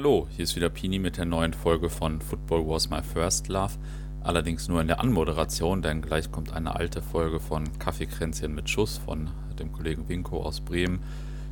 Hallo, hier ist wieder Pini mit der neuen Folge von Football Was My First Love. Allerdings nur in der Anmoderation, denn gleich kommt eine alte Folge von Kaffeekränzchen mit Schuss von dem Kollegen Winko aus Bremen.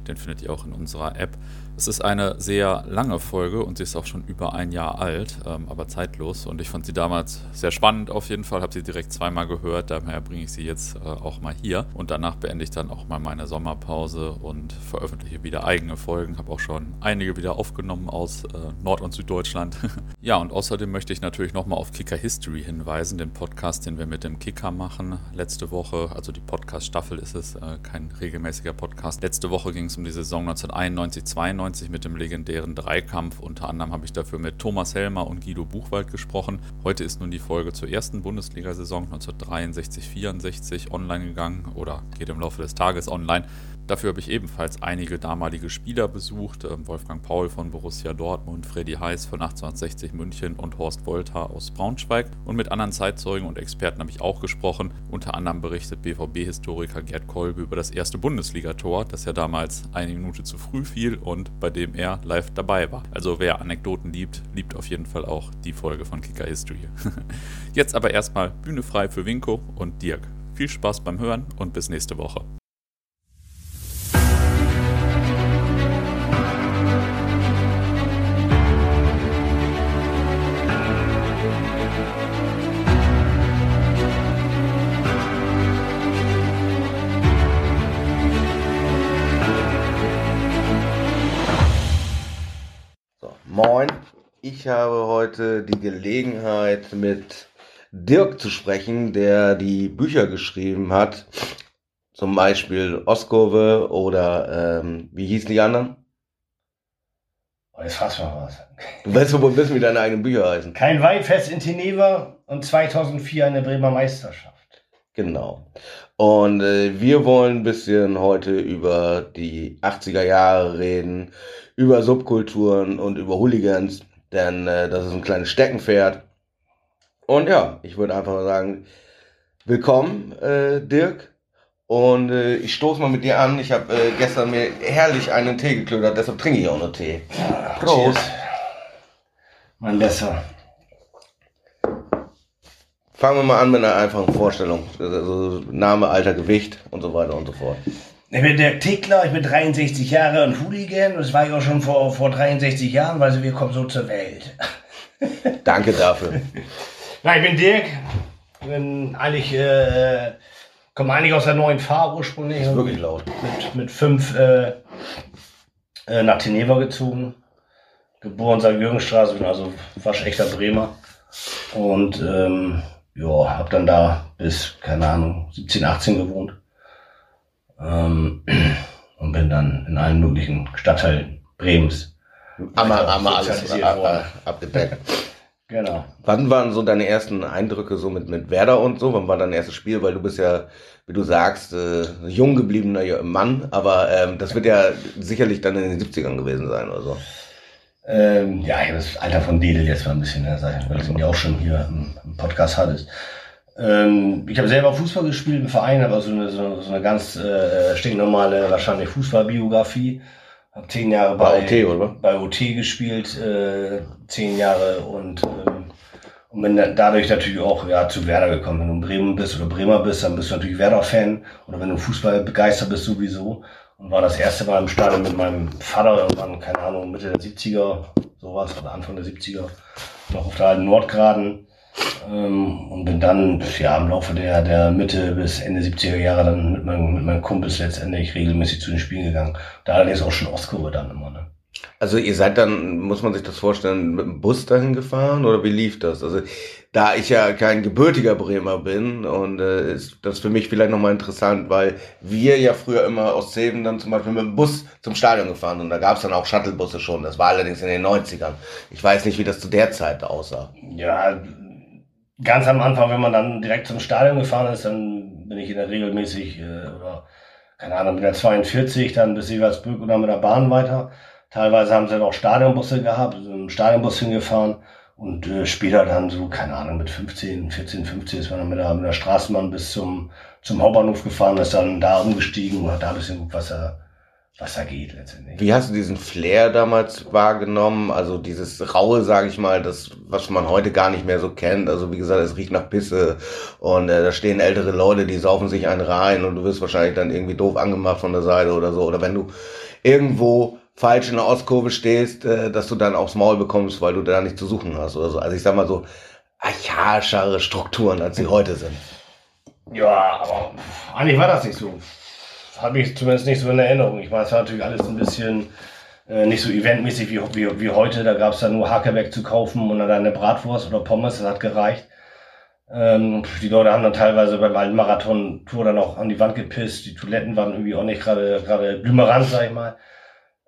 Den findet ihr auch in unserer App. Es ist eine sehr lange Folge und sie ist auch schon über ein Jahr alt, ähm, aber zeitlos. Und ich fand sie damals sehr spannend auf jeden Fall, habe sie direkt zweimal gehört, daher bringe ich sie jetzt äh, auch mal hier. Und danach beende ich dann auch mal meine Sommerpause und veröffentliche wieder eigene Folgen. Habe auch schon einige wieder aufgenommen aus äh, Nord- und Süddeutschland. ja, und außerdem möchte ich natürlich nochmal auf Kicker History hinweisen, den Podcast, den wir mit dem Kicker machen. Letzte Woche, also die Podcast-Staffel ist es, äh, kein regelmäßiger Podcast. Letzte Woche ging es um die Saison 1991-92 1990 mit dem legendären Dreikampf. Unter anderem habe ich dafür mit Thomas Helmer und Guido Buchwald gesprochen. Heute ist nun die Folge zur ersten Bundesliga-Saison 1963-64 online gegangen oder geht im Laufe des Tages online. Dafür habe ich ebenfalls einige damalige Spieler besucht. Ähm, Wolfgang Paul von Borussia Dortmund, Freddy Heiß von 1860 München und Horst Wolter aus Braunschweig. Und mit anderen Zeitzeugen und Experten habe ich auch gesprochen. Unter anderem berichtet BVB-Historiker Gerd Kolbe über das erste Bundesligator, das ja damals eine Minute zu früh fiel und bei dem er live dabei war. Also wer Anekdoten liebt, liebt auf jeden Fall auch die Folge von Kicker History. Jetzt aber erstmal Bühne frei für Winko und Dirk. Viel Spaß beim Hören und bis nächste Woche. Moin, ich habe heute die Gelegenheit mit Dirk zu sprechen, der die Bücher geschrieben hat. Zum Beispiel Oskove oder ähm, wie hießen die anderen? Oh, jetzt fass mal was. Du weißt wohl wissen, wie deine eigenen Bücher heißen. Kein Weinfest in Teneva und 2004 eine Bremer Meisterschaft. Genau. Und äh, wir wollen ein bisschen heute über die 80er Jahre reden, über Subkulturen und über Hooligans, denn äh, das ist ein kleines Steckenpferd. Und ja, ich würde einfach sagen, willkommen, äh, Dirk. Und äh, ich stoße mal mit dir an. Ich habe äh, gestern mir herrlich einen Tee geklödert, deshalb trinke ich auch noch Tee. Ja, Prost. Mein Besser. Fangen wir mal an mit einer einfachen Vorstellung. Also Name, Alter, Gewicht und so weiter und so fort. Ich bin der Tickler, ich bin 63 Jahre und Hooligan. Das war ich auch schon vor, vor 63 Jahren, weil wir kommen so zur Welt. Danke dafür. Nein, ich bin Dirk. Ich bin eigentlich, äh, komme eigentlich aus der neuen Fahr ursprünglich. Das ist wirklich laut. Mit, mit fünf äh, äh, nach Teneva gezogen. Geboren St. Jürgenstraße, bin also waschechter Bremer. Und ähm, ja, hab dann da bis, keine Ahnung, 17, 18 gewohnt. Ähm, und bin dann in allen möglichen Stadtteilen Bremens. Einmal, einmal alles abgedeckt. Genau. Wann waren so deine ersten Eindrücke so mit, mit Werder und so? Wann war dein erstes Spiel? Weil du bist ja, wie du sagst, äh, jung gebliebener Mann, aber ähm, das wird ja sicherlich dann in den 70ern gewesen sein oder so. Ähm, ja, ich habe das Alter von Dedel jetzt mal ein bisschen, weil du ihn ja auch schon hier im, im Podcast hattest. Ähm, ich habe selber Fußball gespielt im Verein, aber so eine, so, so eine ganz äh, stinknormale, wahrscheinlich Fußballbiografie. Habe zehn Jahre bei, bei, OT, oder? bei OT gespielt, äh, zehn Jahre und, ähm, und bin dadurch natürlich auch ja, zu Werder gekommen. Wenn du in Bremen bist oder Bremer bist, dann bist du natürlich Werder-Fan oder wenn du Fußball begeistert bist sowieso. Und war das erste Mal im Stadion mit meinem Vater irgendwann, keine Ahnung, Mitte der 70er, sowas, oder Anfang der 70er, noch auf der alten Nordgraden. Ähm, und bin dann ja, im Laufe der, der Mitte bis Ende 70er Jahre dann mit, meinem, mit meinen Kumpels letztendlich regelmäßig zu den Spielen gegangen. Da allerdings auch schon Ostkurve dann immer. Ne? Also ihr seid dann, muss man sich das vorstellen, mit dem Bus dahin gefahren oder wie lief das? Also da ich ja kein gebürtiger Bremer bin und äh, ist das für mich vielleicht nochmal interessant, weil wir ja früher immer aus Zeben dann zum Beispiel mit dem Bus zum Stadion gefahren und da gab es dann auch Shuttlebusse schon. Das war allerdings in den 90ern. Ich weiß nicht, wie das zu der Zeit aussah. Ja, ganz am Anfang, wenn man dann direkt zum Stadion gefahren ist, dann bin ich in der regelmäßig, äh, oder keine Ahnung, mit der 42 dann bis Seversbrück oder mit der Bahn weiter. Teilweise haben sie dann auch Stadionbusse gehabt, sind im Stadionbus hingefahren und äh, später dann so, keine Ahnung, mit 15, 14, 15 ist man dann mit der, mit der Straßenbahn bis zum, zum Hauptbahnhof gefahren, ist dann da umgestiegen und hat da ein bisschen Wasser was da geht letztendlich. Wie hast du diesen Flair damals wahrgenommen? Also dieses Raue, sage ich mal, das, was man heute gar nicht mehr so kennt. Also wie gesagt, es riecht nach Pisse und äh, da stehen ältere Leute, die saufen sich einen rein und du wirst wahrscheinlich dann irgendwie doof angemacht von der Seite oder so. Oder wenn du irgendwo falsch in der Ostkurve stehst, äh, dass du dann aufs Maul bekommst, weil du da nicht zu suchen hast oder so. Also ich sag mal so archaischere Strukturen, als sie heute sind. Ja, aber eigentlich war das nicht so habe ich zumindest nicht so in Erinnerung. Ich meine, es war natürlich alles ein bisschen äh, nicht so eventmäßig wie, wie, wie heute. Da gab es dann nur Hakebeck zu kaufen und dann eine Bratwurst oder Pommes, das hat gereicht. Ähm, die Leute haben dann teilweise beim alten Marathon-Tour dann auch an die Wand gepisst. Die Toiletten waren irgendwie auch nicht gerade gerade blümerant, sag ich mal.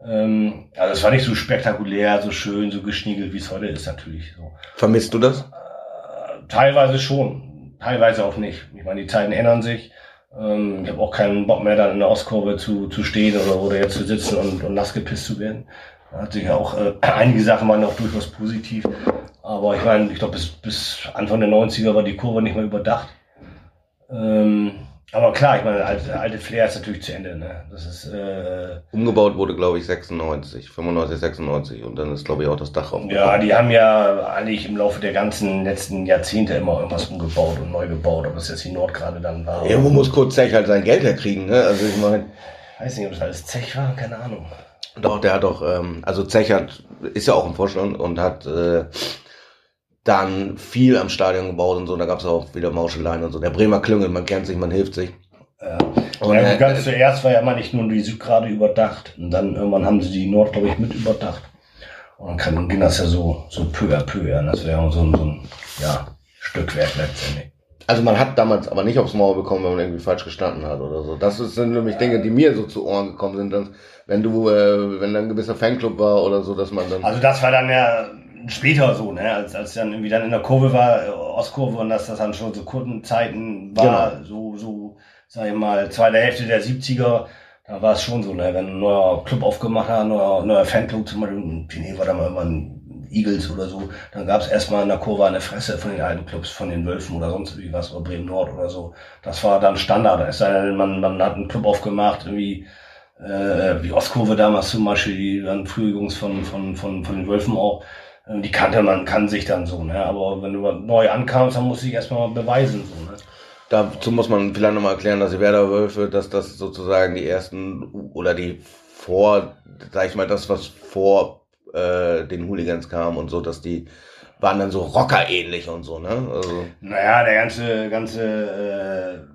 Ähm, also es war nicht so spektakulär, so schön, so geschniegelt, wie es heute ist natürlich. So. Vermisst du das? Äh, teilweise schon, teilweise auch nicht. Ich meine, die Zeiten ändern sich. Ähm, ich habe auch keinen Bock mehr, dann in der Ostkurve zu, zu stehen oder, oder jetzt zu sitzen und, und nass gepisst zu werden. Da hat sich ja auch äh, einige Sachen waren auch durchaus positiv. Aber ich meine, ich glaube, bis, bis Anfang der 90er war die Kurve nicht mehr überdacht. Ähm, aber klar, ich meine, der alte, alte Flair ist natürlich zu Ende. Ne? Das ist, äh, Umgebaut wurde, glaube ich, 96, 95, 96 und dann ist, glaube ich, auch das Dach aufgebaut. Ja, die haben ja eigentlich im Laufe der ganzen letzten Jahrzehnte immer irgendwas umgebaut und neu gebaut, ob das jetzt die Nord gerade dann war. Irgendwo muss Kurt Zech halt sein Geld herkriegen, ne? Also ich meine. Weiß nicht, ob das alles Zech war, keine Ahnung. Doch, der hat doch, ähm, also Zech hat, ist ja auch im Vorstand und hat äh, dann viel am Stadion gebaut und so. Da gab es auch wieder Mauscheleien und so. Der Bremer Klüngel, man kennt sich, man hilft sich. Ja. Und ja, ganz äh, zuerst war ja mal nicht nur die Südgrade überdacht. Und dann irgendwann haben sie die Nord, glaube ich, mit überdacht. Und dann kann, ging das ja so, so peu à peu an. Das wäre so, ein, so ein ja, Stückwerk letztendlich. Also man hat damals aber nicht aufs Maul bekommen, wenn man irgendwie falsch gestanden hat oder so. Das sind nämlich Dinge, die mir so zu Ohren gekommen sind, dass, wenn du, äh, wenn da ein gewisser Fanclub war oder so, dass man dann. Also das war dann ja später so, ne, als, als dann irgendwie dann in der Kurve war, äh, Ostkurve und dass das dann schon so kurzen Zeiten war, genau. so, so, sag ich mal, zweite Hälfte der 70er, da war es schon so, ne, wenn ein neuer Club aufgemacht hat, ein neuer, neuer Fanclub, zum Beispiel, Pine war da mal immer ein Eagles oder so, dann gab es erstmal in der Kurve eine Fresse von den alten Clubs, von den Wölfen oder sonst wie was, oder Bremen Nord oder so. Das war dann Standard. Es sei denn, man, man hat einen Club aufgemacht, irgendwie, äh, wie Ostkurve damals zum Beispiel, die dann frühe Jungs von, von, von, von den Wölfen auch, die kannte man, kann sich dann so, ne? Aber wenn du neu ankamst, dann musst du dich erstmal beweisen, so, ne? Dazu muss man vielleicht nochmal erklären, dass die Werder Wölfe, dass das sozusagen die ersten oder die vor, sag ich mal, das, was vor äh, den Hooligans kam und so, dass die waren dann so Rocker-ähnlich und so, ne? Also. Naja, der ganze, ganze äh,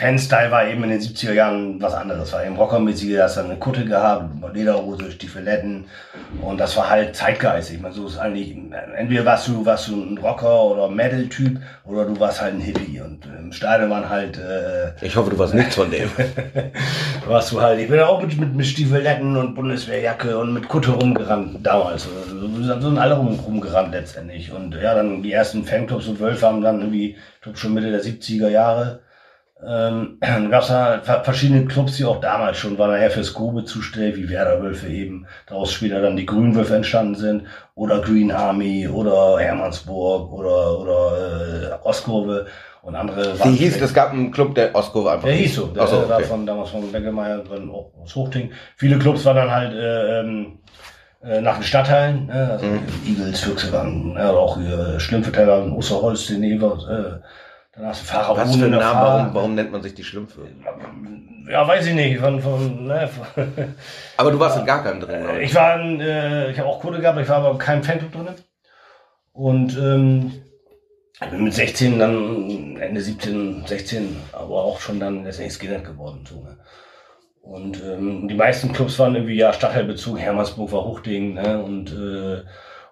Fanstyle war eben in den 70er Jahren was anderes. War eben rockermäßig, da hast dann eine Kutte gehabt, Lederhose, Stiefeletten und das war halt zeitgeistig. Ich meine, so ist eigentlich, entweder warst du, warst du ein Rocker oder Metal-Typ oder du warst halt ein Hippie und im Stadion waren halt... Äh, ich hoffe, du warst nichts von dem. warst du halt, ich bin auch mit, mit, mit Stiefeletten und Bundeswehrjacke und mit Kutte rumgerannt damals. So sind alle rum, rumgerannt letztendlich und ja, dann die ersten Fanclubs und Wölfe haben dann irgendwie, ich glaube schon Mitte der 70er Jahre ähm, dann gab es halt verschiedene Clubs, die auch damals schon waren nachher fürs Grobe zuständig, wie Werderwölfe eben, daraus später dann die Grünwölfe entstanden sind, oder Green Army, oder Hermannsburg, oder, oder äh, Ostkurve und andere. Wie hieß es? Gab einen Club, der Ostkurve einfach. Der hieß so, der, so, okay. war von, damals von Beckelmeier drin, auch aus Hochting. Viele Clubs waren dann halt äh, ähm, äh, nach den Stadtteilen, ne? also mhm. Eagles, Füchse waren, ne? auch äh, Schlimmverteil waren Osterholz, den Never, äh, du Fahrer Was für ein Name, warum, warum nennt man sich die Schlümpfe? Ja, weiß ich nicht. Von, von, ne, von aber du warst in gar keinem drin, oder? Ich war in, äh, ich habe auch Quote gehabt, ich war aber kein Fanclub drin. Und ähm, ich bin mit 16 dann, Ende 17, 16, aber auch schon dann letztendlich Skinhead geworden. So, ne? Und ähm, die meisten Clubs waren irgendwie ja Stadtteilbezug, Hermannsburg war Hochding, ne? Und äh,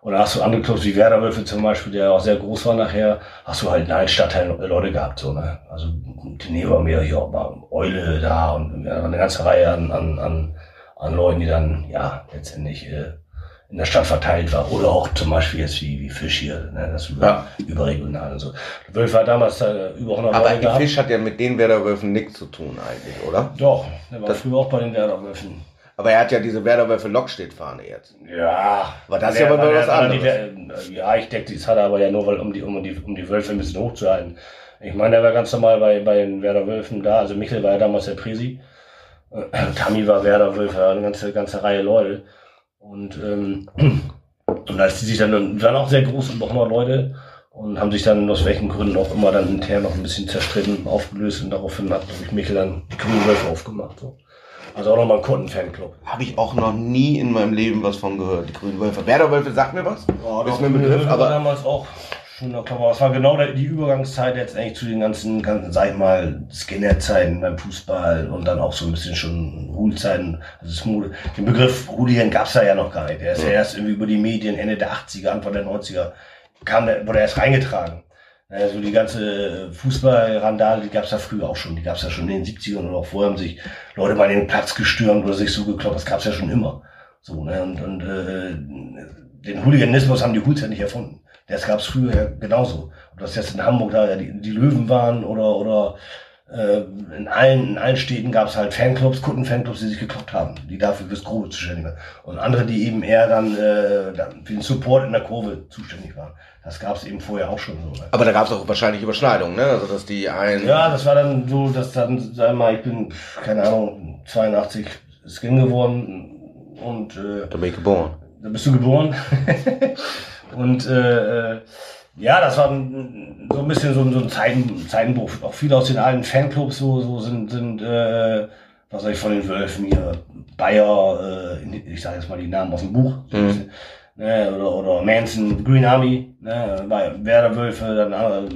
oder hast du andere Clubs wie Werderwölfe zum Beispiel, der auch sehr groß war nachher, hast du halt in allen Stadtteilen Leute gehabt, so, ne? Also, die war mir hier auch mal Eule da und eine ganze Reihe an, an, an, an Leuten, die dann, ja, letztendlich, äh, in der Stadt verteilt war. Oder auch zum Beispiel jetzt wie, wie Fisch hier, ne? das über, ja. überregional und so. Wölfe hat damals äh, über 100 Aber Leute Fisch hat ja mit den Werderwölfen nichts zu tun eigentlich, oder? Doch, der war das früher auch bei den Werderwölfen. Aber er hat ja diese Werderwölfe Lokstedt-Fahne jetzt. Ja. Aber das ist ja aber was anderes. ja, ich denke, das hat er aber ja nur, weil, um die, um die, um die Wölfe ein bisschen hochzuhalten. Ich meine, er war ganz normal bei, bei den Werder Wölfen da. Also Michael war ja damals der Prisi. Äh, Tammy war Werder Wölfer, eine ganze, ganze Reihe Leute. Und, ähm, und als die sich dann, waren auch sehr groß und noch mal Leute und haben sich dann aus welchen Gründen auch immer dann intern noch ein bisschen zerstritten, aufgelöst und daraufhin hat ich Michel dann die Grünen Wölfe aufgemacht. So. Also auch nochmal ein Kunden-Fanclub. Habe ich auch noch nie in meinem Leben was von gehört, die Grünen Wölfe. Werder Wölfe sagt mir was? Ja, ist mir ein Begriff, aber damals auch schon noch aber es war genau die Übergangszeit jetzt eigentlich zu den ganzen, ganzen sag ich mal, Skinhead-Zeiten beim Fußball und dann auch so ein bisschen schon Hool-Zeiten. Also den Begriff Hooligan gab's da ja noch gar nicht. Der ist ja. ja erst irgendwie über die Medien Ende der 80er, Anfang der 90er kam der, wurde erst reingetragen. Also die ganze Fußballrandale, die gab's ja früher auch schon. Die gab's ja schon in den 70ern und auch vorher haben sich Leute mal den Platz gestürmt oder sich so gekloppt. Das gab's ja schon immer. So, ne? Und, und äh, den Hooliganismus haben die Hools ja nicht erfunden. Das gab's früher ja genauso. Ob das jetzt in Hamburg da die, die Löwen waren oder, oder äh, in allen, in allen Städten gab es halt Fanclubs, Kundenfanclubs, die sich gekloppt haben, die dafür fürs Grobe zuständig waren. Und andere, die eben eher dann, äh, für den Support in der Kurve zuständig waren. Das gab es eben vorher auch schon so. Ne? Aber da gab es auch wahrscheinlich Überschneidungen, ne? Also dass die einen. Ja, das war dann so, dass dann, sag mal, ich bin, keine Ahnung, 82 Skin geworden und äh, da bin ich geboren. Da bist du geboren. und äh, äh ja, das war so ein bisschen so, so ein Zeiten, Zeitenbruch. Auch viele aus den alten Fanclubs so, so sind, sind äh, was sag ich von den Wölfen hier, Bayer, äh, ich sage jetzt mal die Namen aus dem Buch, mhm. ne, oder, oder Manson, Green Army, ne, Werder Wölfe, dann äh,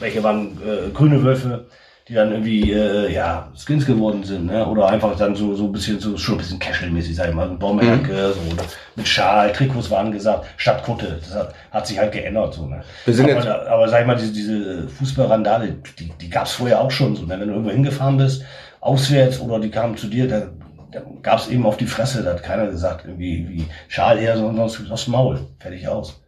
welche waren äh, grüne Wölfe die dann irgendwie äh, ja Skins geworden sind, ne? Oder einfach dann so so ein bisschen so schon ein bisschen casual-mäßig, sag ich mal, Baumärke, mhm. so oder mit Schal, Trikots waren gesagt, statt Kutte. Das hat, hat sich halt geändert so. Ne? Wir sind aber, jetzt aber sag ich mal, diese, diese Fußballrandale, die, die gab's vorher auch schon so. Ne? Wenn du irgendwo hingefahren bist, auswärts oder die kamen zu dir, da, da gab's eben auf die Fresse, da hat keiner gesagt, irgendwie wie Schal her, sondern sonst aus dem Maul. Fertig aus.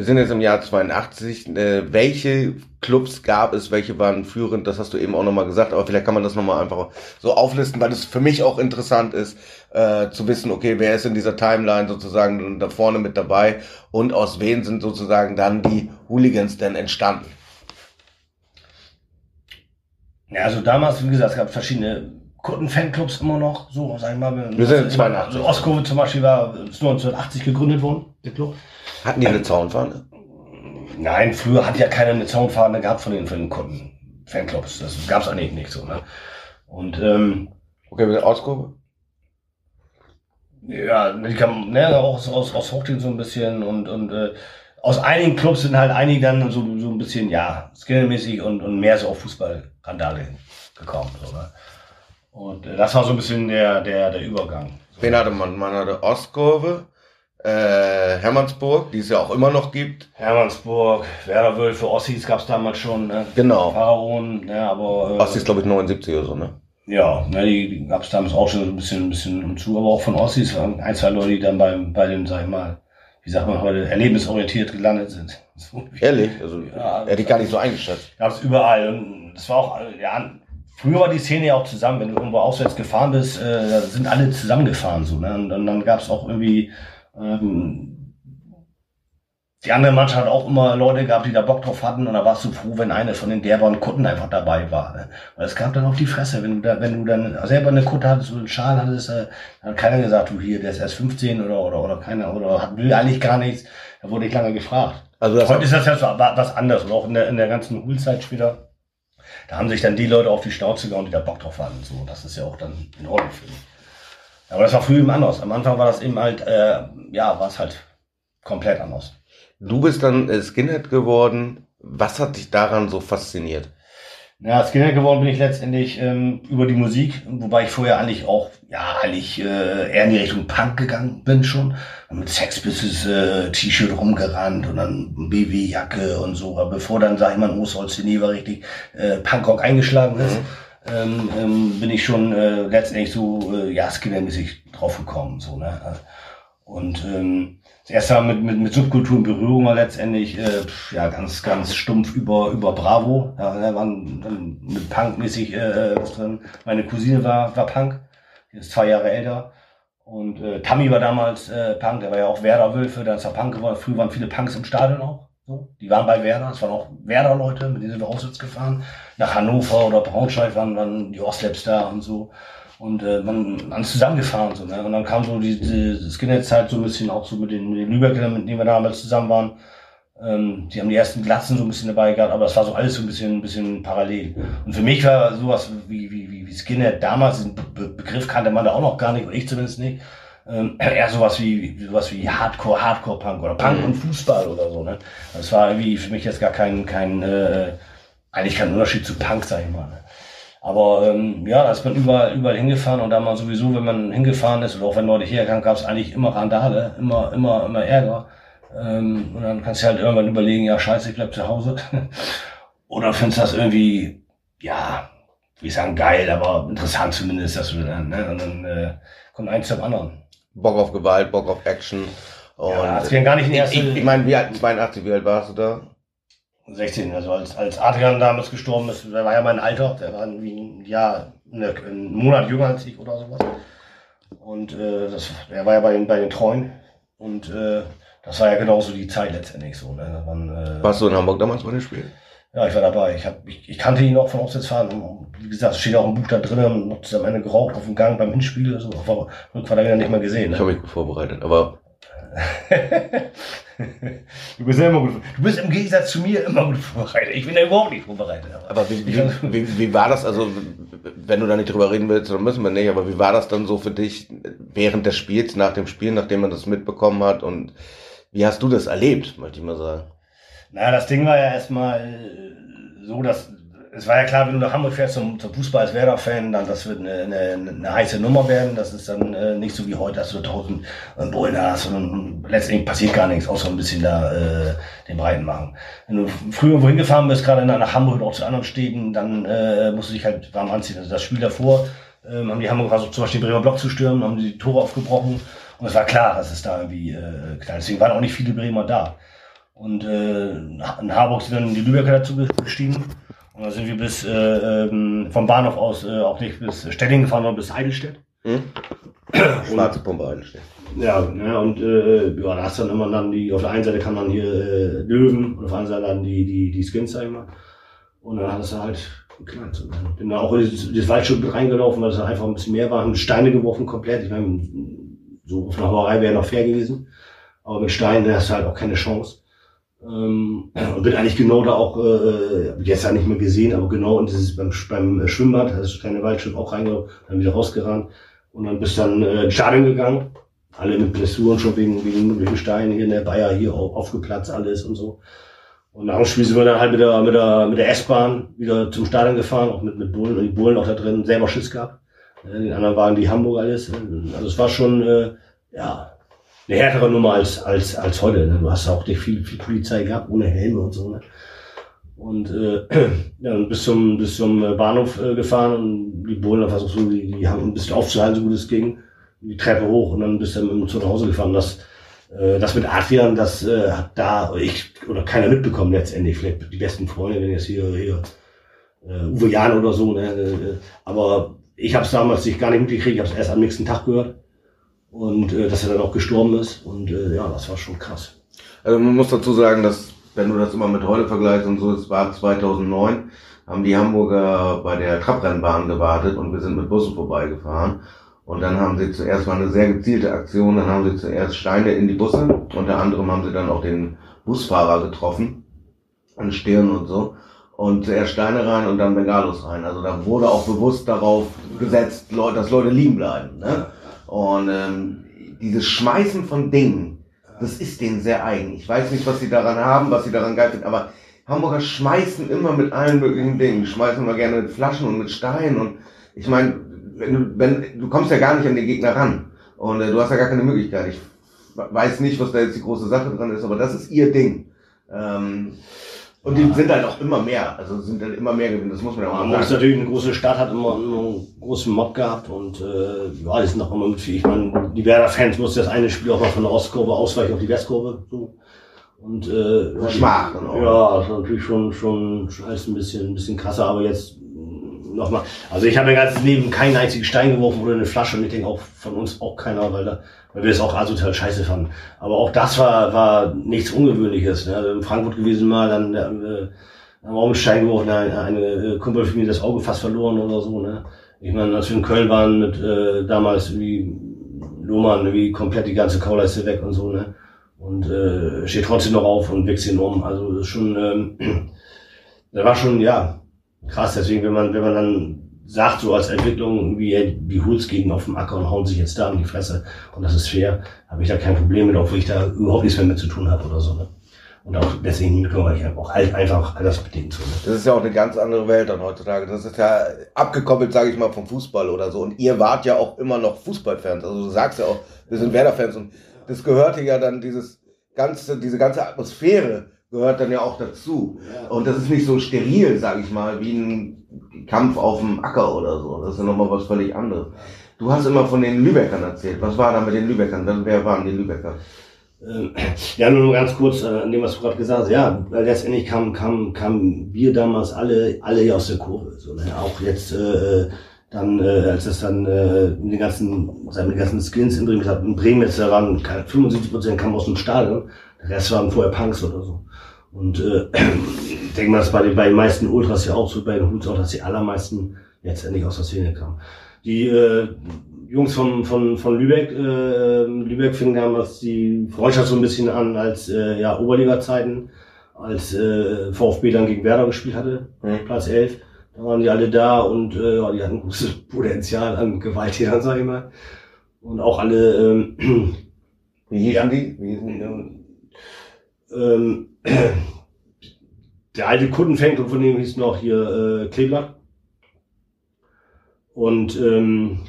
Wir sind jetzt im Jahr 82. Äh, welche Clubs gab es, welche waren führend? Das hast du eben auch nochmal gesagt, aber vielleicht kann man das nochmal einfach so auflisten, weil es für mich auch interessant ist, äh, zu wissen, okay, wer ist in dieser Timeline sozusagen da vorne mit dabei und aus wen sind sozusagen dann die Hooligans denn entstanden? Ja, also damals, wie gesagt, es gab verschiedene Kunden-Fanclubs immer noch, so, sag ich mal. Wir sind in 82. Also Oskove zum Beispiel war 1980 gegründet worden, der Club. Hatten die eine Zaunfahne? Nein, früher hat ja keiner eine Zaunfahne gehabt von den, von den Kunden, Fanclubs. Das gab es eigentlich nicht so. Ne? Und ähm, okay, mit der Ausgabe? Ja, die kamen ne, auch aus, aus, aus Hochting so ein bisschen und, und äh, aus einigen Clubs sind halt einige dann so, so ein bisschen, ja, skillmäßig und, und mehr so auf Fußball-Randale gekommen. So, ne? Und äh, das war so ein bisschen der, der, der Übergang. Wen hatte man? Man hatte Ostkurve, äh, Hermannsburg, die es ja auch immer noch gibt. Hermannsburg, Werder Wölfe, Ossis gab es damals schon. Ne? Genau. Pharaon, ne, aber. Äh, Ossis, glaube ich, 79 oder so, ne? Ja, ne, die, gab es damals auch schon so ein bisschen, ein bisschen umzu, aber auch von Ossis waren ein, zwei Leute, die dann beim, bei dem, sag ich mal, wie sagt man heute, erlebnisorientiert gelandet sind. So, Ehrlich? Also, ja, hätte ich gar nicht so eingeschätzt. Gab es überall. Und das war auch, ja, Früher war die Szene ja auch zusammen, wenn du irgendwo auswärts gefahren bist, äh, sind alle zusammengefahren so. Ne? Und, und dann gab es auch irgendwie ähm, die andere Mannschaft hat auch immer Leute gehabt, die da Bock drauf hatten und da warst du froh, wenn eine von den derbaren Kutten einfach dabei war. Ne? Weil es gab dann auf die Fresse, wenn du da, wenn du dann selber eine Kutte hattest oder einen Schal hattest, äh, hat keiner gesagt, du hier, der ist erst 15 oder oder oder keiner oder hat, will eigentlich gar nichts. Da wurde ich lange gefragt. Also Heute ist das ja so was anderes und auch in der in der ganzen Hoolzeit später da haben sich dann die Leute auf die Schnauze gehauen, die da Bock drauf hatten. So, das ist ja auch dann in Ordnung für mich. Aber das war früher eben anders. Am Anfang war das eben halt, äh, ja, war es halt komplett anders. Du bist dann äh, Skinhead geworden. Was hat dich daran so fasziniert? Ja, Skinhead geworden bin ich letztendlich ähm, über die Musik, wobei ich vorher eigentlich auch, ja, eigentlich äh, eher in die Richtung Punk gegangen bin schon. Und mit Sex Pistols äh, T-Shirt rumgerannt und dann BW-Jacke und so. Aber bevor dann, sag ich mal, Moosholz war richtig äh, Punkrock eingeschlagen ist, mhm. ähm, ähm, bin ich schon äh, letztendlich so, äh, ja, Skinhead-mäßig draufgekommen. So, ne? Und ähm, das erste Mal mit, mit, mit Subkultur in Berührung war letztendlich äh, ja ganz, ganz stumpf über, über Bravo. Ja, da waren dann mit Punk-mäßig äh, was drin. Meine Cousine war, war Punk, ist zwei Jahre älter. Und äh, Tammy war damals äh, Punk, der war ja auch Werder-Wölfe, da ist er Punk geworden. Früher waren viele Punks im Stadion auch. So. Die waren bei Werder, es waren auch Werder-Leute, mit denen sind wir auswärts gefahren. Nach Hannover oder Braunschweig waren dann die Ostlaps da und so. Und äh, man, man ist zusammengefahren so, ne? Und dann kam so die, die Skinhead-Zeit so ein bisschen auch so mit den, den Lübeckern, mit denen wir damals zusammen waren. Ähm, die haben die ersten Glatzen so ein bisschen dabei gehabt, aber es war so alles so ein bisschen, ein bisschen parallel. Und für mich war sowas wie, wie, wie, wie Skinhead damals, den Be Begriff kannte man da auch noch gar nicht, oder ich zumindest nicht. Ähm, eher sowas wie, sowas wie Hardcore, Hardcore-Punk oder Punk und Fußball oder so, ne? Das war irgendwie für mich jetzt gar kein, kein, äh, eigentlich kein Unterschied zu Punk, sag ich mal. Ne? Aber ähm, ja, da ist man überall, überall hingefahren und da man sowieso, wenn man hingefahren ist oder auch wenn Leute herkamen, gab es eigentlich immer Randale, immer, immer, immer Ärger. Ähm, und dann kannst du halt irgendwann überlegen, ja scheiße, ich bleib zu Hause. oder findest du das irgendwie, ja, wie ich sagen, geil, aber interessant zumindest, dass du dann, ne? Und dann äh, kommt eins zum anderen. Bock auf Gewalt, Bock auf Action. Und ja, das wären gar nicht in erste, ich, ich meine, wie alt, 82, wie alt warst du da? 16, also als, als Adrian damals gestorben ist, der war ja mein Alter, der war irgendwie ein Jahr, ne, einen Monat jünger als ich oder sowas. Und äh, das, er war ja bei den, bei den Treuen und äh, das war ja genauso die Zeit letztendlich so. Ne? Man, äh, Warst du in Hamburg damals bei dem Spiel? Ja, ich war dabei. Ich, hab, ich, ich kannte ihn auch von Auswärtsfahren. Wie gesagt, es steht auch im Buch da drin, noch zusammen eine geraucht auf dem Gang beim Hinspiel. Der Rückfahrt wieder nicht mehr gesehen. Ne? Ich habe mich gut vorbereitet, aber du bist ja immer gut. Du bist im Gegensatz zu mir immer gut vorbereitet. Ich bin ja überhaupt nicht vorbereitet. Aber wie, wie, wie, wie war das, also wenn du da nicht drüber reden willst, dann müssen wir nicht, aber wie war das dann so für dich während des Spiels, nach dem Spiel, nachdem man das mitbekommen hat und wie hast du das erlebt, möchte ich mal sagen? Naja, das Ding war ja erstmal so, dass es war ja klar, wenn du nach Hamburg fährst zum, zum Fußball als Werder-Fan, dann das wird eine, eine, eine heiße Nummer werden. Das ist dann äh, nicht so wie heute, dass du tausend äh, Bullen hast und letztendlich passiert gar nichts, außer ein bisschen da äh, den Breiten machen. Wenn du früher wohin gefahren bist, gerade nach Hamburg oder auch zu anderen Städten, dann äh, musst du dich halt warm anziehen. Also das Spiel davor ähm, haben die Hamburger versucht, zum Beispiel den Bremer Block zu stürmen, haben die Tore aufgebrochen und es war klar, dass es da irgendwie äh, knallt. Deswegen waren auch nicht viele Bremer da. Und äh, in Harburg sind dann die Lübecker dazu gestiegen. Und da sind wir bis äh, ähm, vom Bahnhof aus äh, auch nicht bis Stellingen gefahren, sondern bis Heidelstedt. Hm? Schwarze Pumpe Heidelstedt. Ja, ja und äh, ja, da hast dann immer dann die, auf der einen Seite kann man hier äh, Löwen und auf der anderen Seite dann die, die, die Skins, sag ich mal. Und dann hat es halt geknallt. So. Bin da auch in das, das Waldstück reingelaufen, weil es einfach ein bisschen mehr war, haben Steine geworfen komplett. Ich meine, so auf einer Hauerei wäre noch fair gewesen. Aber mit Steinen hast du halt auch keine Chance. Ähm, und bin eigentlich genau da auch, äh, jetzt ja nicht mehr gesehen, aber genau in dieses beim, beim Schwimmbad, das kleine Waldstück auch reingegangen, dann wieder rausgerannt und dann bist dann äh, ins Stadion gegangen. Alle mit Blessuren schon wegen, wegen möglichen Steinen hier in der Bayer hier auf, aufgeplatzt alles und so. Und nach dem Spiel sind wir dann halt mit der, mit der, mit der S-Bahn wieder zum Stadion gefahren, auch mit, mit Bullen und die Bullen auch da drin selber Schiss gehabt. Äh, den anderen waren die Hamburg alles. Also es war schon, äh, ja, eine härtere Nummer als, als, als heute. Ne? Du hast auch nicht viel, viel Polizei gehabt, ohne Helme und so. Ne? Und äh, ja, bis zum, bis zum Bahnhof äh, gefahren und die Bullen haben versucht, so, die, die haben ein bisschen aufzuhalten, so gut es ging, die Treppe hoch und dann bist du dann zu Hause gefahren. Das, äh, das mit Adrian, das äh, hat da ich oder keiner mitbekommen letztendlich. Vielleicht die besten Freunde, wenn jetzt hier, hier äh, Uwe Jan oder so. Ne? Äh, aber ich habe es damals nicht gar nicht mitgekriegt, ich habe es erst am nächsten Tag gehört und äh, dass er dann auch gestorben ist. Und äh, ja, das war schon krass. Also man muss dazu sagen, dass wenn du das immer mit heute vergleichst und so, es war 2009, haben die Hamburger bei der Trabrennbahn gewartet und wir sind mit Bussen vorbeigefahren. Und dann haben sie zuerst mal eine sehr gezielte Aktion, dann haben sie zuerst Steine in die Busse, unter anderem haben sie dann auch den Busfahrer getroffen, an Stirn und so. Und zuerst Steine rein und dann Bengalos rein. Also da wurde auch bewusst darauf gesetzt, dass Leute liegen bleiben. Ne? Und ähm, dieses Schmeißen von Dingen, das ist denen sehr eigen. Ich weiß nicht, was sie daran haben, was sie daran geil finden, aber Hamburger schmeißen immer mit allen möglichen Dingen. Schmeißen immer gerne mit Flaschen und mit Steinen. Und ich meine, wenn du, wenn, du kommst ja gar nicht an den Gegner ran. Und äh, du hast ja gar keine Möglichkeit. Ich weiß nicht, was da jetzt die große Sache dran ist, aber das ist ihr Ding. Ähm, und die sind halt auch immer mehr, also sind halt immer mehr gewesen, das muss man ja auch Hamburg ist natürlich eine große Stadt, hat immer, einen großen Mob gehabt und äh, ja, die sind auch immer mit viel. Ich meine, die Werder-Fans mussten das eine Spiel auch mal von der Ostkurve ausweichen auf die Westkurve. So. Und äh, ja, Schmach, genau. Ja, das ist natürlich schon, schon, schon alles ein bisschen, ein bisschen krasser, aber jetzt nochmal. Also ich habe mein ganzes Leben keinen einzigen Stein geworfen oder eine Flasche und ich denke auch von uns auch keiner, weil, da, weil wir das auch asozial scheiße fanden. Aber auch das war, war nichts Ungewöhnliches. Ne? Also in Frankfurt gewesen mal, dann äh, haben wir auch einen Stein geworfen, eine, eine Kumpel für mich das Auge fast verloren oder so. Ne? Ich meine, als wir in Köln waren mit äh, damals wie Lohmann, wie komplett die ganze Kauleiste weg und so, ne? Und äh, steht trotzdem noch auf und wächst ihn um. Also das ist schon, ähm, das war schon, ja, krass. Deswegen, wenn man, wenn man dann sagt, so als Entwicklung, wie die Hools gehen auf dem Acker und hauen sich jetzt da in die Fresse und das ist fair, habe ich da kein Problem mit, obwohl ich da überhaupt nichts mehr mit zu tun habe oder so. Ne? Und auch deswegen weil ich auch halt einfach altersbedingt so. Ne? Das ist ja auch eine ganz andere Welt dann heutzutage. Das ist ja abgekoppelt, sage ich mal, vom Fußball oder so. Und ihr wart ja auch immer noch Fußballfans. Also du sagst ja auch, wir sind Werder-Fans und das gehörte ja dann dieses ganze, diese ganze Atmosphäre gehört dann ja auch dazu. Und das ist nicht so steril, sage ich mal, wie ein Kampf auf dem Acker oder so. Das ist ja nochmal was völlig anderes. Du hast immer von den Lübeckern erzählt. Was war da mit den Lübeckern? Wer waren die Lübecker? Ähm, ja, nur ganz kurz, äh, an dem, was du gerade gesagt hast. Ja, weil letztendlich kamen kam, kam wir damals alle, alle hier aus der Kurve. So, ne? Auch jetzt, äh, dann, äh, als das dann äh, mit den ganzen, mit den ganzen Skins in Bremen, in Bremen jetzt, da waren 75 Prozent kamen aus dem Stadion, der Rest waren vorher Punks oder so. Und äh, ich denke mal, das bei den, bei den meisten Ultras ja auch so, bei den Hoots auch, dass die allermeisten letztendlich aus der Szene kamen. Die äh, Jungs von, von, von Lübeck, äh, Lübeck fing damals die Freundschaft so ein bisschen an als äh, ja, Oberliga-Zeiten, als äh, VfB dann gegen Werder gespielt hatte, mhm. Platz 11. Da waren die alle da und äh, ja, die hatten großes Potenzial an Gewalttätern, sag ich mal. Und auch alle ähm, Wie hießen die? Wie hießen die? Ähm, der alte Kundenfänger von dem hieß noch hier äh, Klebler. Und ähm,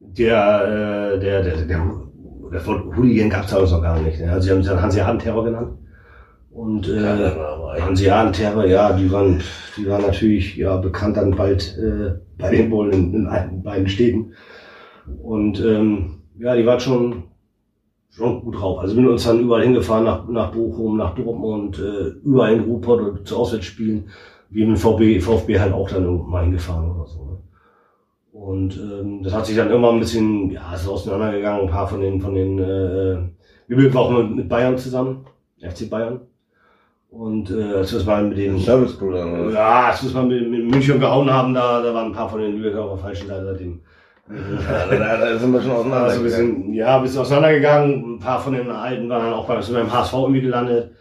der, äh, der, der, der, der Hooligan gab es damals noch gar nicht. Ne? Also sie haben sich dann Hanseaten-Terror genannt. Und äh, Hanseaten-Terror, ja, die waren, die waren natürlich ja bekannt dann bald äh, bei den Bullen in, in, in beiden Städten. Und ähm, ja, die waren schon schon gut drauf. Also wir sind uns dann überall hingefahren, nach, nach Bochum, nach Dortmund, äh, überall in Ruhrpott oder zu Auswärtsspielen. Wie mit VfB, VfB halt auch dann irgendwann hingefahren oder so. Ne? Und ähm, das hat sich dann immer ein bisschen, ja, ist auseinandergegangen. Ein paar von den, von den, äh, wir waren auch mit, mit Bayern zusammen, FC Bayern. Und äh, als wir es mal mit den Service dann, Ja, als wir es mal mit, mit München gehauen haben, da, da waren ein paar von den Lübecker auf der falschen Seite seitdem. Ja, da, da sind wir schon auseinandergegangen. Also wir sind, ja, ein bisschen auseinandergegangen. Ein paar von den Alten waren dann auch bei, sind beim HSV irgendwie gelandet.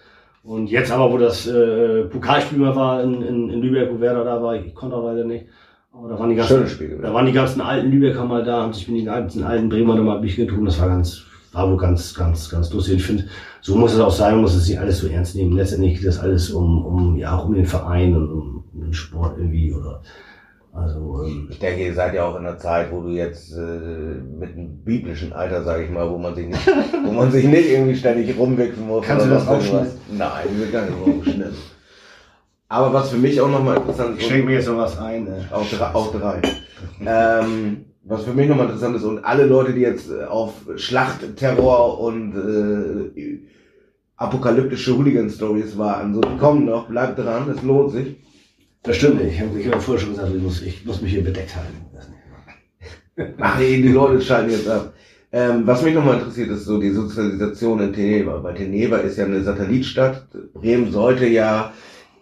Und jetzt aber, wo das äh, Pokalspiel mal war in, in, in Lübeck, wo Werder da war, ich, konnte auch leider nicht. Aber da waren die ganzen, Spiel, da waren die ganzen alten Lübecker mal da, haben sich mit den ganzen alten Bremer da mal getrunken. Das war ganz, war wohl ganz, ganz, ganz lustig. Ich finde, so muss es auch sein, man muss es nicht alles so ernst nehmen. Letztendlich geht das alles um, um, ja, auch um den Verein und um, um den Sport irgendwie oder, also, ähm, ich denke, ihr seid ja auch in einer Zeit, wo du jetzt äh, mit einem biblischen Alter, sage ich mal, wo man sich nicht, wo man sich nicht irgendwie ständig rumwechseln muss. Kannst du das auch schon? Nein, wir gar nicht rumschnitzen. Aber was für mich auch nochmal interessant ist. Ich schenke mir jetzt noch was ein. Ne? Auch, auch drei. ähm, was für mich nochmal interessant ist, und alle Leute, die jetzt äh, auf Schlacht, Terror und äh, apokalyptische Hooligan-Stories warten, so die kommen noch, bleibt dran, es lohnt sich. Das stimmt nicht. Ich habe hab vorher schon gesagt, ich muss, ich muss mich hier bedeckt halten. Ach nee, die Leute schalten jetzt ab. Ähm, was mich nochmal interessiert, ist so die Sozialisation in Teneva. Weil Teneva ist ja eine Satellitstadt. Bremen sollte ja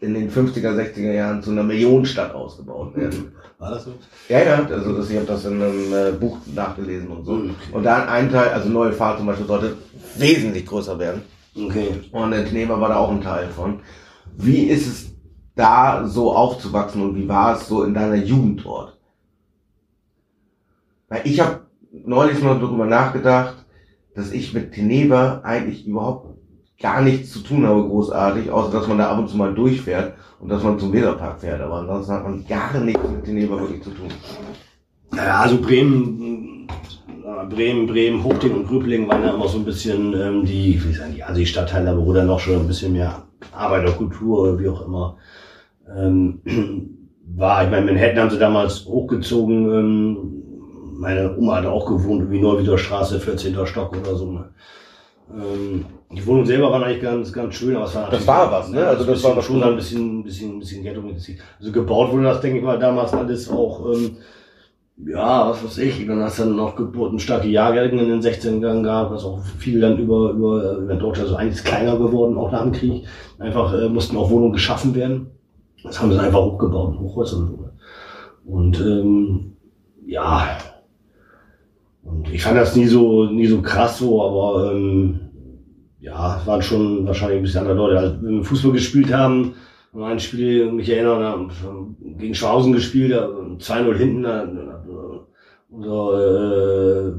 in den 50er, 60er Jahren zu einer Millionenstadt ausgebaut werden. War das so? Ja, ja, also das, ich habe das in einem äh, Buch nachgelesen und so. Okay. Und da ein Teil, also neue Fahrt zum Beispiel, sollte wesentlich größer werden. Okay. Und in Teneva war da auch ein Teil von. Wie ist es da so aufzuwachsen und wie war es so in deiner Jugend dort? Weil ich habe neulich mal darüber nachgedacht, dass ich mit Teneva eigentlich überhaupt gar nichts zu tun habe, großartig, außer dass man da ab und zu mal durchfährt und dass man zum Weserpark fährt. Aber ansonsten hat man gar nichts mit Teneva wirklich zu tun. Ja, also Bremen, Bremen, Bremen, Hochding und Grübling waren ja immer so ein bisschen ähm, die, wie sagen, die Asi-Stadtteile, wo dann noch schon ein bisschen mehr Arbeiterkultur oder wie auch immer ähm, war. Ich meine, Manhattan haben sie damals hochgezogen. Ähm, meine Oma hat auch gewohnt, wie Neuwieder Straße, 14. Stock oder so. Ne? Ähm, die Wohnung selber war eigentlich ganz, ganz schön, aber es war Das war was, ne? Also das war schon ein bisschen, bisschen, bisschen Ghetto mitziehen. Also gebaut wurde das, denke ich mal, damals alles auch, ähm, ja, was weiß ich, dann hast du dann noch geburtenstarke Jahrgänge in den 16 Jahren gehabt, was auch viel dann über, über, über Deutschland, also eigentlich kleiner geworden, auch nach dem Krieg. Einfach äh, mussten auch Wohnungen geschaffen werden. Das haben sie einfach hochgebaut, Hochhäuser und so. Und ähm, ja, und ich fand das nie so, nie so krass so, aber ähm, ja, es waren schon wahrscheinlich ein bisschen andere Leute. Also, wenn wir Fußball gespielt haben, ein Spiel, mich erinnern, gegen Schwausen gespielt, 2-0 hinten, da, unser äh,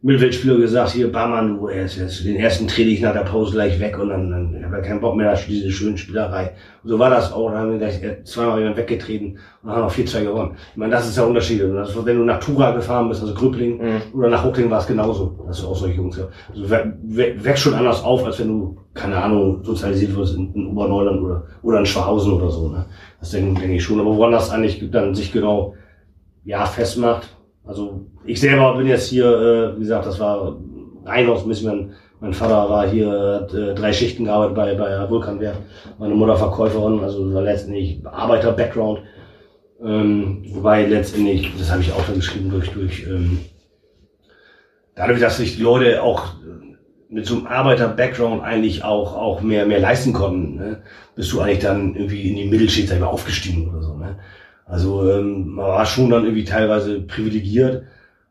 Mittelfeldspieler gesagt, hier, Barmann, du, erst, erst, den ersten trete ich nach der Pause gleich weg und dann, dann habe ich keinen Bock mehr auf diese schönen Spielerei. Und so war das auch. Dann haben wir gleich äh, zweimal jemand weggetreten und haben noch 4-2 gewonnen. Ich meine, das ist der Unterschied. Das, wenn du nach Tura gefahren bist, also Grüppling, mhm. oder nach Huckling war es genauso. Das ist auch solche Jungs. Also wächst schon anders auf, als wenn du, keine Ahnung, sozialisiert wirst in, in Oberneuland oder, oder in Schwahausen oder so. Ne? Das denke, denke ich schon. Aber woran das eigentlich dann sich genau ja, festmacht, also ich selber bin jetzt hier, äh, wie gesagt, das war rein aus Mission. Mein Vater war hier, hat äh, drei Schichten gearbeitet bei, bei Vulkanwehr. Meine Mutter Verkäuferin, also war letztendlich Arbeiter-Background. Ähm, wobei letztendlich, das habe ich auch dann geschrieben, durch, durch ähm, dadurch, dass sich die Leute auch mit so einem Arbeiter-Background eigentlich auch, auch mehr, mehr leisten konnten, ne? bist du eigentlich dann irgendwie in die Mittelschicht sag ich mal, aufgestiegen oder so. Ne? Also ähm, man war schon dann irgendwie teilweise privilegiert,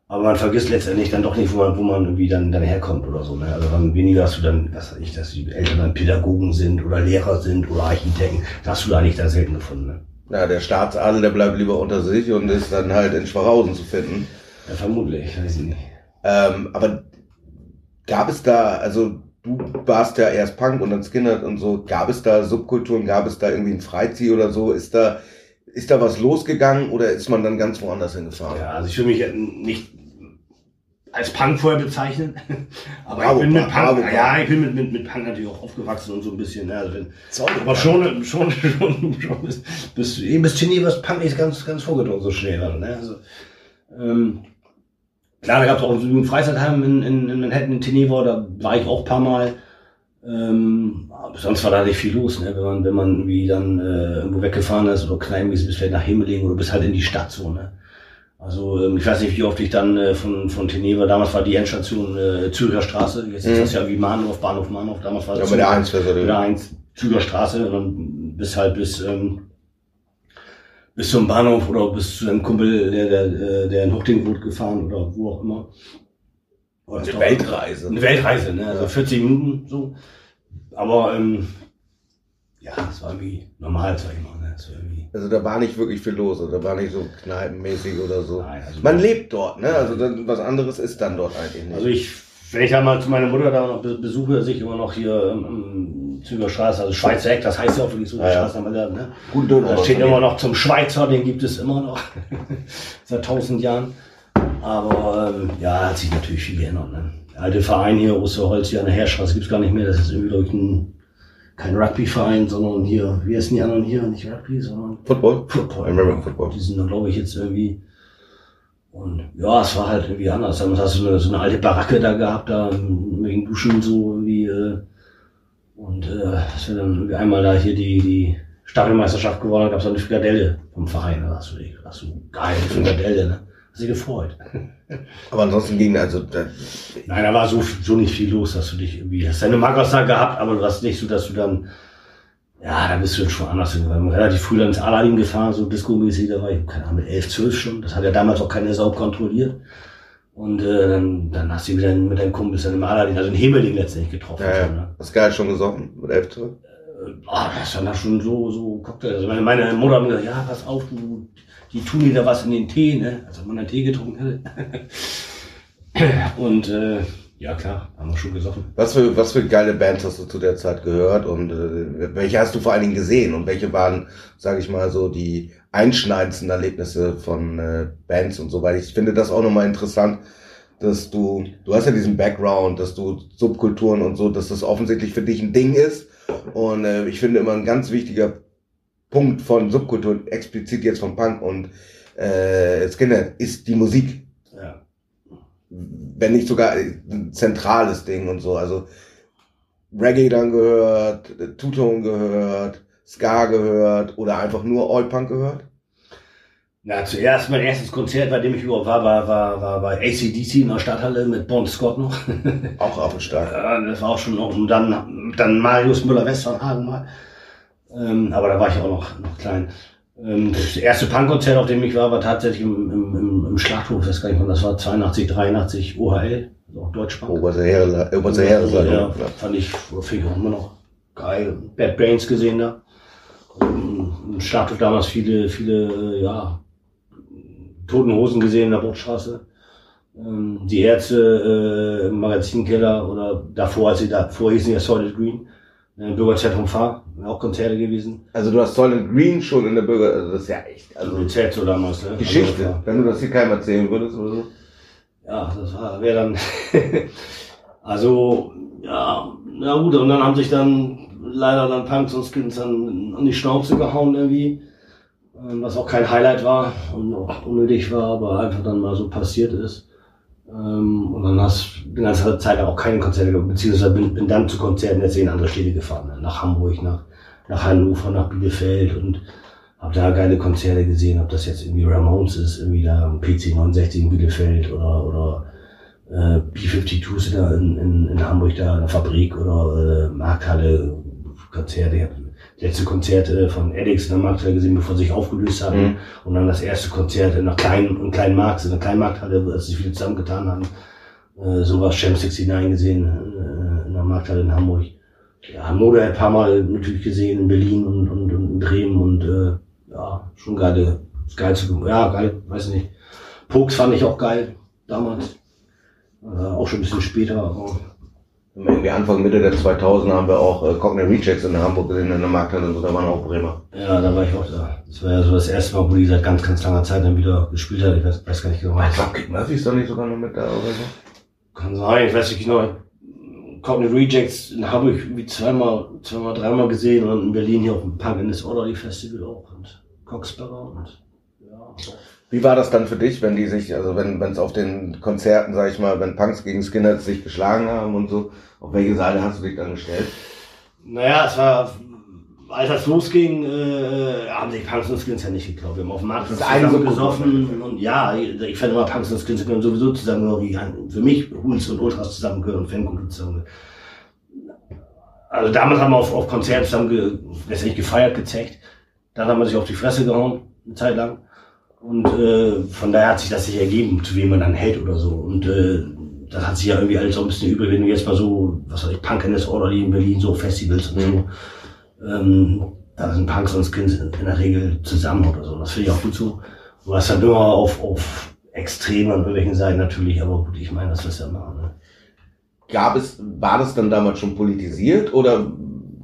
aber man vergisst letztendlich dann doch nicht, wo man, wo man irgendwie dann, dann herkommt oder so. Ne? Also dann weniger hast du dann, was weiß ich, dass die Eltern dann Pädagogen sind oder Lehrer sind oder Architekten, das hast du da nicht da selten gefunden. Ne? Ja, der Staatsadel, der bleibt lieber unter sich und ist dann halt in Schwarhausen zu finden. Ja, vermutlich, weiß ich nicht. Ähm, aber gab es da, also du warst ja erst Punk und dann Skinhead und so, gab es da Subkulturen, gab es da irgendwie ein Freizieher oder so? Ist da, ist da was losgegangen oder ist man dann ganz woanders hingefahren? Ja, also ich will mich nicht als Punk vorher bezeichnen, aber bravo, ich bin mit Punk, bravo, ja, ich bin mit, mit, mit Punk natürlich auch aufgewachsen und so ein bisschen, ne, also wenn, aber schon, schon, schon, schon bis, bis, bis Genie was Punk ist ganz, ganz vorgedrungen so schnell, ne, also, ähm, klar, da gab es auch ein Freizeitheim in, in, in Manhattan, in Tenevor, da war ich auch ein paar Mal, ähm, sonst war da nicht viel los, ne? wenn man wenn man irgendwie dann äh, irgendwo weggefahren ist oder kneipenmäßig bis vielleicht nach Himmeling oder bis halt in die Stadt so. Ne? Also ähm, ich weiß nicht, wie oft ich dann äh, von von Teneva, damals war die Endstation äh, Zürcher Straße, jetzt ist mhm. das ja wie Mahnhof, Bahnhof Mahnhof, damals war das ja, bei der 1 bei der 1 Zürcher Straße und dann bis halt bis ähm, bis zum Bahnhof oder bis zu einem Kumpel, der, der, äh, der in Huchting wurde gefahren oder wo auch immer. Oder eine Weltreise. Eine Weltreise, ne? Also 40 Minuten so. Aber ähm, ja, es war irgendwie normal, sag ich mal. Ne? Also da war nicht wirklich viel los, also da war nicht so kneipenmäßig oder so. Nein, also Man lebt dort, ne? Also dann, was anderes ist dann dort eigentlich nicht. Also ich, wenn ich da mal zu meiner Mutter da noch besuche, sich immer noch hier ähm, Züger Straße, also Schweizer Eck, das heißt ja auch wirklich so, ja, Straße, ja. ne? Gut, da steht immer noch zum Schweizer, den gibt es immer noch. Seit tausend Jahren. Aber ähm, ja, hat sich natürlich viel geändert. Ne? Der alte Verein hier, Osterholz hier an der Herrstraße gibt es gar nicht mehr. Das ist irgendwie, ich, ein, kein Rugby-Verein, sondern hier, wie heißen die anderen hier? Nicht Rugby, sondern Football. Football. American Football. Die sind dann, glaube ich, jetzt irgendwie. Und ja, es war halt irgendwie anders. Damals hast du eine, so eine alte Baracke da gehabt, da wegen Duschen so irgendwie. Äh, und äh, als wir dann irgendwie einmal da hier die, die Staffelmeisterschaft gewonnen haben, gab es eine Frikadelle vom Verein. Da hast du, hast du geil, Frikadelle, ne? sie gefreut. Aber ansonsten ging also. Da Nein, da war so, so nicht viel los, dass du dich irgendwie. Hast deine Magostar gehabt, aber du hast nicht so, dass du dann. Ja, da bist du schon anders hingegangen. Relativ früh dann ins Aladdin gefahren, so Disco-mäßig, da war ich, keine Ahnung, mit elf, zwölf schon. Das hat ja damals auch keine Sau kontrolliert. Und äh, dann, dann hast du wieder mit deinem Kumpel dann im Aladdin, also in Hemeling letztendlich getroffen. Ja, ja. Ne? Hast geil schon gesoffen mit elf, zwölf? Äh, oh, das war dann schon so, so Cocktail. Also meine, meine Mutter hat mir gesagt, ja, pass auf, du die tun dir da was in den Tee, ne? als ob man einen Tee getrunken hätte. Und äh, ja klar, haben wir schon gesoffen. Was für, was für geile Bands hast du zu der Zeit gehört und äh, welche hast du vor allen Dingen gesehen und welche waren, sage ich mal, so die einschneidendsten Erlebnisse von äh, Bands und so, weil ich finde das auch nochmal interessant, dass du, du hast ja diesen Background, dass du Subkulturen und so, dass das offensichtlich für dich ein Ding ist und äh, ich finde immer ein ganz wichtiger Punkt von Subkultur, explizit jetzt von Punk und äh, Skinner, ist die Musik. Ja. Wenn nicht sogar ein zentrales Ding und so. Also Reggae dann gehört, Tuton gehört, Ska gehört oder einfach nur All Punk gehört? Na, zuerst mein erstes Konzert, bei dem ich überhaupt war, war, war, war bei ACDC in der Stadthalle mit Bon Scott noch. auch auf stark. Ja, das war auch schon noch. Und dann, dann Marius Müller-Westernhagen mal. Ähm, aber da war ich auch noch, noch klein. Ähm, das erste Punkkonzert, auf dem ich war, war tatsächlich im, im, im, Schlachthof, das kann ich mal, das war 82, 83 OHL, also auch Deutschpunk. Oberseehre, Oberseehre, ja, ja, fand ich, finde ich auch immer noch geil. Bad Brains gesehen da. Im Schlachthof damals viele, viele, ja, Toten Hosen gesehen in der Bordstraße. Ähm, die Ärzte äh, im Magazinkeller oder davor, als sie davor hießen ja Solid Green. Äh, Bürgerzentrum Fahr, auch Konzerte gewesen. Also du hast Solid Green schon in der Bürger, also das ist ja echt, also Erzählt so damals, ne? Geschichte, Also, wenn du das hier keinem erzählen würdest oder so. ja, das war, wäre dann, also, ja, na gut, und dann haben sich dann leider dann Punks und Skins dann an die Schnauze gehauen irgendwie, ähm, was auch kein Highlight war und auch unnötig war, aber einfach dann mal so passiert ist. Ähm, Und dann hast du die ganze Zeit auch keine Konzerte gehabt, beziehungsweise bin, bin dann zu Konzerten jetzt in andere Städte gefahren, ne? nach Hamburg, nach, nach Hannover, nach Bielefeld und habe da geile Konzerte gesehen, ob das jetzt irgendwie Ramones ist, irgendwie da PC 69 in Bielefeld oder, oder äh, B-52s da in, in, in Hamburg da in der Fabrik oder äh, Markthalle Konzerte. Ich habe letzte Konzerte von Eddix in der Markthalle gesehen, bevor sie sich aufgelöst haben. Mhm. Und dann das erste Konzert in einer kleinen, in kleinen Markt, in einer kleinen Markthalle, als sich viele zusammengetan haben. Äh, sowas Sham 69 gesehen äh, in der Markthalle in Hamburg. Ja, Mode ein paar Mal natürlich gesehen in Berlin und, und, und in Bremen und äh, ja, schon geile, geil zu, ja, geil, weiß ich nicht. Pokes fand ich auch geil damals. Äh, auch schon ein bisschen später, aber Irgendwie Anfang, Mitte der 2000er haben wir auch äh, Cockney Rejects in Hamburg gesehen, in der Markthalle und so, da waren auch Bremer. ja, da war ich auch da. Das war ja so das erste Mal, wo die seit ganz, ganz langer Zeit dann wieder gespielt hat. Ich weiß, weiß gar nicht genau. Ich glaube, Kid Murphy ist doch nicht sogar noch mit da oder so. Kann sein, ich weiß nicht genau. Cockney Rejects in Hamburg wie zweimal, zweimal, dreimal gesehen und in Berlin hier auf dem Punk in Orderly Festival auch und Coxsparrow und ja. Wie war das dann für dich, wenn die sich, also wenn es auf den Konzerten, sag ich mal, wenn Punks gegen Skinheads sich geschlagen haben und so, auf welche Seite hast du dich dann gestellt? Naja, es war, als das losging, äh, haben sich Punks und Skins ja nicht geklaut. Wir haben auf dem Markt zusammen Subkultur. gesoffen und ja, ich fand immer Punks und Skins gehören sowieso zusammengehören, wie für mich Hools und Ultras zusammengehören und Fankultur zusammengehören. Also damals haben wir auf, auf Konzerten zusammen ge, letztendlich gefeiert, gezecht. Dann haben wir sich auf die Fresse gehauen, eine Zeit lang. Und äh, von daher hat sich das sich ergeben, zu wem man dann hält oder so. Und äh, das hat sich ja irgendwie alles so ein bisschen übel, wenn du jetzt mal so, was weiß ich, Punk in das Orderly in Berlin, so Festivals und so. Ähm, da sind Punks und Skins in, der Regel zusammen oder so. Das finde ich auch gut so. Du hast dann immer auf, auf Extreme an irgendwelchen Seiten natürlich, aber gut, ich meine, das ist ja immer, ne? Gab es, war das dann damals schon politisiert oder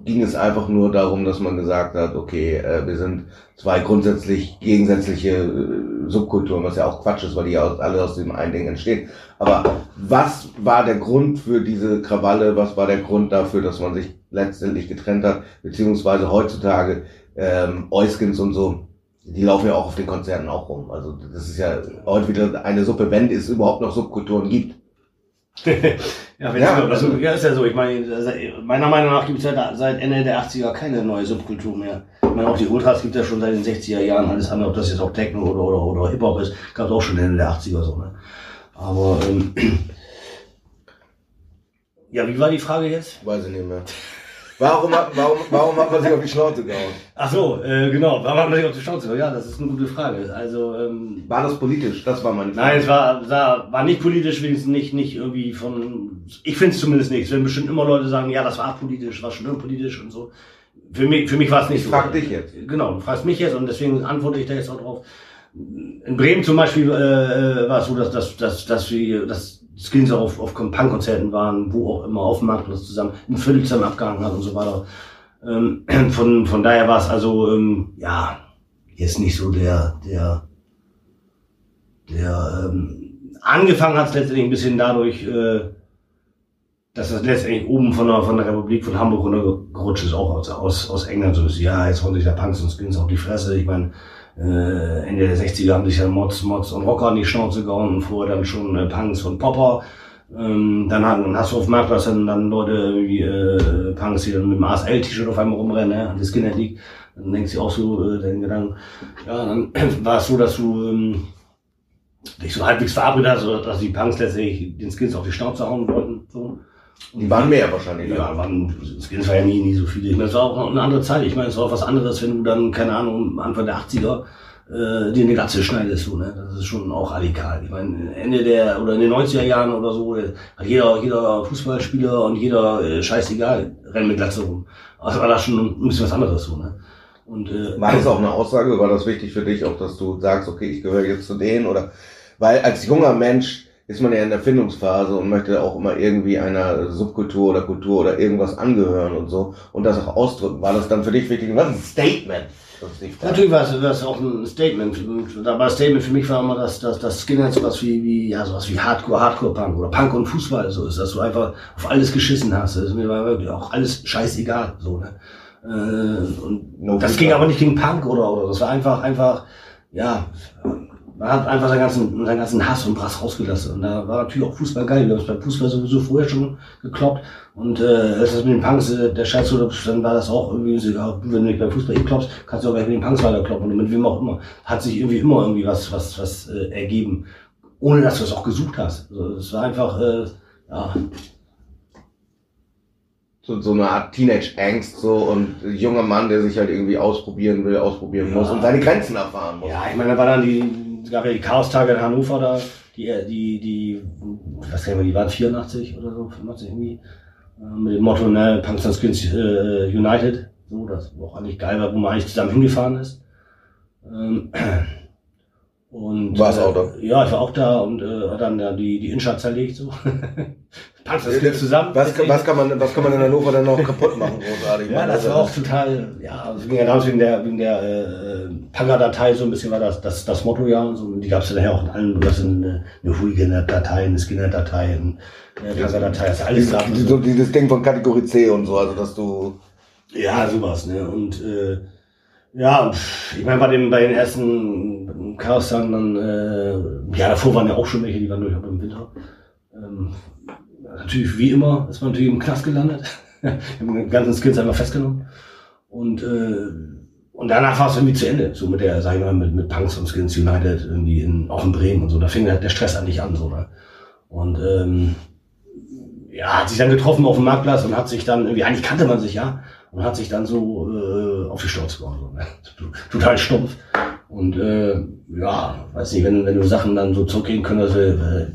ging es einfach nur darum, dass man gesagt hat, okay, äh, wir sind zwei grundsätzlich gegensätzliche äh, Subkulturen, was ja auch Quatsch ist, weil die ja aus, alle aus dem einen Ding entstehen. Aber was war der Grund für diese Krawalle? Was war der Grund dafür, dass man sich letztendlich getrennt hat? Beziehungsweise heutzutage ähm, Euskins und so, die laufen ja auch auf den Konzerten auch rum. Also das ist ja heute wieder eine Suppe, wenn es überhaupt noch Subkulturen gibt. Ja, wenn Ja, ja, also, ja, ist ja so. Ich meine, meiner Meinung nach gibt es seit, seit Ende der 80er keine neue Subkultur mehr. Ich meine, auch die Ultras gibt es ja schon seit den 60er Jahren. Alles andere, ob das jetzt auch Techno oder, oder, oder Hip-Hop ist, gab es auch schon Ende der 80er so. Ne? Aber, ähm, ja, wie war die Frage jetzt? Weiß ich nicht mehr. Warum hat, warum, warum hat man sich auf die Schnauze gehauen? Ach so, äh, genau. Warum hat man sich auf die Chance? gehauen? Ja, das ist eine gute Frage. Also, ähm, War das politisch? Das war meine Frage. Nein, es war, war, war nicht politisch, wenigstens nicht, nicht irgendwie von, ich finde es zumindest nicht. Es werden bestimmt immer Leute sagen, ja, das war politisch, war schon politisch und so. Für mich, für mich war es nicht Ich so. frag dich jetzt. Genau, du fragst mich jetzt und deswegen antworte ich da jetzt auch drauf. In Bremen zum Beispiel äh, war es so, dass, dass, dass, dass wir, dass Skins auf, auf Punk-Konzerten waren, wo auch immer auf dem Markt das zusammen, im Viertel zusammen abgehangen hat und so weiter. Ähm, von, von daher war es also, ähm, ja, jetzt nicht so der, der, der ähm, angefangen hat es letztendlich ein bisschen dadurch, äh, dass das letztendlich oben von der, von der Republik von Hamburg runtergerutscht ist, auch aus, aus, aus England so ist, ja, jetzt hauen sich da Punks und Skins auf die Fresse. Ich meine, äh, Ende der 60er haben sich dann Mods, Mods und Rocker an die Schnauze gehauen und vorher dann schon äh, Punks und Popper. Ähm, dann, dann hast du auf dem Marktplatz dann, dann Leute wie äh, Punks, die dann mit dem ASL-T-Shirt auf einmal rumrennen, ne, an das Skinhead League. Dann denkst du auch so äh, deinen Gedanken. Ja, dann war es so, dass du ähm, dich so halbwegs verabredet hast, dass die Punks letztendlich den Skins auf die Schnauze hauen wollten. So. Die waren mehr wahrscheinlich. Ja, waren, es war ja nie, nie so viele. Ich meine, es war auch eine andere Zeit. Ich meine, es war auch was anderes, wenn du dann, keine Ahnung, Anfang der 80er äh, dir eine Glatze schneidest, so, ne? Das ist schon auch radikal. Ich meine, Ende der, oder in den 90er Jahren oder so, äh, hat jeder, jeder Fußballspieler und jeder, äh, scheißegal, rennt mit Glatze rum. Also war das schon ein bisschen was anderes, so, ne? Und, äh, War das auch eine Aussage? War das wichtig für dich, auch dass du sagst, okay, ich gehöre jetzt zu denen? Oder weil als junger Mensch ist man ja in der Findungsphase und möchte auch immer irgendwie einer Subkultur oder Kultur oder irgendwas angehören und so und das auch ausdrücken. War das dann für dich wichtig? Was ein Statement? Das. Natürlich war es, es auch ein Statement. Aber das Statement für mich war immer, dass, dass, dass Skinhead sowas wie, wie, ja, sowas wie Hardcore, Hardcore-Punk oder Punk und Fußball so ist, dass du einfach auf alles geschissen hast. Das ist mir war wirklich auch alles scheißegal, so, ne. Äh, und No das ging aber nicht gegen Punk oder, oder, das war einfach, einfach, ja, man hat einfach seinen ganzen, seinen ganzen Hass und Brass rausgelassen. Und da war natürlich auch Fußball geil. Wir haben es beim Fußball sowieso vorher schon gekloppt. Und äh, als das mit den Punks, äh, der Scheiß wurde, dann war das auch irgendwie so, ja, wenn du nicht beim Fußball eh kloppst, kannst du auch gleich mit den Punks weiterkloppen und mit wem auch immer. Hat sich irgendwie immer irgendwie was, was, was äh, ergeben. Ohne dass du es auch gesucht hast. Also, es war einfach, äh, ja, so, so eine Art Teenage-Angst so und junger Mann, der sich halt irgendwie ausprobieren will, ausprobieren Ja. muss und seine Grenzen erfahren muss. Ja, ich meine, da war dann die, es gab ja die Chaos-Tage in Hannover da, die, die, die, ich weiß gar die waren 84 oder so, 85 irgendwie, äh, mit dem Motto, ne, Punks and Skins äh, United, so, das auch eigentlich geil war, wo man eigentlich zusammen hingefahren ist. Ähm, und, Warst äh, auch da? Ja, ich war auch da und äh, hat dann ja die, die Innenstadt zerlegt, so. Punks and Skins zusammen. Was, was, kann man, was kann man in Hannover dann noch kaputt machen, großartig? Ja, das war auch total, ja, also ging ja damals wegen der, wegen der äh, Panga-Datei so ein bisschen war das, das, das Motto ja und so. Und die gab es ja nachher auch in allen, du hast eine, eine Hooligan-Datei, eine Skinner-Datei, eine Panga-Datei, das ist alles da. Dieses, so dieses Ding von Kategorie C und so, also dass du. Ja, sowas, ne? Und äh, ja, ich meine, bei den, bei den ersten Chaos dann, äh, ja, davor waren ja auch schon welche, die waren durchaus im Winter. Ähm, natürlich, wie immer, ist man natürlich im Knast gelandet. Wir haben den ganzen Skills einfach festgenommen. Und, äh, und danach war es irgendwie zu Ende. So mit der, sag ich mal, mit, mit Punks und Skins United, irgendwie in, auch in Bremen und so. Da fing der Stress eigentlich an, so, ne? Und, ähm, ja, hat sich dann getroffen auf dem Marktplatz und hat sich dann, irgendwie, eigentlich kannte man sich ja, und hat sich dann so äh, auf die Schnauze gehauen. So, ne? Total stumpf. Und äh, ja, weiß nicht, wenn, wenn du Sachen dann so zurückgehen könntest, äh,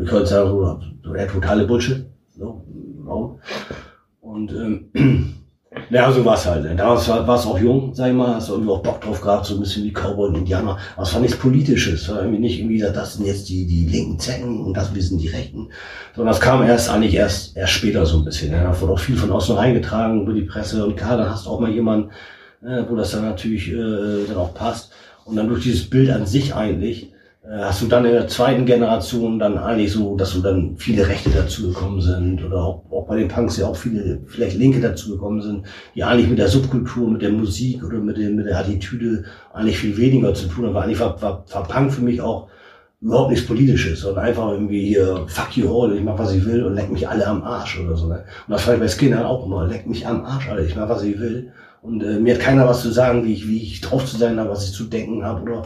ich könnte sagen, so, so der totale Bullshit. So, warum? Und ähm, ja, so war es halt. ne. Damals war es auch jung, sag ich mal, hast du irgendwie auch Bock drauf gehabt, so ein bisschen wie Cowboy und Indianer. Aber es war nichts Politisches. Es war irgendwie nicht irgendwie, gesagt, das sind jetzt die, die linken Zecken und das wir sind die Rechten. Sondern das kam erst eigentlich erst, erst später so ein bisschen. Ja. Da wurde auch viel von außen reingetragen über die Presse und klar, dann hast du auch mal jemanden, äh, wo das dann natürlich äh, dann auch passt. Und dann durch dieses Bild an sich eigentlich, hast du dann in der zweiten Generation dann eigentlich so, dass du dann viele Rechte dazugekommen sind oder auch, auch bei den Punks ja auch viele, vielleicht Linke dazugekommen sind, die eigentlich mit der Subkultur, mit der Musik oder mit, dem, mit der Attitüde eigentlich viel weniger zu tun haben. Eigentlich war, war, war Punk für mich auch überhaupt nichts Politisches, sondern einfach irgendwie hier, fuck you all, ich mach was ich will und leck mich alle am Arsch oder so. Ne? Und das war ich bei Skinner auch immer, leck mich am Arsch, Alter, ich mach was ich will. Und äh, mir hat keiner was zu sagen, wie ich, wie ich drauf zu sein habe, was ich zu denken habe oder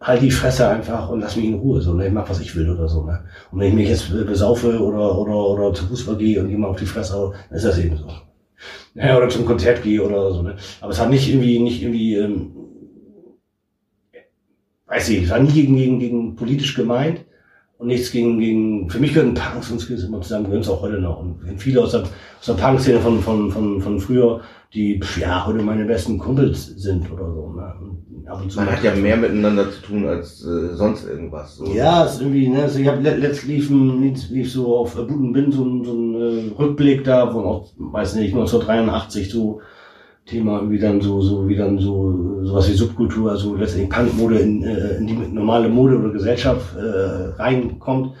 halt die Fresse einfach und lass mich in Ruhe, so, ne? ich mach was ich will oder so. Ne? Und wenn ich mich jetzt besaufe oder, oder, oder zu Fußball gehe und jemand auf die Fresse haue, dann ist das eben so. Ja, oder zum Konzert gehe oder so. Ne? Aber es hat nicht irgendwie, nicht irgendwie, ähm, weiß ich, es war nie gegen, gegen, gegen politisch gemeint und nichts gegen, gegen, für mich gehören Punks und Skills immer zusammen, gehören es auch heute noch. Und viele aus der, aus der Punk-Szene von, von, von, von früher, die, ja, heute meine besten Kumpels sind oder so. Ne? Und ab und zu Man hat ja mehr miteinander zu tun als äh, sonst irgendwas. So. Ja, ist irgendwie, ne, also ich habe lief, ein- lief, lief so auf äh, Buten Bin so ein, so ein äh, Rückblick da, wo auch, weiß nicht, 1983 so Thema irgendwie dann so, so wie dann so sowas wie Subkultur, also letztendlich Punkmode in, äh, in die normale Mode oder Gesellschaft äh, reinkommt.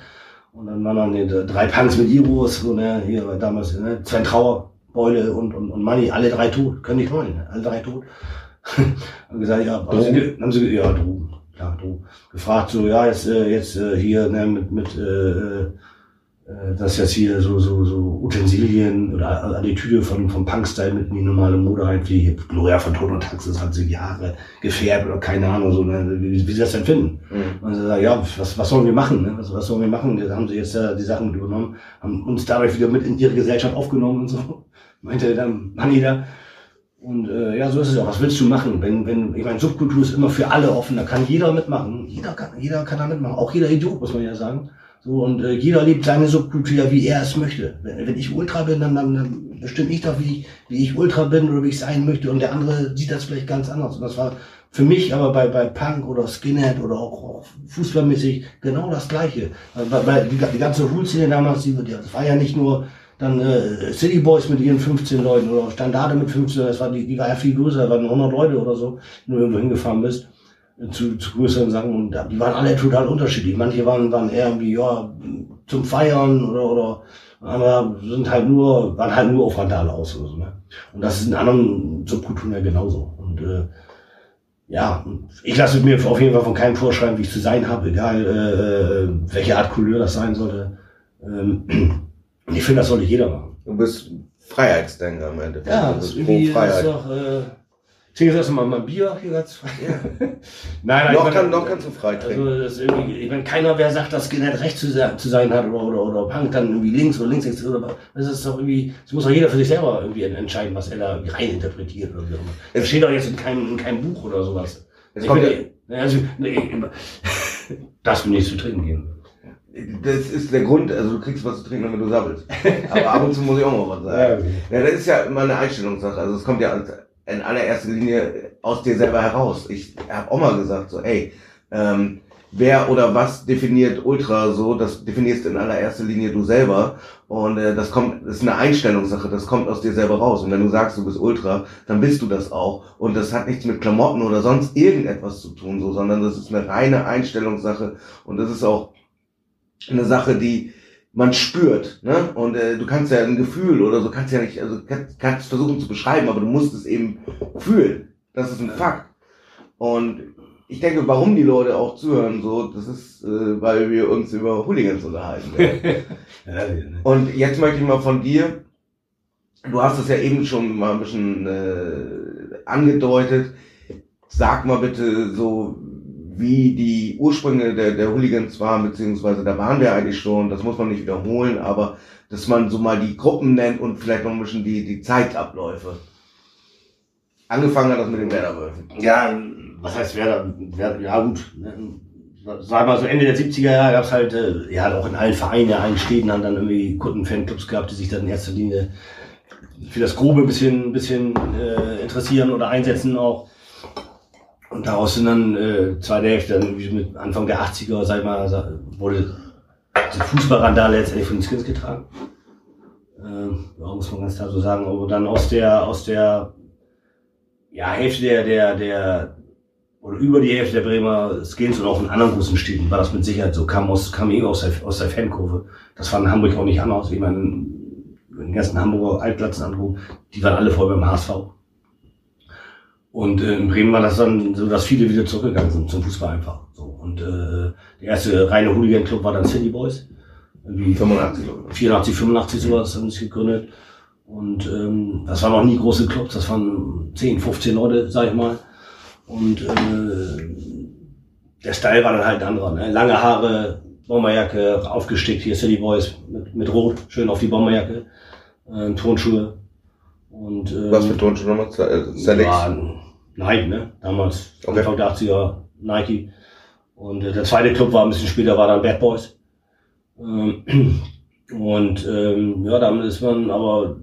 Und dann waren dann die drei Punks mit Iros, so, ne, hier war damals, ne, Sven Trauer, Beule und, und, und Manni, alle drei tot, können nicht wollen, ne, alle drei tot. haben gesagt, ja, haben sie, haben sie, ja, Drogen, klar, Drogen. Gefragt, so, ja, jetzt, äh, jetzt äh, hier, ne, mit, mit, äh, äh, dass jetzt hier so, so, so Utensilien oder Attitüde von, vom Punk-Style mit in die normale Mode reinfliegen. Gloria von Ton und Tax ist halt so Jahre gefärbt oder keine Ahnung, so, ne? wie, wie sie das denn finden. Mhm. Und sie sagen, ja, was, was sollen wir machen? Ne? Was, was sollen wir machen? Da haben sie jetzt ja die Sachen übernommen, haben uns dadurch wieder mit in ihre Gesellschaft aufgenommen und so. Meinte dann Manni da. Und äh, ja, so ist es auch. Was willst du machen? Wenn, wenn, ich meine, Subkultur ist immer für alle offen, da kann jeder mitmachen. Jeder kann, jeder kann da mitmachen. Auch jeder Idiot, muss man ja sagen. So, und äh, jeder lebt seine Subkultur, wie er es möchte. Wenn, wenn ich Ultra bin, dann, dann, dann bestimme ich doch, wie, wie ich Ultra bin oder wie ich sein möchte. Und der andere sieht das vielleicht ganz anders. Und das war für mich aber bei, bei Punk oder Skinhead oder auch, auch fußballmäßig genau das Gleiche. Weil, weil die, die ganze Hool-Szene damals, die, das war ja nicht nur dann äh, City Boys mit ihren 15 Leuten oder Standarde mit 15, das war die, die war ja viel größer, da waren 100 Leute oder so, wenn du irgendwo hingefahren bist zu, zu größeren Sachen und die waren alle total unterschiedlich. Manche waren, waren eher irgendwie, ja, zum Feiern oder, oder andere sind halt nur, waren halt nur auf Randale aus oder so, ne? Und das ist in anderen Subkulturen ja genauso. Und äh, ja, ich lasse mir auf jeden Fall von keinem vorschreiben, wie ich zu sein habe, egal äh, äh welche Art Couleur das sein sollte. Ähm, ich finde, das sollte jeder machen. Du bist Freiheitsdenker am Ende. Ja, das ist irgendwie Freiheit. Ist doch, äh, Trinke jetzt erstmal mal Bier hier ganz frei. Ja. nein, nein, noch, kann, noch kannst du frei trinken. Also das irgendwie, ich meine, keiner, wer sagt, dass Skinhead rechts zu, zu, sein hat oder, oder, oder Punk dann irgendwie links oder links, rechts oder das ist doch irgendwie, das muss doch jeder für sich selber irgendwie entscheiden, was er da rein interpretiert oder wie auch immer. Es steht doch jetzt in keinem, in keinem Buch oder sowas. Jetzt kommt bin, also, nee, das will nicht zu trinken gehen. Das ist der Grund, also du kriegst was zu trinken, wenn du sabbelst. Aber ab und zu muss ich auch mal was sagen. Ja, das ist ja immer eine Einstellungssache. Also es kommt ja in allererster Linie aus dir selber heraus. Ich habe auch mal gesagt, so, ey, ähm, wer oder was definiert Ultra so, das definierst in allererster Linie du selber. Und äh, das kommt, das ist eine Einstellungssache, das kommt aus dir selber raus. Und wenn du sagst, du bist Ultra, dann bist du das auch. Und das hat nichts mit Klamotten oder sonst irgendetwas zu tun, so, sondern das ist eine reine Einstellungssache. Und das ist auch eine Sache, die man spürt, ne? Und äh, du kannst ja ein Gefühl oder so kannst ja nicht, also kannst, kannst versuchen zu beschreiben, aber du musst es eben fühlen. Das ist ein Fakt. Und ich denke, warum die Leute auch zuhören, so, das ist, äh, weil wir uns über Hooligans unterhalten. Ne? Und jetzt möchte ich mal von dir, du hast es ja eben schon mal ein bisschen äh, angedeutet, sag mal bitte so, wie die Ursprünge der, der Hooligans waren, beziehungsweise da waren wir eigentlich schon, das muss man nicht wiederholen, aber dass man so mal die Gruppen nennt und vielleicht noch ein bisschen die, die Zeitabläufe. Angefangen hat das mit den Werderwölfen. Ja, was heißt Werder? Werder ja gut, ne, sag mal so Ende der 70er Jahre gab es halt, äh, ja auch in allen Vereinen, in allen Städten haben dann irgendwie Kunden-Fanclubs gehabt, die sich dann in erster Linie für das Grobe ein bisschen, bisschen äh, interessieren oder einsetzen auch. Und daraus sind dann äh, zweite Hälfte, dann wie mit Anfang der 80er, sag ich mal, wurde die Fußballrandale letztendlich von den Skins getragen. Äh, ja, muss man ganz klar so sagen. Aber dann aus der, aus der ja, Hälfte der, der, der, oder über die Hälfte der Bremer Skins und auch in anderen großen Städten war das mit Sicherheit so, kam aus, kam eben aus der, aus der Fankurve. Das war in Hamburg auch nicht anders. Ich meine, den ganzen Hamburger Altplatzen angucken, die waren alle voll beim HSV. Und äh, in Bremen war das dann so, dass viele wieder zurückgegangen sind zum Fußball einfach. So. Und äh, der erste reine Hooligan-Club war dann City Boys. Irgendwie 85, 84, 85 sowas haben sie gegründet. Und ähm, das waren noch nie große Clubs, das waren 10, 15 Leute, sag ich mal. Und äh, der Style war dann halt ein anderer. Ne? Lange Haare, Bomberjacke, aufgestickt, hier City Boys mit, mit Rot, schön auf die Bomberjacke, äh, Tonschuhe. Und, ähm, Was für Tonschuhe nochmal? Celtics? Nike, ne? Damals, okay. Anfang der 80er, Nike. Und äh, der zweite Club war ein bisschen später, war dann Bad Boys. Ähm, und ähm, ja, damit ist man aber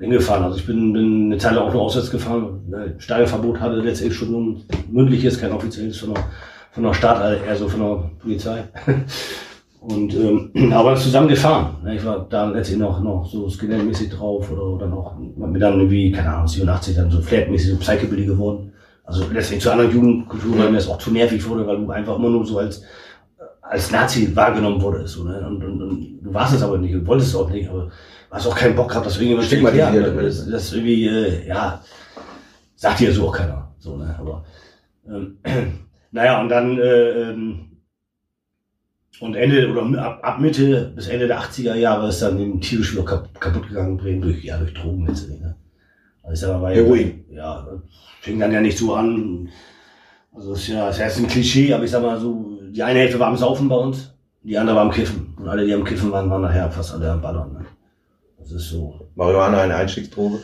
hingefahren. Also ich bin, bin eine Zeit lang auch nur auswärts gefahren. Stadionverbot hatte letztendlich schon ein mündliches, kein offizielles von der, von der Stadt, also eher so von der Polizei. Und ähm, aber zusammen gefahren. Ich war da letztendlich noch, noch so Skinhead-mäßig drauf oder, oder noch mit dann irgendwie, keine Ahnung, 87 dann so Flat-mäßig, so Psychobilly geworden. Also letztendlich zu anderen Jugendkulturen, weil mir das auch zu nervig wurde, weil du einfach immer nur so als als Nazi wahrgenommen wurdest. So, ne? und, und, und du warst es aber nicht, du wolltest es auch nicht, aber du hast auch keinen Bock gehabt, dass irgendjemand stigmatisiert das, das irgendwie, äh, ja, sagt dir so auch keiner. So, ne? Aber ähm, naja, und dann äh, ähm, Und Ende oder ab, ab Mitte bis Ende der 80er Jahre ist dann im tierisch wieder kaputt gegangen, Bremen durch, ja, durch Drogen letztendlich. Ne? Also ich sag mal, Heroin. Ja, fing dann ja nicht so an. Also das ist ja, das ist ein Klischee, aber ich sag mal so, die eine Hälfte war am Saufen bei uns, die andere war am Kiffen. Und alle, die am Kiffen waren, waren nachher fast alle am Ballern. Ne? Das ist so. Marihuana eine Einstiegsdroge?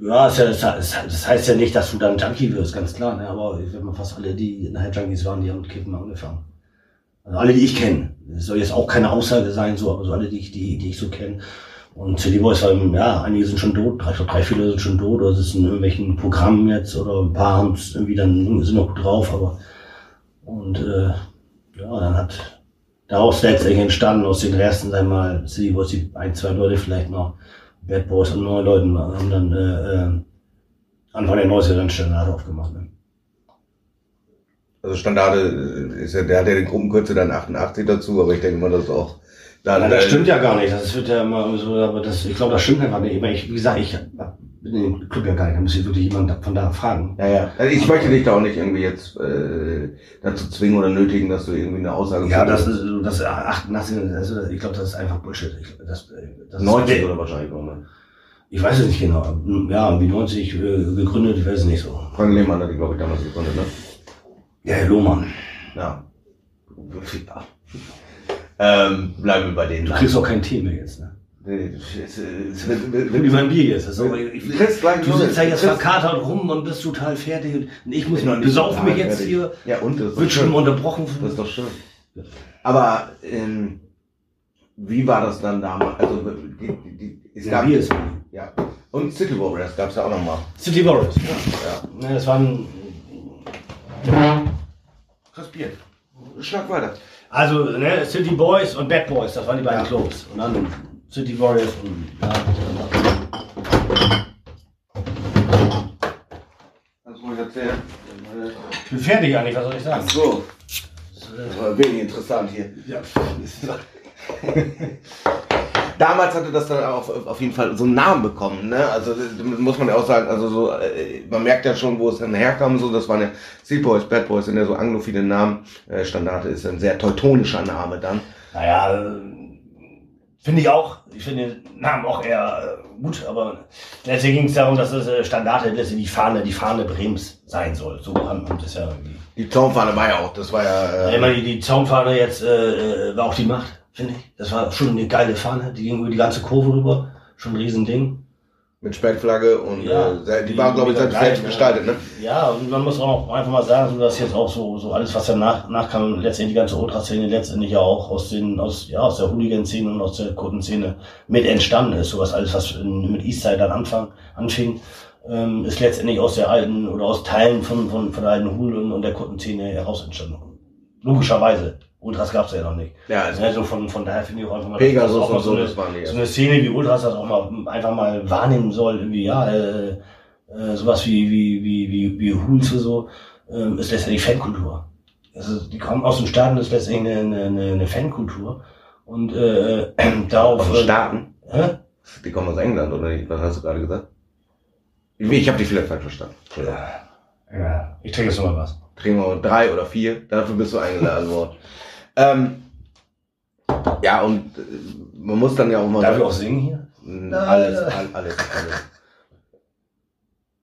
Ja, das, das, das heißt ja nicht, dass du dann Junkie wirst, ganz klar. Ne? Aber ich sag mal, fast alle, die nachher Junkies waren, die haben mit Kiffen angefangen. Also alle, die ich kenne. Das soll jetzt auch keine Aussage sein, so, aber so alle, die ich, die, die ich so kenne. Und City Boys haben, ja, einige sind schon tot, drei, drei, viele sind schon tot, oder sitzen in irgendwelchen Programmen jetzt, oder ein paar haben es irgendwie dann, sind noch gut drauf, aber, und, äh, ja, dann hat daraus letztendlich entstanden, aus den ersten, wir mal, City Boys, die ein, zwei Leute vielleicht noch, Bad Boys und neun Leuten haben dann, äh, äh Anfang der 90er dann Standard aufgemacht, ne? Also Standarde ist ja, der hat ja den Gruppenkürzel dann 88 dazu, aber ich denke mal, das ist auch dann, Nein, das äh, stimmt ja gar nicht. Das wird ja immer so, aber das, ich glaube, das stimmt einfach nicht. Ich, wie gesagt, ich bin in den Club ja gar nicht. Da muss ich wirklich jemand von da fragen. Ja, ja. Also ich möchte dich da auch nicht irgendwie jetzt äh, dazu zwingen oder nötigen, dass du irgendwie eine Aussage Ja, das ist das 88, also ich glaube, das ist einfach Bullshit. Ich, das, das 90 oder wahrscheinlich auch, ne? Ich weiß es nicht genau. Ja, wie 90 äh, gegründet, ich weiß es nicht so. Frank Lehmann hat die, glaube ich, damals gegründet, ne? Ja, Herr Lohmann. Ja. Ähm, bleiben wir bei denen. Du kriegst auch kein Tee mehr jetzt, ne? Wenn du mein Bier jetzt hast. Aber ich, du sitzt ja jetzt verkatert rum und bist total fertig und ich muss noch besaufen mich jetzt hier. Ja, und das wird schon unterbrochen. Das ist doch schön. Aber ähm, wie war das dann damals? Also die, die, die, es ja, gab Bier ist ja. Und City Warriors gab es ja auch nochmal. City Warriors, ja. ja. Das waren. Krass Bier. Schlag weiter. Also, ne, City Boys und Bad Boys, das waren die beiden ja. Clubs. Und dann City Warriors und ja. Was muss ich erzählen? Ich bin fertig eigentlich, was soll ich sagen? Ach so. Das war wenig interessant hier. Ja. damals hatte das dann auch auf jeden Fall so einen Namen bekommen, ne? Also muss man ja auch sagen, also so, äh, man merkt ja schon, wo es dann herkam, so, das waren ja Sea Boys, Bad Boys, sind ja so anglophile Namen. Äh, Standarte ist ein sehr teutonischer Name dann. Naja, finde ich auch. Ich finde den Namen auch eher äh, gut, aber letztlich ging es darum, dass das Standarte letztlich die Fahne, die Fahne Brems sein soll. So haben das ja irgendwie. Die Zaunfahne war ja auch, das war ja. Äh, ja, ich meine, die, die Zaunfahne jetzt äh, war auch die Macht finde ich. Das war schon eine geile Fahne, die ging über die ganze Kurve rüber. Schon ein Riesending. Mit Speckflagge und ja, äh, die, die war, glaube ich, selbst, selbst gestaltet, ne? Ja, und man muss auch einfach mal sagen, dass jetzt auch so, so alles, was danach nachkam, letztendlich die ganze Ultraszene letztendlich ja auch aus den, aus, ja, aus der Hooligan-Szene und aus der Kundenszene mit entstanden ist. Sowas alles, was in, mit Eastside dann anfang, anfing, ähm, ist letztendlich aus der alten oder aus Teilen von, von, von der alten Hooligan und der Kundenszene heraus entstanden. Logischerweise. Ultras gab es ja noch nicht. Ja, also, also von, von daher finde ich auch einfach mal, Pegasus auch mal so, eine, so eine Szene wie Ultras das auch mal einfach mal wahrnehmen soll, irgendwie, ja, äh, äh, sowas wie, wie, wie, wie, wie oder so, äh, ist letztendlich Fankultur. Also, die kommen aus den Staaten, ist letztendlich eine, eine, eine Fankultur. Und äh, äh, darauf. Aus den Staaten? Hä? Die kommen aus England, oder nicht? Was hast du gerade gesagt? Ich, ich habe dich vielleicht falsch verstanden. Ja, ja. ich trinke jetzt noch mal was. Trinken wir drei oder vier, dafür bist du eingeladen worden. Ähm, ja, und äh, man muss dann ja auch mal. Darf ich auch singen hier? Alles, alles, alles, alles.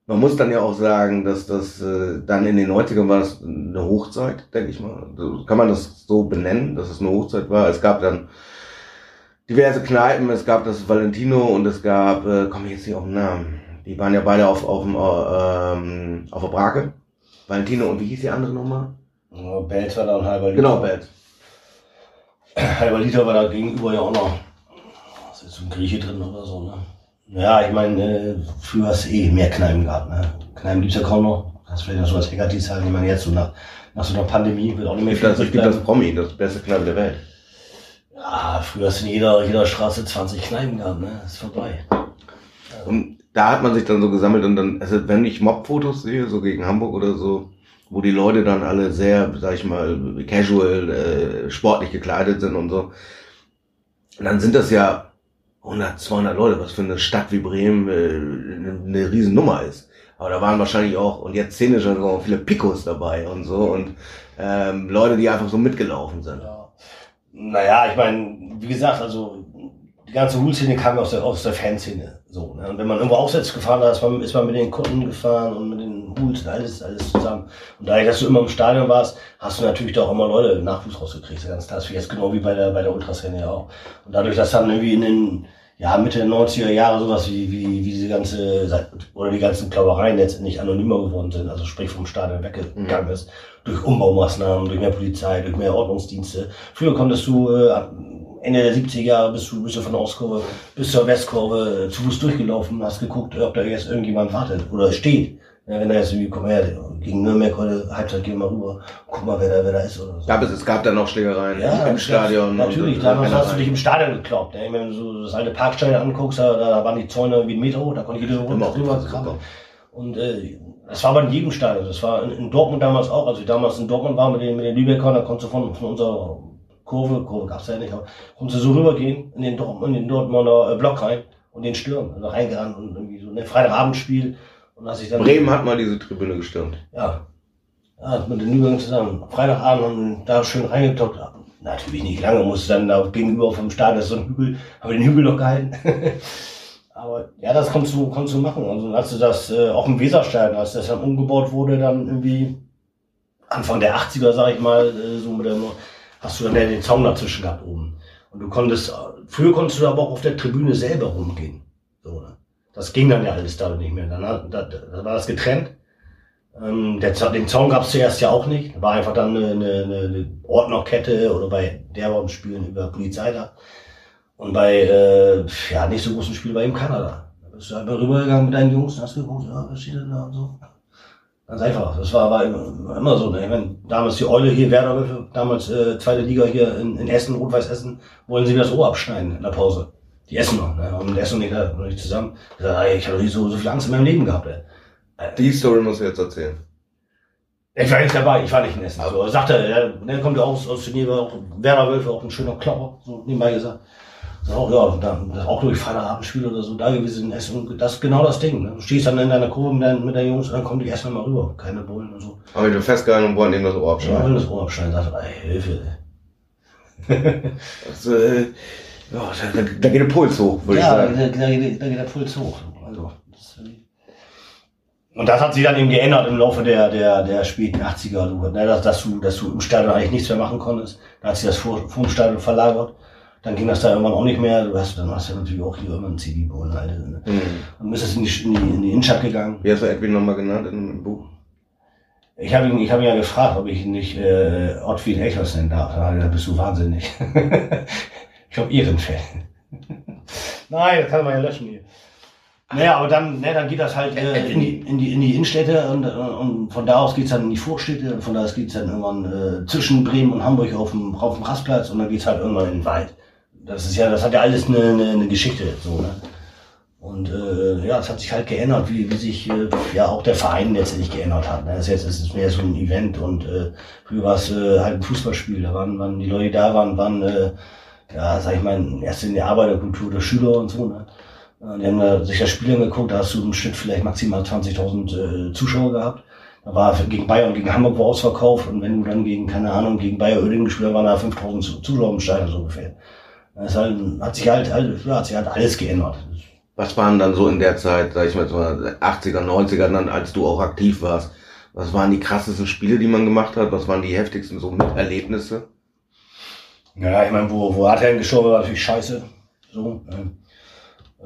Man muss dann ja auch sagen, dass das äh, dann in den 90ern war das eine Hochzeit, denke ich mal. Kann man das so benennen, dass es eine Hochzeit war? Es gab dann diverse Kneipen, es gab das Valentino und es gab, äh, komme ich jetzt nicht auf den Namen. Die waren ja beide auf, auf, dem, äh, ähm, auf der Brake. Valentino und wie hieß die andere nochmal? Oh, Belz war da ein halber Liter. Genau, Belz. Halber Liter war da gegenüber ja auch noch. Was ist ein Grieche drin oder so, ne? Ja, ich meine, äh, früher hast du eh mehr Kneipen gehabt, ne? Kneipen gibt's ja kaum noch. Das ist vielleicht noch so als Hackerdienst halt, ich meine, jetzt so nach, nach so einer Pandemie wird auch nicht mehr viel. Es gibt das Promi, das beste Kneipe der Welt. Ja, früher hast du in jeder, jeder Straße 20 Kneipen gehabt, ne? ist vorbei. Also. Und da hat man sich dann so gesammelt und dann, also wenn ich Mob-Fotos sehe, so gegen Hamburg oder so, wo die Leute dann alle sehr, sag ich mal, casual, äh, sportlich gekleidet sind und so. Und dann sind das ja 100, 200 Leute, was für eine Stadt wie Bremen äh, eine Riesennummer ist. Aber da waren wahrscheinlich auch, und jetzt szenisch auch viele Picos dabei und so und ähm, Leute, die einfach so mitgelaufen sind. Ja. Naja, ich meine, wie gesagt, also die ganze Hul-Szene kam aus der, aus der Fanszene. So, ne? Und wenn man irgendwo aufsetzt gefahren hat, ist man, ist man mit den Kunden gefahren und mit den Huls, alles, alles zusammen. Und dadurch, dass du immer im Stadion warst, hast du natürlich doch immer Leute Nachwuchs rausgekriegt. Ganz klar, jetzt genau wie bei der, bei der Ultraszene ja auch. Und dadurch, dass dann irgendwie in den, ja, Mitte der 90er Jahre sowas wie, wie, wie diese ganze, oder die ganzen Klaubereien letztendlich anonymer geworden sind, also sprich vom Stadion weggegangen mhm. ist, durch Umbaumaßnahmen, durch mehr Polizei, durch mehr Ordnungsdienste. Früher konntest du, äh, Ende der 70er Jahre bist du, bist du von der Ostkurve bis zur Westkurve zu Fuß durchgelaufen, hast geguckt, ob da jetzt irgendjemand wartet oder steht. Ja, wenn er jetzt irgendwie, komm her, gegen Nürnberg heute Halbzeit gehen wir mal rüber, guck mal, wer da, wer da ist oder so. Gab es, es gab da noch Schlägereien ja, im Stadion. Natürlich, damals hast du dich im Stadion gekloppt. Ne? Wenn du so das alte Parkstadion anguckst, da, da waren die Zäune wie ein Meter hoch, da konnte jeder runter drüber krabbeln. Und äh, das war aber in jedem Stadion. Das war in, in, Dortmund damals auch. Als ich damals in Dortmund war mit den, mit den Lübeckern, da konntest du von, von unserer Kurve, Kurve gab's ja nicht, aber konntest du so rübergehen in den, in den Dortmunder äh, Block rein und den stürmen. Also reingerannt und irgendwie so ein ne, Freitagabendspiel und als ich dann Bremen hat mal diese Tribüne gestürmt. Ja. Ja, mit den Lübern zusammen. Freitagabend und da schön reingetockt. Natürlich nicht lange, musste dann da gegenüber vom Stadion, so ein Hügel, habe den Hügel noch gehalten. Aber ja, das konntest du, konntest du machen. Also als du das äh, auch im Weserstadion, als das dann umgebaut wurde, dann irgendwie Anfang der 80er, sag ich mal, äh, so mit der, hast du dann ja den Zaun dazwischen gehabt oben. Und du konntest, früher konntest du aber auch auf der Tribüne selber rumgehen. So, ne? Das ging dann ja alles da nicht mehr. Dann, da, da war das getrennt. Ähm, der, den Zaun gab es zuerst ja auch nicht. War einfach dann eine, eine, eine Ordnerkette oder bei derben Spielen über Polizei da. Und bei äh, ja, nicht so großen Spielen war eben Kanada. Da bist du einfach rübergegangen mit deinen Jungs und hast geguckt, ja, was steht denn da und so. Ganz einfach. Das war, war immer so. Ne? Ich meine, damals die Eule hier, Werder, damals äh, zweite Liga hier in, in Essen, Rot-Weiß Essen, wollen sie mir das Ohr abschneiden in der Pause. Die essen noch, ne? Und essen nicht, noch nicht zusammen. Ich, sag, ey, ich habe noch nie so, so viel Angst in meinem Leben gehabt, ey. Die Story musst du jetzt erzählen. Ich war nicht dabei, ich war nicht in Essen. Also, er sagte, er, der kommt ja aus, aus Geneva, auch Werder Wölfe, auch ein schöner Klopper, so nebenbei gesagt. So, ja, das auch durch Feierabendspiel oder so da gewesen in Essen. Das ist genau das Ding. Ne? Du stehst dann in deiner Kurve mit, deinen, mit der Jungs und dann kommen die erstmal mal rüber. Keine Bullen und so. Aber ich bin festgehalten und wollen ihm das Ohr abschneiden. Ja, wollen das Ohr abschneiden. Sagt, ey, Hilfe. das, äh, ja, da, da, geht der Puls hoch, würde ja, ich sagen. Ja, da, da, geht, da geht der Puls hoch. Also, das, und das hat sich dann eben geändert im Laufe der, der, der späten 80er, ne, dass, dass, du, dass du im Stadion eigentlich nichts mehr machen konntest. Da hat sich das vor, vor dem Stadion verlagert. Dann ging das da irgendwann auch nicht mehr. Du hast, dann hast du natürlich auch hier immer ein CD-Bullen halt. Ne? Mhm. Und bist in die, in die, in die Innenstadt gegangen. Wie hast du Edwin nochmal genannt in dem Buch? Ich habe ihn, ich ihn ja gefragt, ob ich ihn nicht äh, Ottfried Echers nennen darf. Da hat er bist du wahnsinnig. Ich glaube, Ehrenfell. Nein, das kann man ja löschen hier. Naja, aber dann, ne, dann geht das halt äh, in, die, in, die, in die Innenstädte und, und von da aus geht's dann in die Vorstädte und von da aus geht's dann irgendwann äh, zwischen Bremen und Hamburg auf dem, auf dem Rastplatz und dann geht's halt irgendwann in den Wald. Das ist ja, das hat ja alles eine, eine, eine Geschichte, so, ne? Und äh, ja, es hat sich halt geändert, wie, wie sich äh, ja auch der Verein letztendlich geändert hat. Ne? Das jetzt ist mehr so ein Event und äh, früher war es äh, halt ein Fußballspiel. Da waren, waren die Leute, da waren, waren äh, ja, sag ich mal, erst in der Arbeiterkultur der Schüler und so. Ne? Die haben da sich das Spiel angeguckt, da hast du im Schnitt vielleicht maximal 20.000 äh, Zuschauer gehabt. Da war gegen Bayern und gegen Hamburg war ausverkauft und wenn du dann gegen, keine Ahnung, gegen Bayer Oerding gespielt hast, waren da 5.000 Zuschauer im Stadion so ungefähr. Das halt, hat sich halt, halt, ja, hat sich halt alles geändert. Was waren dann so in der Zeit, sag ich mal, so 80er, 90er, dann, als du auch aktiv warst? Was waren die krassesten Spiele, die man gemacht hat? Was waren die heftigsten so Erlebnisse? Ja, ich meine, wo, wo Harthelm gestorben war, natürlich scheiße. So. Ne?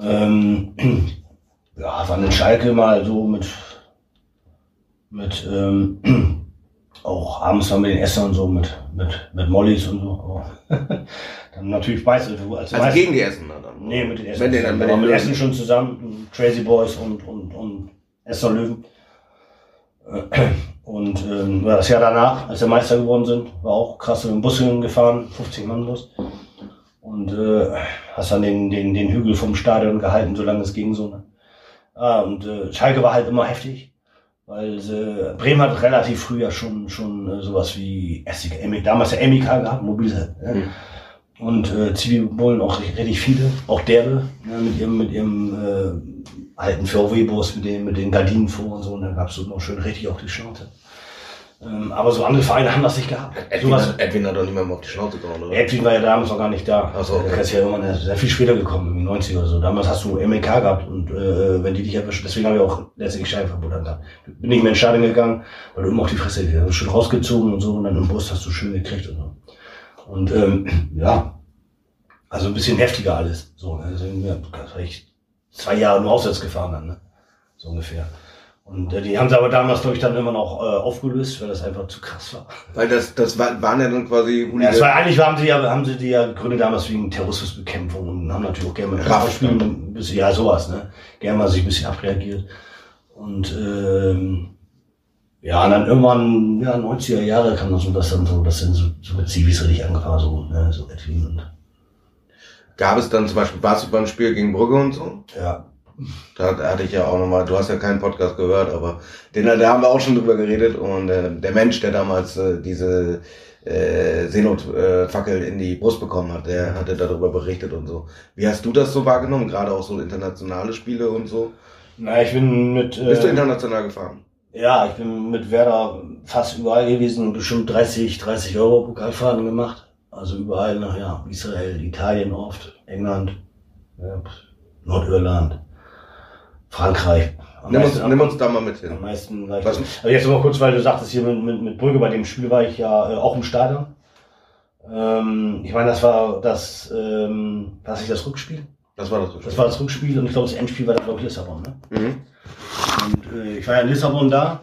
Ähm, ja, war in Schalke mal so mit, mit ähm, auch abends dann mit den Essern und so, mit, mit, mit Mollys und so. Dann natürlich weißt du, als Also gegen die Essen dann? Nee, mit den Essen. Mit den, mit den mit Essen schon zusammen, Crazy Boys und, und, und Esser Löwen. Und ähm, das Jahr danach, als wir Meister geworden sind, war auch krass mit dem Bus gefahren, 50 Mann Bus. Und äh, hast dann den, den, den Hügel vom Stadion gehalten, solange es ging so. Ne? Ah, und äh, Schalke war halt immer heftig, weil äh, Bremen hat relativ früh ja schon, schon äh, sowas wie Essig, damals ja MIK gehabt, mobile. Ne? Mhm. Und äh, Zivilbullen auch richtig viele, auch derbe, ne, mit ihrem, mit ihrem äh, alten VW-Bus mit den, mit den Gardinen vor und so. Und dann gab's so noch schön richtig auf die Schnauze. Ähm, aber so andere Vereine haben das nicht gehabt. Edwin, Sowas, hat, Edwin hat doch nicht mehr auf die Schnauze gehauen, oder? Edwin war ja damals noch gar nicht da. Ach so, okay. Der ist ja irgendwann sehr viel später gekommen, irgendwie 90 oder so. Damals hast du MEK gehabt und äh, wenn die dich erwischen, deswegen habe ich auch letztendlich Scheinverbot gehabt. Bin nicht mehr in den Stadion gegangen, weil du immer auf die Fresse hast. Schön rausgezogen und so und dann im Brust hast du schön gekriegt und so. Und ähm, ja, also ein bisschen heftiger alles. So, ne? Deswegen ja, das war ich zwei Jahre nur auswärts gefahren dann, ne? So ungefähr. Und äh, die haben sie aber damals, glaube ich, dann immer noch äh, aufgelöst, weil das einfach zu krass war. Weil das, das war, waren ja dann quasi Ja, es war eigentlich haben sie ja, haben sie die ja gegründet damals wegen Terrorismusbekämpfung und haben natürlich auch gerne mal Raffspielen. ein bisschen, ja sowas, ne? Gerne mal sich ein bisschen abreagiert. Und ähm, ja, und dann irgendwann, ja, 90er Jahre kam das so, dass dann so, das sind so, so mit Zivis richtig angefangen, so, ne, so Edwin und Gab es dann zum Beispiel, warst du beim Spiel gegen Brügge und so? ja. Da hatte ich ja auch nochmal, du hast ja keinen Podcast gehört, aber den, da haben wir auch schon drüber geredet und äh, der Mensch, der damals äh, diese äh, Seenotfackel in die Brust bekommen hat, der hatte darüber berichtet und so. Wie hast du das so wahrgenommen, gerade auch so internationale Spiele und so? Na, ich bin mit. Äh, Bist du international gefahren? Ja, ich bin mit Werder fast überall gewesen, bestimmt 30, 30 Euro Pokalfahrten gemacht. Also überall nach, ja, Israel, Italien oft, England, ja, Nordirland, Frankreich. Am Nimm uns, meisten- nimm uns da mal mit am hin. meisten gleich. Was- Aber jetzt mal kurz, weil du sagtest hier mit, mit, mit Brügge, bei dem Spiel war ich ja äh, auch im Stadion. Ähm, ich meine, das war das, ähm, war das nicht das Rückspiel? Das war das. Das war das Rückspiel und ich glaube, das Endspiel war dann, glaube ich, Lissabon, ne? Mhm. Und äh, ich war ja in Lissabon da.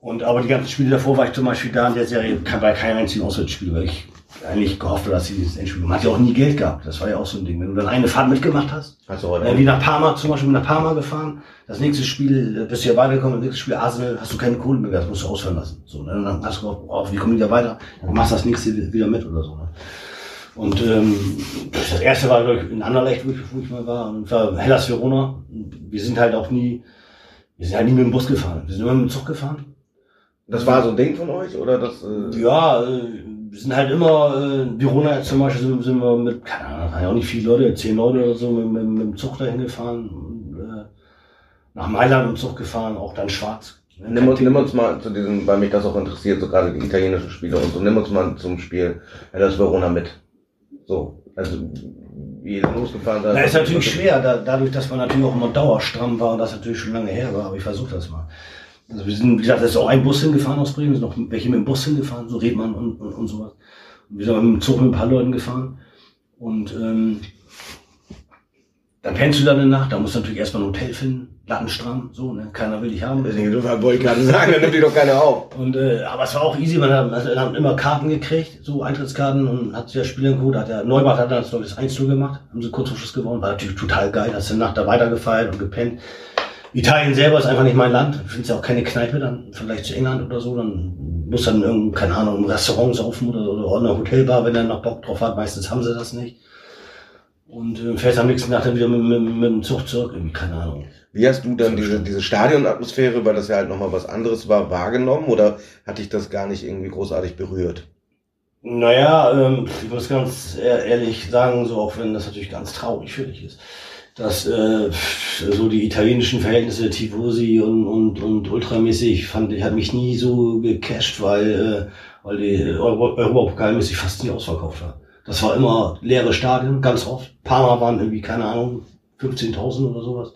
Und aber die ganzen Spiele davor war ich zum Beispiel da in der Serie bei keinem einzigen Auswärtsspiel, weil ich eigentlich gehofft habe, dass sie dieses Endspiel Man hat ja auch nie Geld gehabt. Das war ja auch so ein Ding. Wenn du dann eine Fahrt mitgemacht hast, heute äh, wie nach Parma, zum Beispiel nach Parma gefahren, das nächste Spiel, äh, bist du ja weitergekommen, das nächste Spiel Arsenal, hast du keine Kohle mehr, das musst du ausfallen lassen. So, ne? Dann hast du gehofft, oh, wie kommen die da weiter? Dann machst du das nächste wieder mit oder so. Ne? Und ähm, das erste war glaub ich, in Anderlecht, wo ich, wo ich mal war, und war Hellas Verona. Wir sind halt auch nie, wir sind halt nie mit dem Bus gefahren. Wir sind immer mit dem Zug gefahren. Das war so ein Ding von euch oder das? Äh, Ja, äh, wir sind halt immer, äh, Verona zum Beispiel sind, sind wir mit, keine Ahnung, waren ja auch nicht viele Leute, zehn Leute oder so, mit, mit, mit dem Zug dahin gefahren. Und, äh, nach Mailand im Zug gefahren, auch dann schwarz. Nimm uns, nimm uns mal zu diesem, weil mich das auch interessiert, so gerade die italienischen Spiele und so, nimm uns mal zum Spiel Hellas Verona mit. So, also wie losgefahren seid. Na, ist natürlich schwer, da, dadurch, dass man natürlich auch immer dauerstramm war und das natürlich schon lange her war, aber ich versuche das mal. Also wir sind, wie gesagt, es ist auch ein Bus hingefahren aus Bremen, es sind noch welche mit dem Bus hingefahren, so Redmann und, und, und sowas. Und wir sind mit dem Zug mit ein paar Leuten gefahren. Und ähm, dann pennst du dann eine Nacht, da musst du natürlich erstmal ein Hotel finden, lattenstramm, so, ne? Keiner will dich haben. Deswegen wollte ich gerade sagen, dann nimmt die doch keiner auf. Und, äh, aber es war auch easy, man hat, man hat immer Karten gekriegt, so Eintrittskarten und hat der Spieler geholt, hat der Neubart hat dann das, das 1 gemacht, haben sie kurz vor Schluss gewonnen, war natürlich total geil, hast du Nacht da weitergefeiert und gepennt. Italien selber ist einfach nicht mein Land, findest ja auch keine Kneipe dann, vielleicht zu England oder so, dann muss dann irgendein, keine Ahnung, im Restaurant saufen oder, oder in einer Hotelbar, wenn er noch Bock drauf hat, meistens haben sie das nicht. Und äh, fährst am nächsten Tag dann wieder mit, mit, mit dem Zug zurück, irgendwie, keine Ahnung. Wie hast du dann diese, diese Stadionatmosphäre, weil das ja halt nochmal was anderes war, wahrgenommen oder hat dich das gar nicht irgendwie großartig berührt? Naja, ähm, ich muss ganz ehr- ehrlich sagen, so auch wenn das natürlich ganz traurig für dich ist, dass äh, so die italienischen Verhältnisse Tifosi und, und, und ultramäßig fand ich, hat mich nie so gecasht, weil, äh, weil die Euro- Europapokalmäßig fast nie ausverkauft war. Das war immer leere Stadien, ganz oft. Parma waren irgendwie, keine Ahnung, 15.000 oder sowas.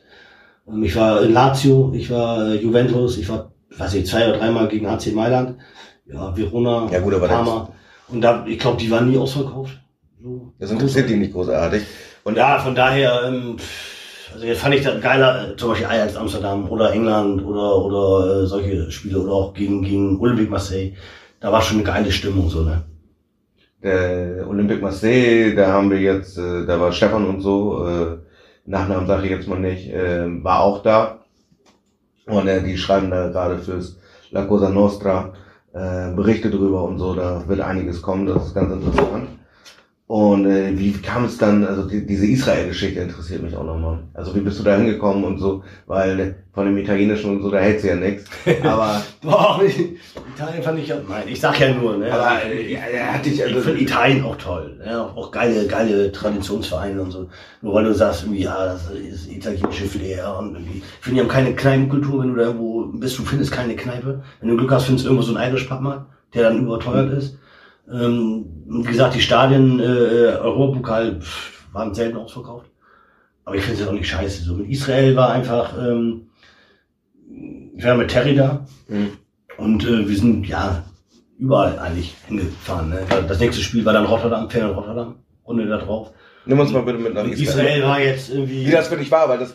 Und ich war in Lazio, ich war äh, Juventus, ich war, weiß ich, zwei oder dreimal gegen AC Mailand. Ja, Verona, Ja, gut, aber Parma. Und da, ich glaube, die waren nie ausverkauft. So. Das interessiert die nicht großartig. Und ja, von daher, ähm, also jetzt fand ich das geiler, äh, zum Beispiel Ajax Amsterdam oder England oder oder äh, solche Spiele oder auch gegen gegen Olympique Marseille. Da war schon eine geile Stimmung so, ne? Der Olympique Marseille, da haben wir jetzt, äh, da war Stefan und so, äh, Nachnamen sage ich jetzt mal nicht, äh, war auch da. Und äh, die schreiben da gerade fürs La Cosa Nostra äh, Berichte drüber und so, da wird einiges kommen, das ist ganz interessant. Und äh, wie kam es dann, also die, diese Israel-Geschichte interessiert mich auch nochmal. Also wie bist du da hingekommen und so, weil von dem Italienischen und so, da hält sie ja nichts. Aber. Boah, Italien fand ich auch, nein, ich sag ja nur, ne? Aber äh, er hat dich, also, ich finde Italien auch toll, ne? auch geile, geile Traditionsvereine und so. Nur weil du sagst, irgendwie, ja, das ist italienische Flair und irgendwie. Ich finde, die haben keine Kneipenkultur, wenn du da irgendwo bist, du findest keine Kneipe. Wenn du Glück hast, findest du irgendwo so einen Irish Pub mal, der dann überteuert ist. Ähm, wie gesagt, die Stadien, äh, Europapokal pff, waren selten ausverkauft. Aber ich finde es auch nicht scheiße. So mit Israel war einfach, ähm, ich war mit Terry da mhm. und äh, wir sind ja überall eigentlich hingefahren. Ne? Das nächste Spiel war dann Rotterdam, Fern Rotterdam, Runde da drauf. Nimm uns mal bitte mit nach Israel. Israel war jetzt irgendwie. Wie das wirklich war, weil das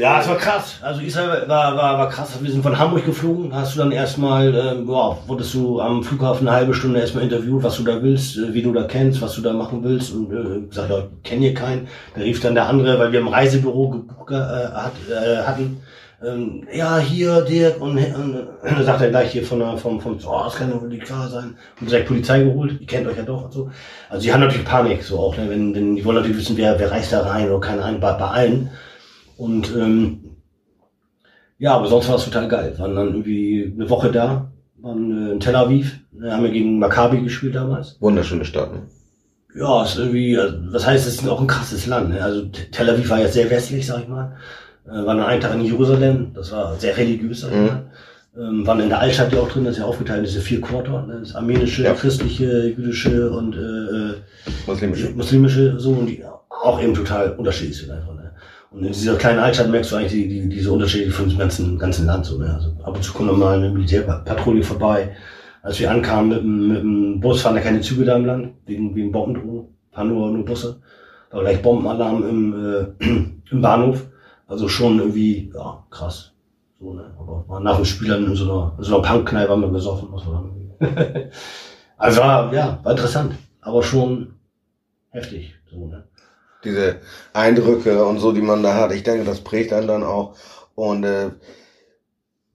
ja, es war krass. Also Israel war, war, war krass. Wir sind von Hamburg geflogen. Hast du dann erstmal, ähm, boah, wurdest du am Flughafen eine halbe Stunde erstmal interviewt, was du da willst, äh, wie du da kennst, was du da machen willst. Und äh, gesagt, ja, ich kenne hier keinen. Da rief dann der andere, weil wir im Reisebüro gebucht, äh, hat, äh, hatten. Ähm, ja, hier, Dirk. Und, und dann sagt er gleich hier von der, vom, vom, oh, das kann wohl nicht klar sein. Und direkt Polizei geholt. Ihr kennt euch ja doch und so. Also die haben natürlich Panik, so auch, ne? wenn, wenn die wollen natürlich wissen, wer, wer reist da rein oder keine Ahnung, bei, bei allen. Und ähm, ja, aber sonst war es total geil. Waren dann irgendwie eine Woche da, waren äh, in Tel Aviv, da haben wir gegen Maccabi gespielt damals. Wunderschöne Stadt, ne? Ja, ist irgendwie, also, was heißt, es ist auch ein krasses Land. Ne? Also Tel Aviv war jetzt sehr westlich, sag ich mal. Äh, waren dann einen Tag in Jerusalem, das war sehr religiös, sag ich mhm. mal. Ähm, waren in der Altstadt ja auch drin, das ist ja aufgeteilt, diese vier Quarter, ne? das armenische, ja. christliche, jüdische und äh, äh muslimische. muslimische so und die auch eben total unterschiedlich sind einfach. Ne? Und in dieser kleinen Altstadt merkst du eigentlich die, die, diese Unterschiede von dem ganzen, ganzen Land so. Ne? Also ab und zu kommt mal eine Militärpatrouille vorbei. Als wir ankamen mit, dem, mit dem Bus, fahren da keine Züge da im Land, wegen, wegen Bombendrohung, fahren nur, nur Busse. Da war gleich Bombenalarm im, äh, im Bahnhof. Also schon irgendwie, ja, krass. So, ne? Aber nach dem Spiel dann in so einer, in so einer Punkkneipe haben wir gesoffen. Was war also ja, war interessant. Aber schon heftig. So, ne? Diese Eindrücke und so, die man da hat. Ich denke, das prägt einen dann auch. Und äh,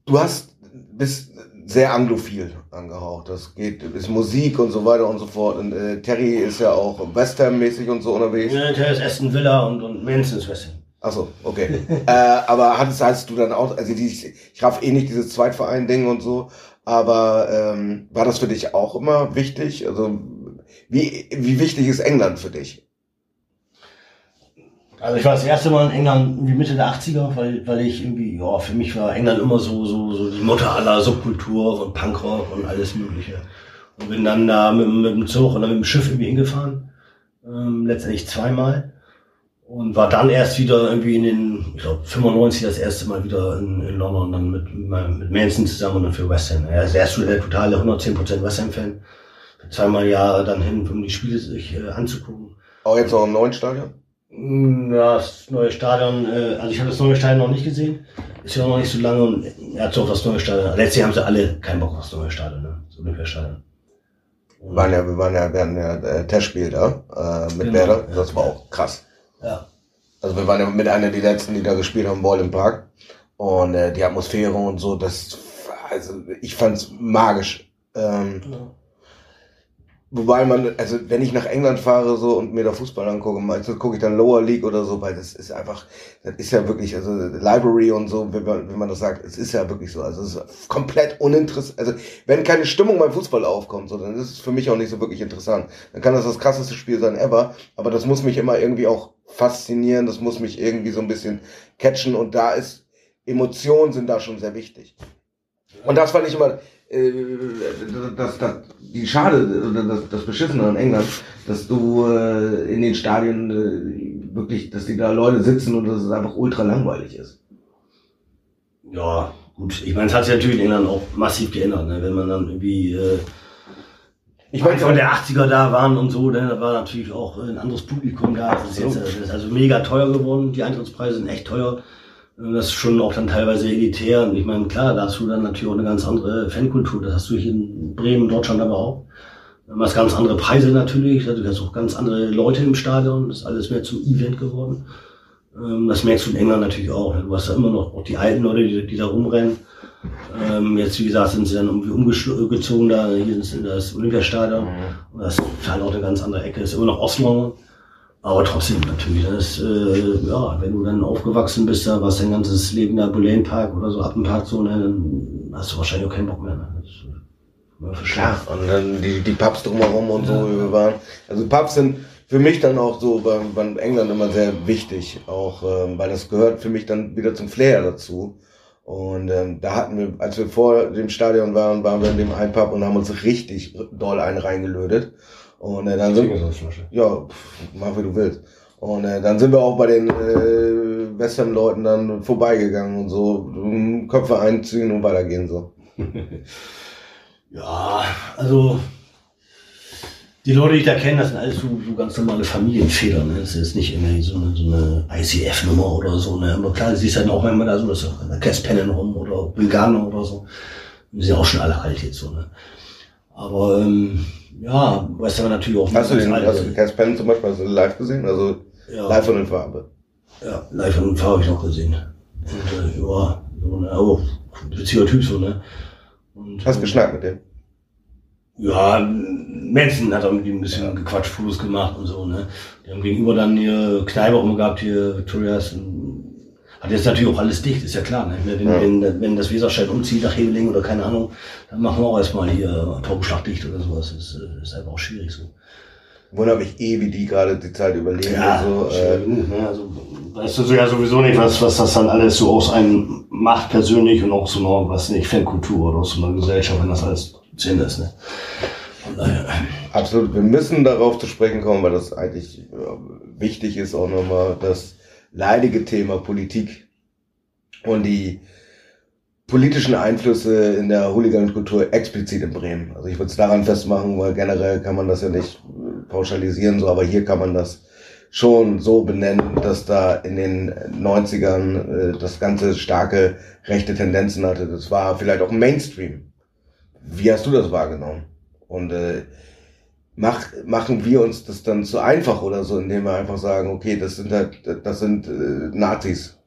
du hast bist sehr anglophil angehaucht. Das geht, ist Musik und so weiter und so fort. Und äh, Terry ist ja auch Western-mäßig und so unterwegs. Ja, Terry ist Aston Villa und, und Manson ist Western. Achso, okay. äh, aber hattest, hattest du dann auch, also die, ich raff eh nicht dieses Zweitverein-Ding und so, aber ähm, war das für dich auch immer wichtig? Also wie, wie wichtig ist England für dich? Also ich war das erste Mal in England irgendwie Mitte der 80er, weil, weil ich irgendwie, ja, für mich war England immer so, so, so die Mutter aller Subkultur und Punkrock und alles Mögliche. Und bin dann da mit, mit dem Zug oder mit dem Schiff irgendwie hingefahren, ähm, letztendlich zweimal. Und war dann erst wieder irgendwie in den, ich glaube, 95 das erste Mal wieder in, in London, dann mit, mit Manson zusammen und dann für West Ham. Er ist erst der totale 110% West Ham-Fan. Zweimal Jahre dann hin, um die Spiele sich äh, anzugucken. Auch jetzt noch im neuen Stadion? Das neue Stadion, äh, also ich habe das neue Stadion noch nicht gesehen. Ist ja noch nicht so lange und er hat so auf das neue Stadion. Letztlich haben sie alle keinen Bock auf das neue Stadion, ne? Das Olympiastadion. Wir waren ja, wir waren ja, wir hatten ja äh, Testspiel da äh, mit genau, Werder. Das war auch krass. Ja. Also wir waren ja mit einer der letzten, die da gespielt haben, Ball im Park. Und äh, die Atmosphäre und so, das also ich fand's magisch. Ähm, ja. Wobei man, also wenn ich nach England fahre so und mir da Fußball angucke, meistens gucke ich dann Lower League oder so, weil das ist einfach, das ist ja wirklich, also Library und so, wenn man, wenn man das sagt, es ist ja wirklich so, also es ist komplett uninteressant, also wenn keine Stimmung beim Fußball aufkommt, so, dann ist es für mich auch nicht so wirklich interessant. Dann kann das das krasseste Spiel sein ever, aber das muss mich immer irgendwie auch faszinieren, das muss mich irgendwie so ein bisschen catchen und da ist, Emotionen sind da schon sehr wichtig. Und das fand ich immer, das, das, die Schade, das, das Beschissene an England, dass du äh, in den Stadien äh, wirklich, dass die da Leute sitzen und dass es einfach ultra langweilig ist. Ja, gut. Ich meine, es hat sich natürlich in England auch massiv geändert, ne? wenn man dann irgendwie äh, ich meine, von der 80er da waren und so, ne, da war natürlich auch ein anderes Publikum da. Das ist, jetzt, das ist also mega teuer geworden. Die Eintrittspreise sind echt teuer. Das ist schon auch dann teilweise elitär. Und ich meine, klar, da hast du dann natürlich auch eine ganz andere Fankultur. Das hast du hier in Bremen, Deutschland aber auch. Du hast ganz andere Preise natürlich. Also du hast auch ganz andere Leute im Stadion. Das ist alles mehr zum Event geworden. Ähm, das merkst du in England natürlich auch. Du hast da immer noch auch die alten Leute, die, die da rumrennen. Ähm, jetzt, wie gesagt, sind sie dann irgendwie umgezogen da hier in das Olympiastadion. Mhm. Und das ist halt auch eine ganz andere Ecke. Das ist immer noch Oslo. Aber trotzdem natürlich, das, äh, ja, wenn du dann aufgewachsen bist, da warst dein ganzes Leben da Boulain Park oder so Appenpark so, ne, dann hast du wahrscheinlich auch keinen Bock mehr. Ne? Das, äh, Klar, und dann die, die Pubs drumherum und ja. so, wie wir waren. Also Pubs sind für mich dann auch so bei, bei England immer sehr wichtig, auch ähm, weil das gehört für mich dann wieder zum Flair dazu. Und ähm, da hatten wir, als wir vor dem Stadion waren, waren wir in dem einen Pub und haben uns richtig doll einen reingelötet. Und äh, dann sind wir, ja, pff, mach wie du willst. Und äh, dann sind wir auch bei den äh, West Ham-Leuten dann vorbeigegangen und so, Köpfe einziehen und weitergehen so. ja, also die Leute, die ich da kenne, das sind alles so, so ganz normale Familienfehler. Ne? Das ist nicht irgendwie so eine, so eine ICF-Nummer oder so. Ne? Aber klar, siehst dann auch immer da so, dass da Castpennen rum oder Bulganer oder so. Die sind ja auch schon alle alt jetzt so. Ne? Aber ähm, ja, weißt du natürlich auch. Hast du den, hast du Castpennen zum Beispiel live gesehen? Also ja. live und in Farbe? Ja, live und in Farbe habe ich noch gesehen. Und äh, ja, so eine, oh, witziger Typ so, ne? Und, Hast ähm, geschnackt mit dem? Ja, Mensen hat er mit ihm ein bisschen gequatscht, Fotos gemacht und so, ne. Die haben gegenüber dann hier Kneipe auch immer gehabt, hier Victorias. Hat jetzt natürlich auch alles dicht, ist ja klar, ne. Wenn, ja. wenn, wenn das Weserscheid umzieht nach Heveling oder keine Ahnung, dann machen wir auch erstmal hier Taubenschlag dicht oder sowas. Das ist, ist einfach auch schwierig so. Wundert mich eh, wie die gerade die Zeit überleben. Ja, so, äh, genug, ne? Also, weißt du ja sowieso nicht, was, was das dann alles so aus einem macht persönlich und auch so noch, was nicht, Fankultur oder aus so einer Gesellschaft, wenn das alles Sinn ist. Ne? Absolut. Wir müssen darauf zu sprechen kommen, weil das eigentlich wichtig ist, auch nochmal das leidige Thema Politik und die politischen Einflüsse in der Hooligan-Kultur explizit in Bremen. Also ich würde es daran festmachen, weil generell kann man das ja nicht pauschalisieren, so, aber hier kann man das schon so benennen, dass da in den 90ern äh, das ganze starke rechte Tendenzen hatte. Das war vielleicht auch Mainstream. Wie hast du das wahrgenommen? Und äh, mach, machen wir uns das dann zu einfach oder so, indem wir einfach sagen, okay, das sind halt, das sind äh, Nazis.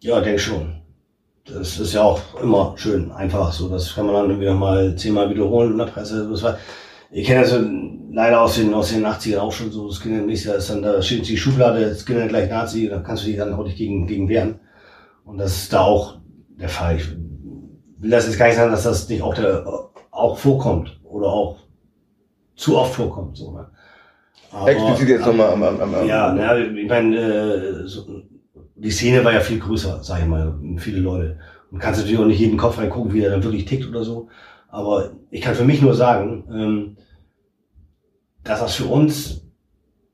Ja, denke schon. Das ist ja auch immer schön einfach so. Das kann man dann wieder mal zehnmal wiederholen in der Presse. Ich kenne das so leider aus den, aus den 80ern auch schon so. Skinhead ist dann, da steht die Schublade, Skinhead gleich Nazi, da kannst du dich dann auch nicht gegen, gegen wehren. Und das ist da auch der Fall. Ich will das jetzt gar nicht sagen, dass das nicht auch, der, auch vorkommt oder auch zu oft vorkommt. So, ne? Aber, Explizit jetzt nochmal am, am, am, Ja, na, ich meine, äh, so, die Szene war ja viel größer, sag ich mal, viele Leute. Und kannst natürlich auch nicht jeden Kopf reingucken, wie er dann wirklich tickt oder so. Aber ich kann für mich nur sagen, ähm, dass das für uns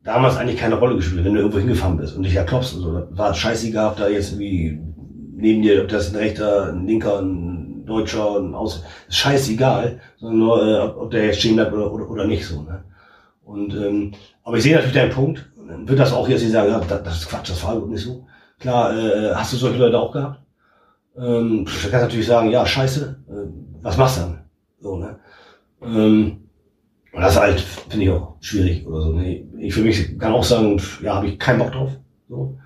damals eigentlich keine Rolle gespielt hat, wenn du irgendwo hingefahren bist und dich ja klopfst und so. Da war es scheißegal, ob da jetzt irgendwie neben dir, ob das ein rechter, ein linker, ein Deutscher und aus, scheißegal, sondern nur, äh, ob der jetzt stehen bleibt oder, oder, oder nicht so. Ne? Und ähm, aber ich sehe natürlich deinen Punkt. Dann wird das auch jetzt nicht sagen, ja, das, das ist Quatsch, das war überhaupt nicht so. Klar, äh, hast du solche Leute auch gehabt? Ähm, du kannst natürlich sagen, ja, scheiße, äh, was machst du dann? So, ne? Ähm, und das ist halt, finde ich auch schwierig oder so. Ne? Ich für mich kann auch sagen, ja, habe ich keinen Bock drauf. So.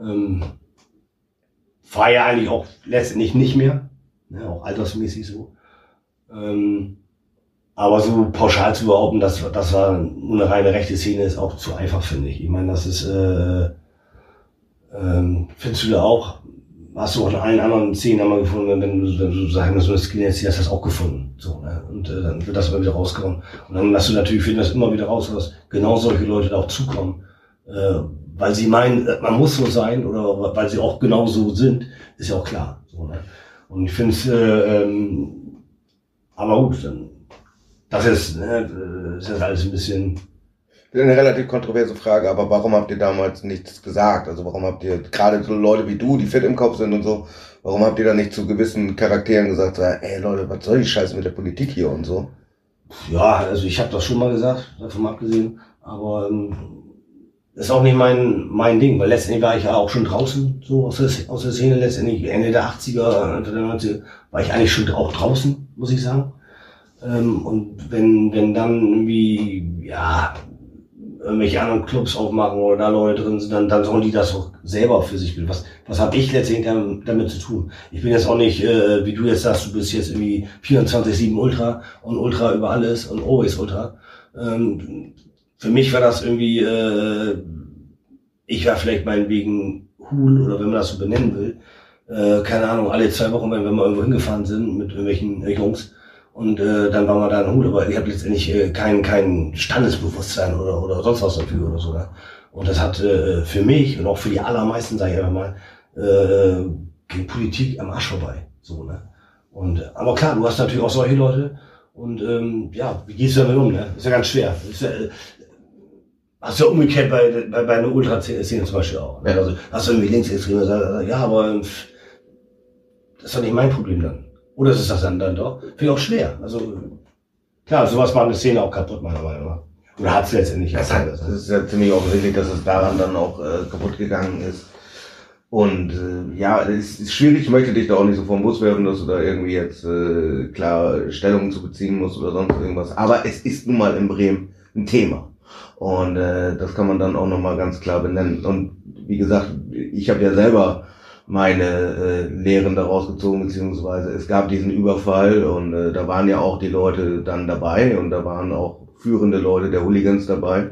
Ähm, war ja eigentlich auch letztendlich nicht mehr ne, auch altersmäßig so. Ähm, aber so pauschal zu behaupten, dass das war eine reine rechte Szene, ist auch zu einfach, finde ich. Ich meine, das ist, äh, ähm, findest du da auch, hast du auch in allen anderen Szenen einmal gefunden, wenn du, wenn du sagen, so eine Skinhead hast du das auch gefunden. So, ne? Und äh, dann wird das immer wieder rauskommen. Und dann lässt du natürlich, finden das immer wieder raus, dass genau solche Leute da auch zukommen. Äh, weil sie meinen, man muss so sein oder weil sie auch genau so sind, ist ja auch klar. So, ne? Und ich finde es, äh, ähm, aber gut, dann, das ist, ne, ist das alles ein bisschen. Eine relativ kontroverse Frage, aber warum habt ihr damals nichts gesagt? Also warum habt ihr, gerade so Leute wie du, die fit im Kopf sind und so, warum habt ihr da nicht zu gewissen Charakteren gesagt, ey Leute, was soll die Scheiße mit der Politik hier und so? Ja, also ich habe das schon mal gesagt, davon abgesehen, aber ähm, das ist auch nicht mein, mein Ding, weil letztendlich war ich ja auch schon draußen, so aus der, aus der Szene, letztendlich Ende der 80er, Ende der 90er, war ich eigentlich schon auch draußen, muss ich sagen. Ähm, und wenn, wenn dann irgendwie, ja, irgendwelche anderen Clubs aufmachen oder da Leute drin sind, dann, dann sollen die das auch selber für sich bilden. Was, was habe ich letztendlich damit zu tun? Ich bin jetzt auch nicht, äh, wie du jetzt sagst, du bist jetzt irgendwie 24-7 Ultra und Ultra über alles und always Ultra. Ähm, für mich war das irgendwie, äh, ich war vielleicht meinetwegen Hul oder wenn man das so benennen will, äh, keine Ahnung, alle zwei Wochen, wenn wir mal irgendwo hingefahren sind mit irgendwelchen Jungs, und äh, dann war man da in Hut, aber ich habe letztendlich äh, kein, kein Standesbewusstsein oder, oder sonst was dafür oder so. Ne? Und das hat äh, für mich und auch für die allermeisten, sage ich einfach mal, äh, ging Politik am Arsch vorbei. So, ne? Und, aber klar, du hast natürlich auch solche Leute und ähm, ja, wie gehst du damit um? Ne? Ist ja ganz schwer. Ist ja, ja umgekehrt bei, bei, bei einer Ultraszene zum Beispiel auch. Ne? Also hast du irgendwie Linksextreme, ja, aber das ist doch nicht mein Problem dann. Oder ist es das dann, dann doch? Finde ich auch schwer. Also, klar, sowas macht eine Szene auch kaputt, meiner Meinung nach. Oder hat es letztendlich. Das, hat, das ist ja ziemlich offensichtlich, dass es daran dann auch äh, kaputt gegangen ist. Und äh, ja, es ist schwierig, ich möchte dich da auch nicht so vom Bus werfen, dass du da irgendwie jetzt äh, klar Stellung zu beziehen musst oder sonst irgendwas. Aber es ist nun mal in Bremen ein Thema. Und äh, das kann man dann auch nochmal ganz klar benennen. Und wie gesagt, ich habe ja selber meine äh, Lehren daraus gezogen, beziehungsweise es gab diesen Überfall und äh, da waren ja auch die Leute dann dabei und da waren auch führende Leute der Hooligans dabei.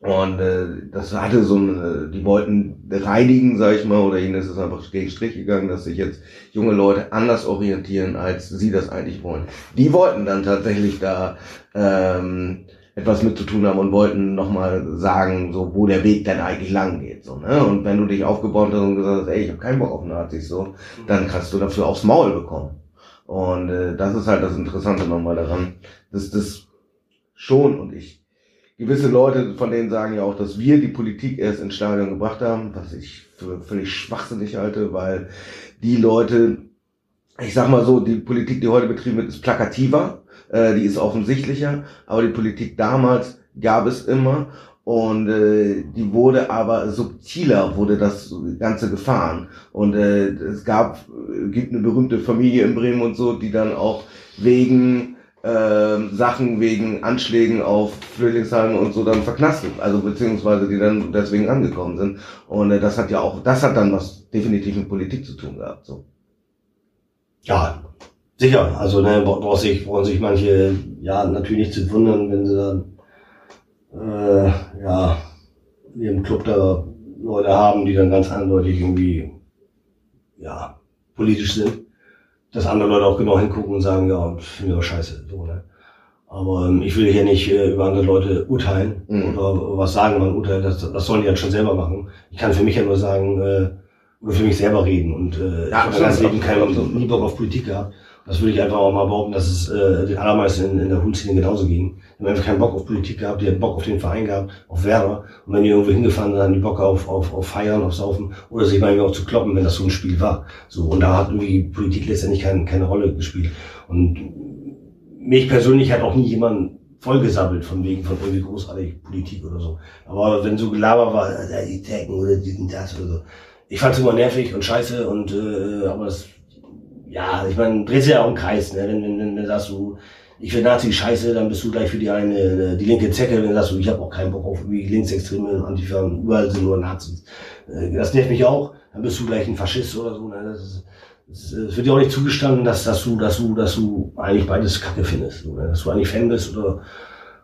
Und äh, das hatte so eine, die wollten reinigen, sag ich mal, oder ihnen ist es einfach gegen Strich gegangen, dass sich jetzt junge Leute anders orientieren, als sie das eigentlich wollen. Die wollten dann tatsächlich da ähm, etwas mit zu tun haben und wollten nochmal sagen, so wo der Weg denn eigentlich lang geht. So, ne? Und wenn du dich aufgebaut hast und gesagt hast, ey, ich habe keinen Bock auf Nazis, so, dann kannst du dafür aufs Maul bekommen. Und äh, das ist halt das Interessante nochmal daran, dass das schon und ich gewisse Leute von denen sagen ja auch, dass wir die Politik erst ins Stadion gebracht haben, was ich für völlig schwachsinnig halte, weil die Leute, ich sag mal so, die Politik, die heute betrieben wird, ist plakativer äh, die ist offensichtlicher, aber die Politik damals gab es immer und äh, die wurde aber subtiler, wurde das Ganze gefahren. Und äh, es gab, gibt eine berühmte Familie in Bremen und so, die dann auch wegen äh, Sachen, wegen Anschlägen auf Flüchtlingsheime und so dann verknastet, also beziehungsweise die dann deswegen angekommen sind. Und äh, das hat ja auch, das hat dann was definitiv mit Politik zu tun gehabt. So. Ja, Sicher, also ne, braucht sich, brauchen sich manche ja natürlich nicht zu wundern, wenn sie dann äh, ja in ihrem Club da Leute haben, die dann ganz eindeutig irgendwie ja politisch sind, dass andere Leute auch genau hingucken und sagen, ja, finde ich auch scheiße. So, ne? Aber ähm, ich will hier nicht äh, über andere Leute urteilen mhm. oder was sagen, man urteilt, das, das sollen die halt schon selber machen. Ich kann für mich ja nur sagen, äh, oder für mich selber reden. Und äh, ja, ich habe mein ganzes Leben keinen nie Bock auf Politik gehabt. Das würde ich einfach auch mal behaupten, dass es äh, den allermeisten in, in der Hundszene genauso ging. Die haben einfach keinen Bock auf Politik gehabt, die haben Bock auf den Verein gehabt, auf Werder. Und wenn die irgendwo hingefahren sind, haben die Bock auf, auf, auf Feiern, auf Saufen oder sich mal auch zu kloppen, wenn das so ein Spiel war. So, und da hat irgendwie Politik letztendlich keine, keine Rolle gespielt. Und mich persönlich hat auch nie jemand vollgesammelt von wegen von irgendwie großartig Politik oder so. Aber wenn so Gelaber war, äh, die Tagen oder diesen das oder so. Ich fand es immer nervig und scheiße und äh, aber das ja, ich meine, dreht sich ja auch im Kreis, ne? Wenn, wenn, wenn, wenn sagst du, ich will Nazi scheiße, dann bist du gleich für die eine, die linke Zecke, wenn du sagst du, ich habe auch keinen Bock auf wie Linksextreme, Antifa, überall sind nur Nazis. Äh, das nervt mich auch, dann bist du gleich ein Faschist oder so. Ne? Das, ist, es wird dir auch nicht zugestanden, dass, dass du, dass du, dass du eigentlich beides Kacke findest, oder? dass du eigentlich Fan bist oder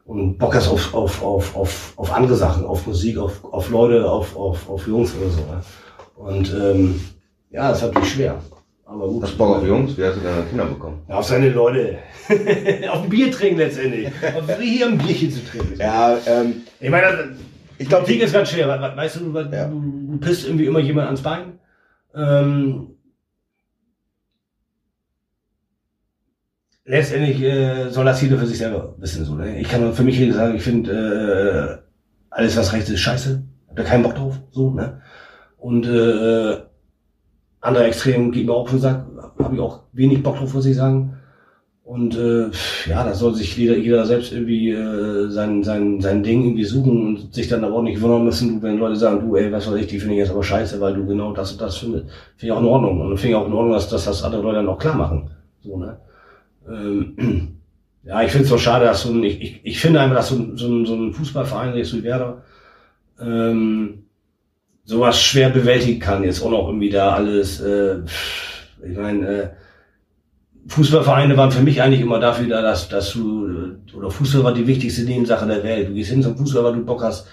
und Bock hast auf, auf, auf, auf, auf andere Sachen, auf Musik, auf, auf Leute, auf, auf, auf Jungs oder so. Ne? Und ähm, ja, das ist natürlich schwer. Aber gut. Hast Bock auf Jungs? Wie hast du deine Kinder bekommen? Ja, auf seine Leute. auf ein Bier trinken letztendlich. auf hier ein Bierchen zu trinken. Ja, ähm. Ich meine, ich glaube, Krieg ist ganz schwer. Weißt du, du, ja. du, pisst irgendwie immer jemand ans Bein. Ähm, letztendlich äh, soll das jeder für sich selber wissen. So, ne? Ich kann für mich sagen, ich finde, äh, alles was rechts ist scheiße. Hab da keinen Bock drauf. So, ne? Und äh, andere Extrem geht mir auch schon Sack, habe ich auch wenig Bock drauf, muss ich sagen. Und äh, ja, da soll sich jeder, jeder selbst irgendwie äh, sein, sein, sein Ding irgendwie suchen und sich dann aber auch nicht wundern müssen, wenn Leute sagen, du, ey, was weiß ich, die finde ich jetzt aber scheiße, weil du genau das und das findest. Finde ich auch in Ordnung. Und finde ich auch in Ordnung, dass, dass das andere Leute dann auch klar machen. So, ne? Ähm, Ja, ich finde es so schade, dass so ein, ich, ich, ich finde einfach, dass so ein, so ein, so ein Fußballverein wie Werder ähm, sowas schwer bewältigen kann. Jetzt auch noch irgendwie da alles, äh, ich meine, äh, Fußballvereine waren für mich eigentlich immer dafür da, dass, dass du, oder Fußball war die wichtigste Nebensache der Welt. Du gehst hin zum Fußball, weil du Bock hast,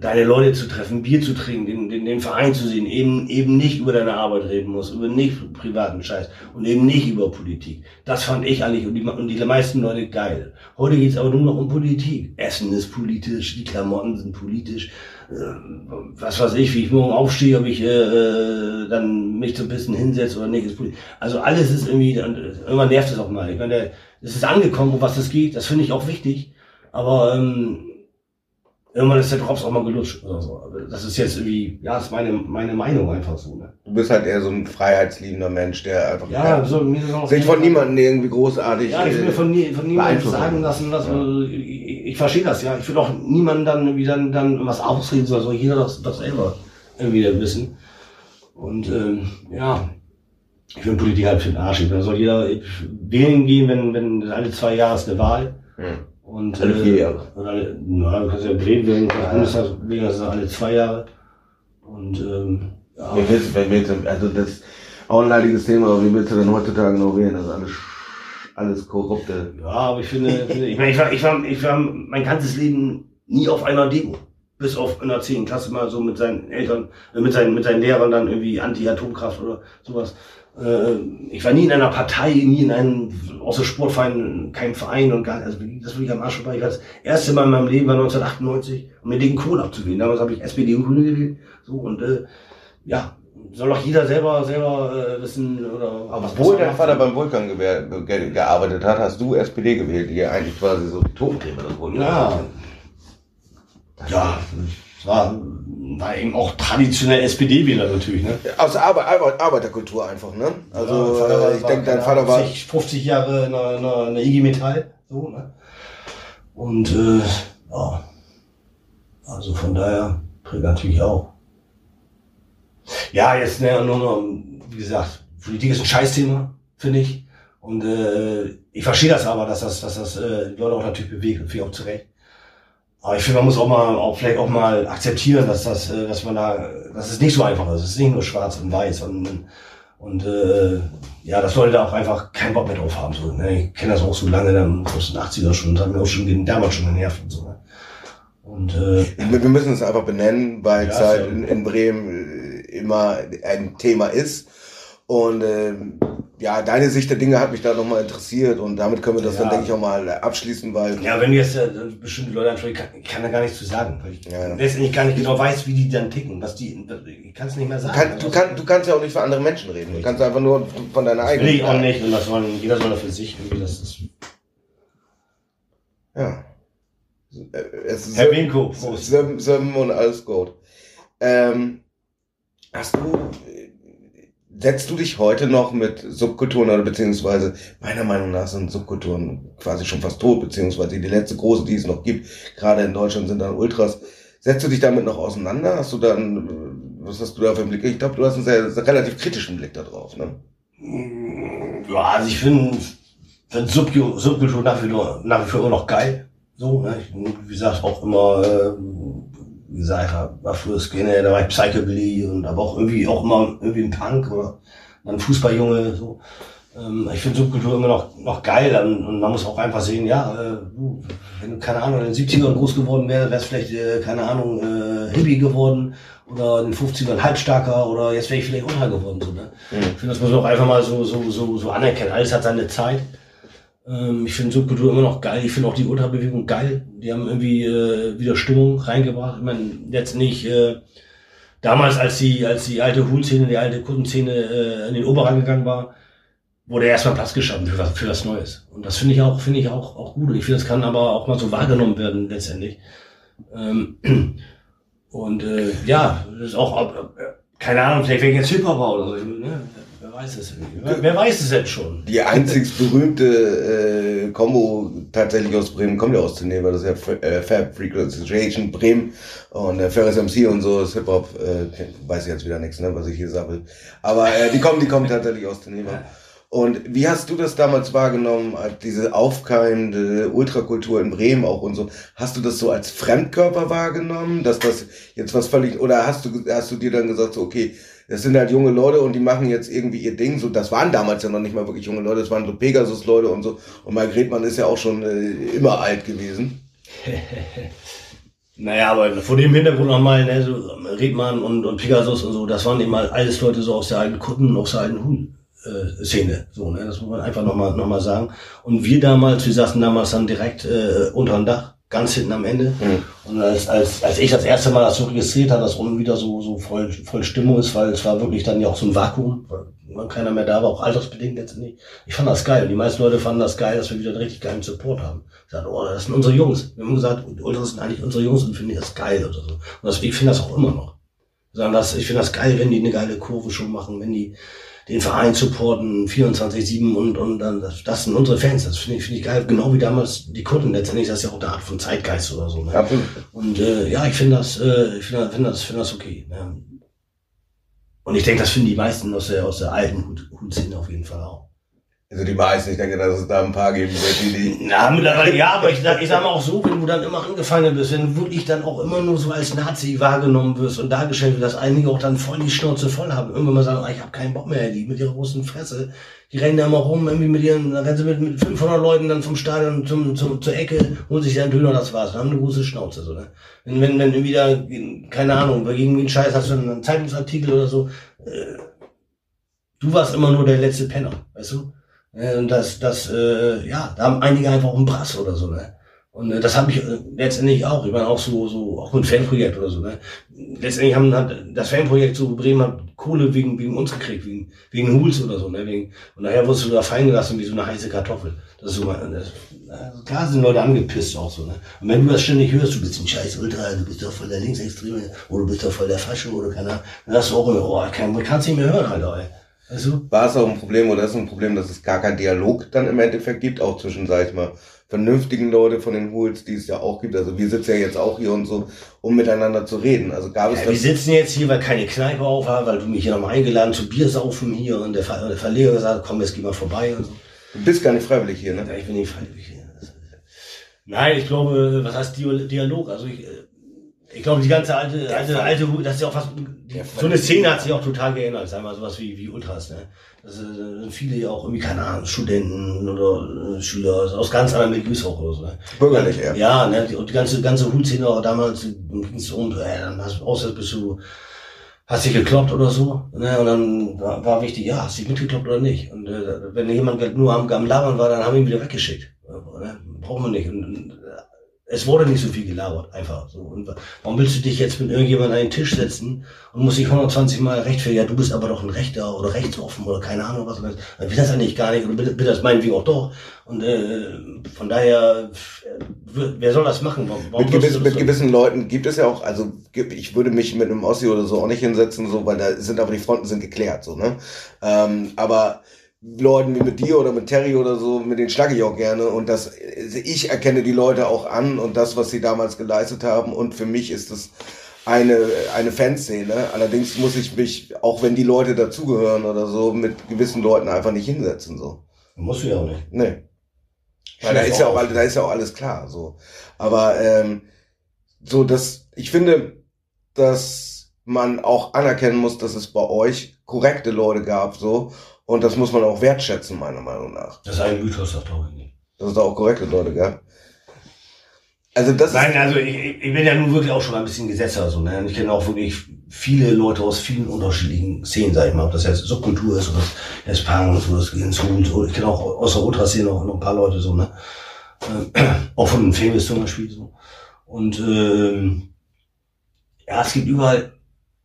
deine Leute zu treffen, Bier zu trinken, den, den, den Verein zu sehen, eben, eben nicht über deine Arbeit reden musst, über nicht privaten Scheiß und eben nicht über Politik. Das fand ich eigentlich und die, und die meisten Leute geil. Heute geht's aber nur noch um Politik. Essen ist politisch, die Klamotten sind politisch, äh, was weiß ich, wie ich morgen aufstehe, ob ich äh, äh dann mich so ein bisschen hinsetze oder nicht. Ist politisch. Also alles ist irgendwie, irgendwann nervt es auch mal. Ich meine, es ist angekommen, um was es geht, das finde ich auch wichtig. Aber ähm, Irgendwann ist der Drops auch mal gelutscht oder so. Das ist jetzt irgendwie, ja, ist meine, meine Meinung einfach so. Ne? Du bist halt eher so ein freiheitsliebender Mensch, der einfach ja, so, mir ist auch sich von niemandem irgendwie großartig. Ja, ich will mir von, nie, von niemandem sagen lassen, dass ja. ich, ich verstehe das, ja. Ich will auch niemanden dann irgendwie dann, dann was ausreden, soll, soll jeder das, das selber irgendwie wissen. Und ähm, ja, ich finde Politik halt für den Arsch. Da soll jeder wählen gehen, wenn, wenn alle zwei Jahre ist eine Wahl. Hm. Und, alle vier Jahre. Äh, alle, na, du kannst ja drehen, wenn du ja. Bundestag wählen, das sind alle zwei Jahre. Und ähm, ja. Wie willst, wie willst, also das auch ein leidiges Thema, aber wie willst du denn heutzutage noch wählen? Das ist alles, alles korrupte. Ja, aber ich finde, ich meine, ich war, ich war, ich war mein ganzes Leben nie auf einer Demo. Bis auf in der 10. Klasse mal so mit seinen Eltern, äh, mit seinen, mit seinen Lehrern dann irgendwie Anti-Atomkraft oder sowas. Äh, ich war nie in einer Partei, nie in einem, außer Sportverein, keinem Verein und gar also das will ich am Arsch vorbei. Ich war das erste Mal in meinem Leben war 1998, um mir den Kohl abzuwählen. Damals habe ich SPD und Grüne gewählt. So, und äh, ja, soll auch jeder selber selber äh, wissen oder obwohl dein Vater beim Vulkan ge ge gearbeitet hat, hast du SPD gewählt, die ja eigentlich quasi so die Totencreme des Vulkans ja. Ja, das war, war eben auch traditionell SPD-Wähler natürlich, ne? Aus Arbe Arbe Arbeiterkultur einfach, ne? Also, ja, war, ich denke, dein Vater 50, war. 50 Jahre in der, in der, in der IG Metall, so, ne? Und, äh, ja. Also von daher prägt natürlich auch. Ja, jetzt, ne, nur noch, wie gesagt, Politik ist ein Scheißthema, finde ich. Und äh, ich verstehe das aber, dass das, dass das äh, die Leute auch natürlich bewegt und ich auch zurecht. Aber ich finde, man muss auch mal, auch vielleicht auch mal akzeptieren, dass das, äh, dass man da, dass es nicht so einfach ist. Es ist nicht nur schwarz und weiß und, und äh, ja, dass Leute da auch einfach keinen Bock mehr drauf haben. So, ne? Ich kenne das auch so lange, dann aus den 80er schon, das hat mir auch schon damals schon genervt und so. Ne? Und, äh, wir müssen es einfach benennen, weil ja, es halt in, in Bremen immer ein Thema ist. Und äh, ja, deine Sicht der Dinge hat mich da nochmal interessiert und damit können wir das ja. dann, denke ich, auch mal abschließen, weil. Ja, wenn du jetzt äh, bestimmte Leute ansprichst, kann, ich kann da gar nichts zu sagen, weil ich ja. letztendlich gar nicht genau weiß, wie die dann ticken, was die, ich kann es nicht mehr sagen. Kann, du, kann, du kannst ja auch nicht für andere Menschen reden, du kannst einfach nur von deiner eigenen. Will ich auch nicht und das soll, jeder soll für sich, irgendwie, das ist. Ja. Es ist Herr Winko, Sömmen und alles gut. Ähm, hast du setzt du dich heute noch mit Subkulturen oder beziehungsweise meiner Meinung nach sind Subkulturen quasi schon fast tot, beziehungsweise die letzte große, die es noch gibt, gerade in Deutschland sind dann Ultras. Setzt du dich damit noch auseinander? Hast du dann, was hast du da für einen Blick? Ich glaube, du hast einen sehr, sehr relativ kritischen Blick da drauf, ne? Ja, also ich finde find Subkultur nach wie, vor, nach wie vor immer noch geil. So, ne? Ich, wie gesagt, auch immer, äh, wie gesagt, war früher Skinner, da war ich Psychobilly und aber auch irgendwie auch immer irgendwie ein Punk oder ein Fußballjunge, so. Ähm, ich finde Subkultur immer noch, noch geil und, und man muss auch einfach sehen, ja, äh, wenn du, keine Ahnung, in den 70ern groß geworden wärst, wärst vielleicht, äh, keine Ahnung, äh, Hippie geworden oder in den 50ern halbstarker oder jetzt wäre ich vielleicht unheil geworden, so, ne? Mhm. Ich finde, das muss man auch einfach mal so, so, so, so anerkennen. Alles hat seine Zeit. Ähm, ich finde Subkultur immer noch geil. Ich finde auch die Ultrabewegung geil. Die haben irgendwie äh, wieder Stimmung reingebracht. Ich meine, jetzt nicht äh, damals, als die, als die alte Huhnszene, die alte Kundenszene äh, in den Oberrang gegangen war, wurde erstmal Platz geschaffen für was, für was Neues. Und das finde ich auch, finde ich auch, auch gut. Ich finde, das kann aber auch mal so wahrgenommen werden letztendlich. Ähm, und äh, ja, das ist auch, keine Ahnung, vielleicht ich jetzt Hip-Hopper oder so. Ne? Weiß es Wer, wer weiß es jetzt schon? Die einzig berühmte äh, Combo tatsächlich aus Bremen kommt ja aus Teneva. Das ist ja äh, Fab Frequency Bremen und äh, Ferris MC und so ist Hip-Hop. Äh, weiß ich jetzt wieder nichts, ne, was ich hier sammle. Aber äh, die kommen, die kommen tatsächlich aus Teneva. Und wie hast du das damals wahrgenommen, diese aufkeimende Ultrakultur in Bremen auch und so? Hast du das so als Fremdkörper wahrgenommen, dass das jetzt was völlig, oder hast du, hast du dir dann gesagt, so, okay, das sind halt junge Leute und die machen jetzt irgendwie ihr Ding. So, das waren damals ja noch nicht mal wirklich junge Leute, das waren so Pegasus-Leute und so. Und Margretmann ist ja auch schon äh, immer alt gewesen. naja, aber vor dem Hintergrund nochmal, ne, so Redmann und, und Pegasus und so, das waren eben halt alles Leute so aus der alten Kutten, aus der alten Huhn. Äh, Szene, so, ne, das muss man einfach nochmal noch mal sagen. Und wir damals, wir saßen damals dann direkt äh, unter dem Dach, ganz hinten am Ende. Mhm. Und als, als, als ich das erste Mal das so registriert habe, dass unten wieder so, so voll, voll Stimmung ist, weil es war wirklich dann ja auch so ein Vakuum, weil keiner mehr da war, auch altersbedingt letztendlich. Ich fand das geil. Die meisten Leute fanden das geil, dass wir wieder einen richtig geilen Support haben. Ich sagte, oh, das sind unsere Jungs. Wir haben gesagt, Ultras sind eigentlich unsere Jungs und finden das geil oder so. Und das, ich finde das auch immer noch. Sagen das, ich finde das geil, wenn die eine geile Kurve schon machen, wenn die, den Verein supporten, 24-7 und, und dann, das, das sind unsere Fans. Das finde ich, finde ich geil. Genau wie damals die Kunden. Letztendlich ist das ja auch eine Art von Zeitgeist oder so. Ne? Absolut. Und äh, ja, ich finde das, äh, ich finde find das, finde das okay. Ne? Und ich denke, das finden die meisten aus der, aus der alten Hut-Szene auf jeden Fall auch. Also die meisten, ich denke, dass es da ein paar geben wird, die die. Na, mittlerweile, ja, aber ich, ich sag mal auch so, wenn du dann immer angefangen bist, wenn du wirklich dann auch immer nur so als Nazi wahrgenommen wirst und dargestellt wird, dass einige auch dann voll die Schnauze voll haben. Irgendwann mal sagen, ah, ich habe keinen Bock mehr, die mit ihrer großen Fresse. Die rennen da immer rum, irgendwie mit ihren, dann rennen sie mit, mit 500 Leuten dann vom Stadion zum, zum, zur Ecke, holen sich dann Döner, das war's. Dann haben eine große Schnauze, so, ne? Wenn, wenn, wenn wieder, keine Ahnung, gegen den Scheiß hast du einen Zeitungsartikel oder so, äh, du warst immer nur der letzte Penner, weißt du? Äh, und das, das, äh, ja, da haben einige einfach auch einen Brass oder so, ne? Und äh, das habe ich äh, letztendlich auch. Ich meine auch so, so auch ein Fanprojekt oder so. Ne? Letztendlich haben hat das Fanprojekt so Bremen hat Kohle wegen wegen uns gekriegt, wegen wegen Huls oder so. Ne? Wegen, und nachher wurdest du da fallen gelassen wie so eine heiße Kartoffel. Das ist so das, also klar sind Leute angepisst auch so. Ne? Und wenn du das ständig hörst, du bist ein Scheiß Ultra, du bist doch voll der Linksextreme oder du bist doch voll der Fasche oder keine Ahnung, dann hast du auch immer, oh, kann, man kann es nicht mehr hören, Alter. Ey. Also, war es auch ein Problem oder ist es ein Problem, dass es gar keinen Dialog dann im Endeffekt gibt, auch zwischen, sag ich mal, vernünftigen Leute von den Hools, die es ja auch gibt. Also wir sitzen ja jetzt auch hier und so, um miteinander zu reden. Also gab es ja. Wir sitzen jetzt hier, weil keine Kneipe auf war, weil du mich hier nochmal eingeladen zu Bier saufen hier und der, Ver der Verleger gesagt, komm, jetzt geh mal vorbei und so. Du bist gar nicht freiwillig hier, ne? Ja, ich bin nicht freiwillig hier. Nein, ich glaube, was heißt Dialog? Also ich, ich glaube, die ganze alte, alte, alte, das ist ja auch fast, so eine Szene hat sich auch total geändert, sagen wir mal, sowas wie, wie Ultras, ne? Das sind viele ja auch irgendwie, keine Ahnung, Studenten oder äh, Schüler aus ganz anderen Milieus auch oder so, ne? Bürgerlich, ja. Ja, ne? Und die ganze, ganze Hutszene auch damals, ging es um, äh, dann hast du, außer bist du, hast dich gekloppt oder so, ne? Und dann war, war wichtig, ja, hast dich mitgekloppt oder nicht? Und äh, wenn jemand nur am, am Labern war, dann haben wir ihn wieder weggeschickt. Ne? Brauchen wir nicht. Und, es wurde nicht so viel gelabert, einfach so. Und warum willst du dich jetzt mit irgendjemandem an einen Tisch setzen und musst dich 120 Mal rechtfertigen, ja, du bist aber doch ein Rechter oder rechtsoffen oder keine Ahnung was. Dann will das eigentlich gar nicht oder will, will das meinetwegen auch doch. Und äh, von daher, wer soll das machen? Warum mit, gewissen, mit gewissen Leuten gibt es ja auch, also ich würde mich mit einem Ossi oder so auch nicht hinsetzen, so, weil da sind aber die Fronten sind geklärt, so, ne? Ähm, aber Leuten wie mit dir oder mit Terry oder so, mit denen schlage ich auch gerne und das, ich erkenne die Leute auch an und das, was sie damals geleistet haben und für mich ist es eine, eine Fanszene. Allerdings muss ich mich, auch wenn die Leute dazugehören oder so, mit gewissen Leuten einfach nicht hinsetzen, so. Musst du ja auch nicht. Nee. Weil da ist ja auch, alles, da ist ja auch alles klar, so. Aber, ähm, so, dass, ich finde, dass man auch anerkennen muss, dass es bei euch korrekte Leute gab, so, und das muss man auch wertschätzen, meiner Meinung nach. Das ist ein Mythos, das glaube ich nicht. Das ist auch korrekte Leute, gell? Also das Nein, also ich, ich bin ja nun wirklich auch schon ein bisschen Gesetzer. So, ne? Ich kenne auch wirklich viele Leute aus vielen unterschiedlichen Szenen, sag ich mal. Ob das jetzt Subkultur ist oder das Punk oder das Hinzut. Ich kenne auch aus der Ultraszene noch, noch ein paar Leute so, ne? Äh, auch von den Filmen zum Beispiel so. Und ähm, ja, es gibt überall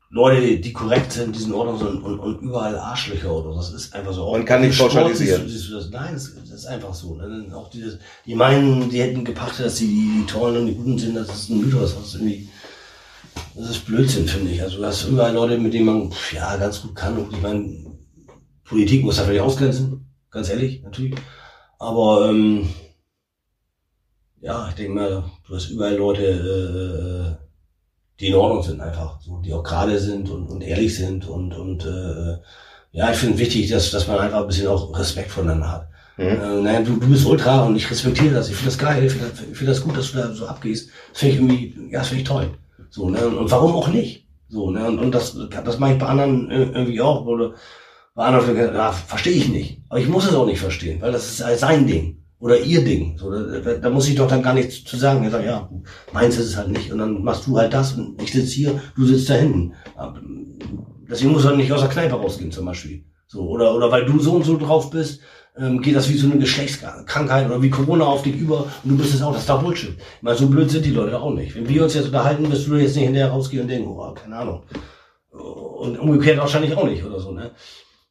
Leute, die korrekt sind, die sind in Ordnung sind und, und überall Arschlöcher oder so. Das ist einfach so. Man kann nicht pauschalisieren. Siehst du, siehst du das? Nein, das, das, ist einfach so. Ne? Auch dieses, die meinen, die hätten gepachtet, dass sie die, die Tollen und die Guten sind, das ist ein Mythos. Das ist irgendwie, das ist Blödsinn, finde ich. Also du hast überall Leute, mit denen man, ja, ganz gut kann. Und ich meine, Politik muss da vielleicht ausgrenzen. Ganz ehrlich, natürlich. Aber, ähm, ja, ich denke mal, du hast überall Leute, äh, die in Ordnung sind einfach, so, die auch gerade sind und, und ehrlich sind und, und äh, Ja, ich finde wichtig, dass, dass man einfach ein bisschen auch Respekt voneinander hat. Mhm. Äh, naja, du, du bist Ultra und ich respektiere das. Ich finde das geil. Ich finde das, find das gut, dass du da so abgehst. Das finde ich irgendwie, ja, das finde ich toll. So, ne? Und warum auch nicht? So, ne? Und, und das, das mache ich bei anderen irgendwie auch. Oder bei anderen, ja, verstehe ich nicht. Aber ich muss es auch nicht verstehen, weil das ist sein Ding. Oder ihr Ding. So, da, da muss ich doch dann gar nichts zu sagen. Ich sage, ja, meins ist es halt nicht. Und dann machst du halt das und ich sitze hier, du sitzt da hinten. Deswegen muss er nicht aus der Kneipe rausgehen zum Beispiel. So, oder, oder weil du so und so drauf bist, ähm, geht das wie so eine Geschlechtskrankheit oder wie Corona auf dich über und du bist es auch, das ist doch Bullshit. Ich meine, so blöd sind die Leute auch nicht. Wenn wir uns jetzt unterhalten, wirst du jetzt nicht hinterher rausgehen und denken, oh, keine Ahnung. Und umgekehrt wahrscheinlich auch nicht oder so, ne?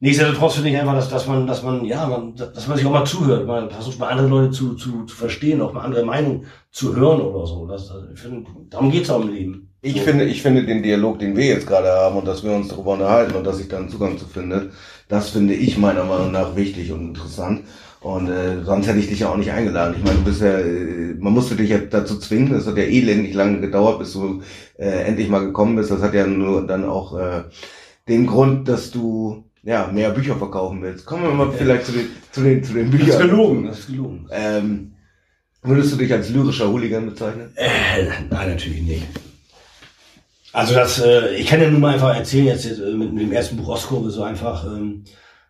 Nichtsdestotrotz finde ich einfach, dass, dass man, dass man, ja, man, dass man sich auch mal zuhört, man versucht mal andere Leute zu, zu, zu verstehen, auch mal andere Meinungen zu hören oder so. Das, ich finde, darum geht's auch im Leben. Ich so. finde, ich finde den Dialog, den wir jetzt gerade haben und dass wir uns darüber unterhalten und dass ich da einen Zugang zu finde, das finde ich meiner Meinung nach wichtig und interessant. Und äh, sonst hätte ich dich ja auch nicht eingeladen. Ich meine, du bist ja, äh, man musste dich ja dazu zwingen. Es hat ja elendig lange gedauert, bis du äh, endlich mal gekommen bist. Das hat ja nur dann auch äh, den Grund, dass du ja mehr Bücher verkaufen willst. Kommen wir mal vielleicht zu den, zu den, zu den Büchern. Das ist gelogen. Das ist gelogen. Ähm, würdest du dich als lyrischer Hooligan bezeichnen? Äh, nein, natürlich nicht. Also das, äh, ich kann ja nur mal einfach erzählen, jetzt, jetzt äh, mit, mit dem ersten Buch Ostkurve so einfach, ähm,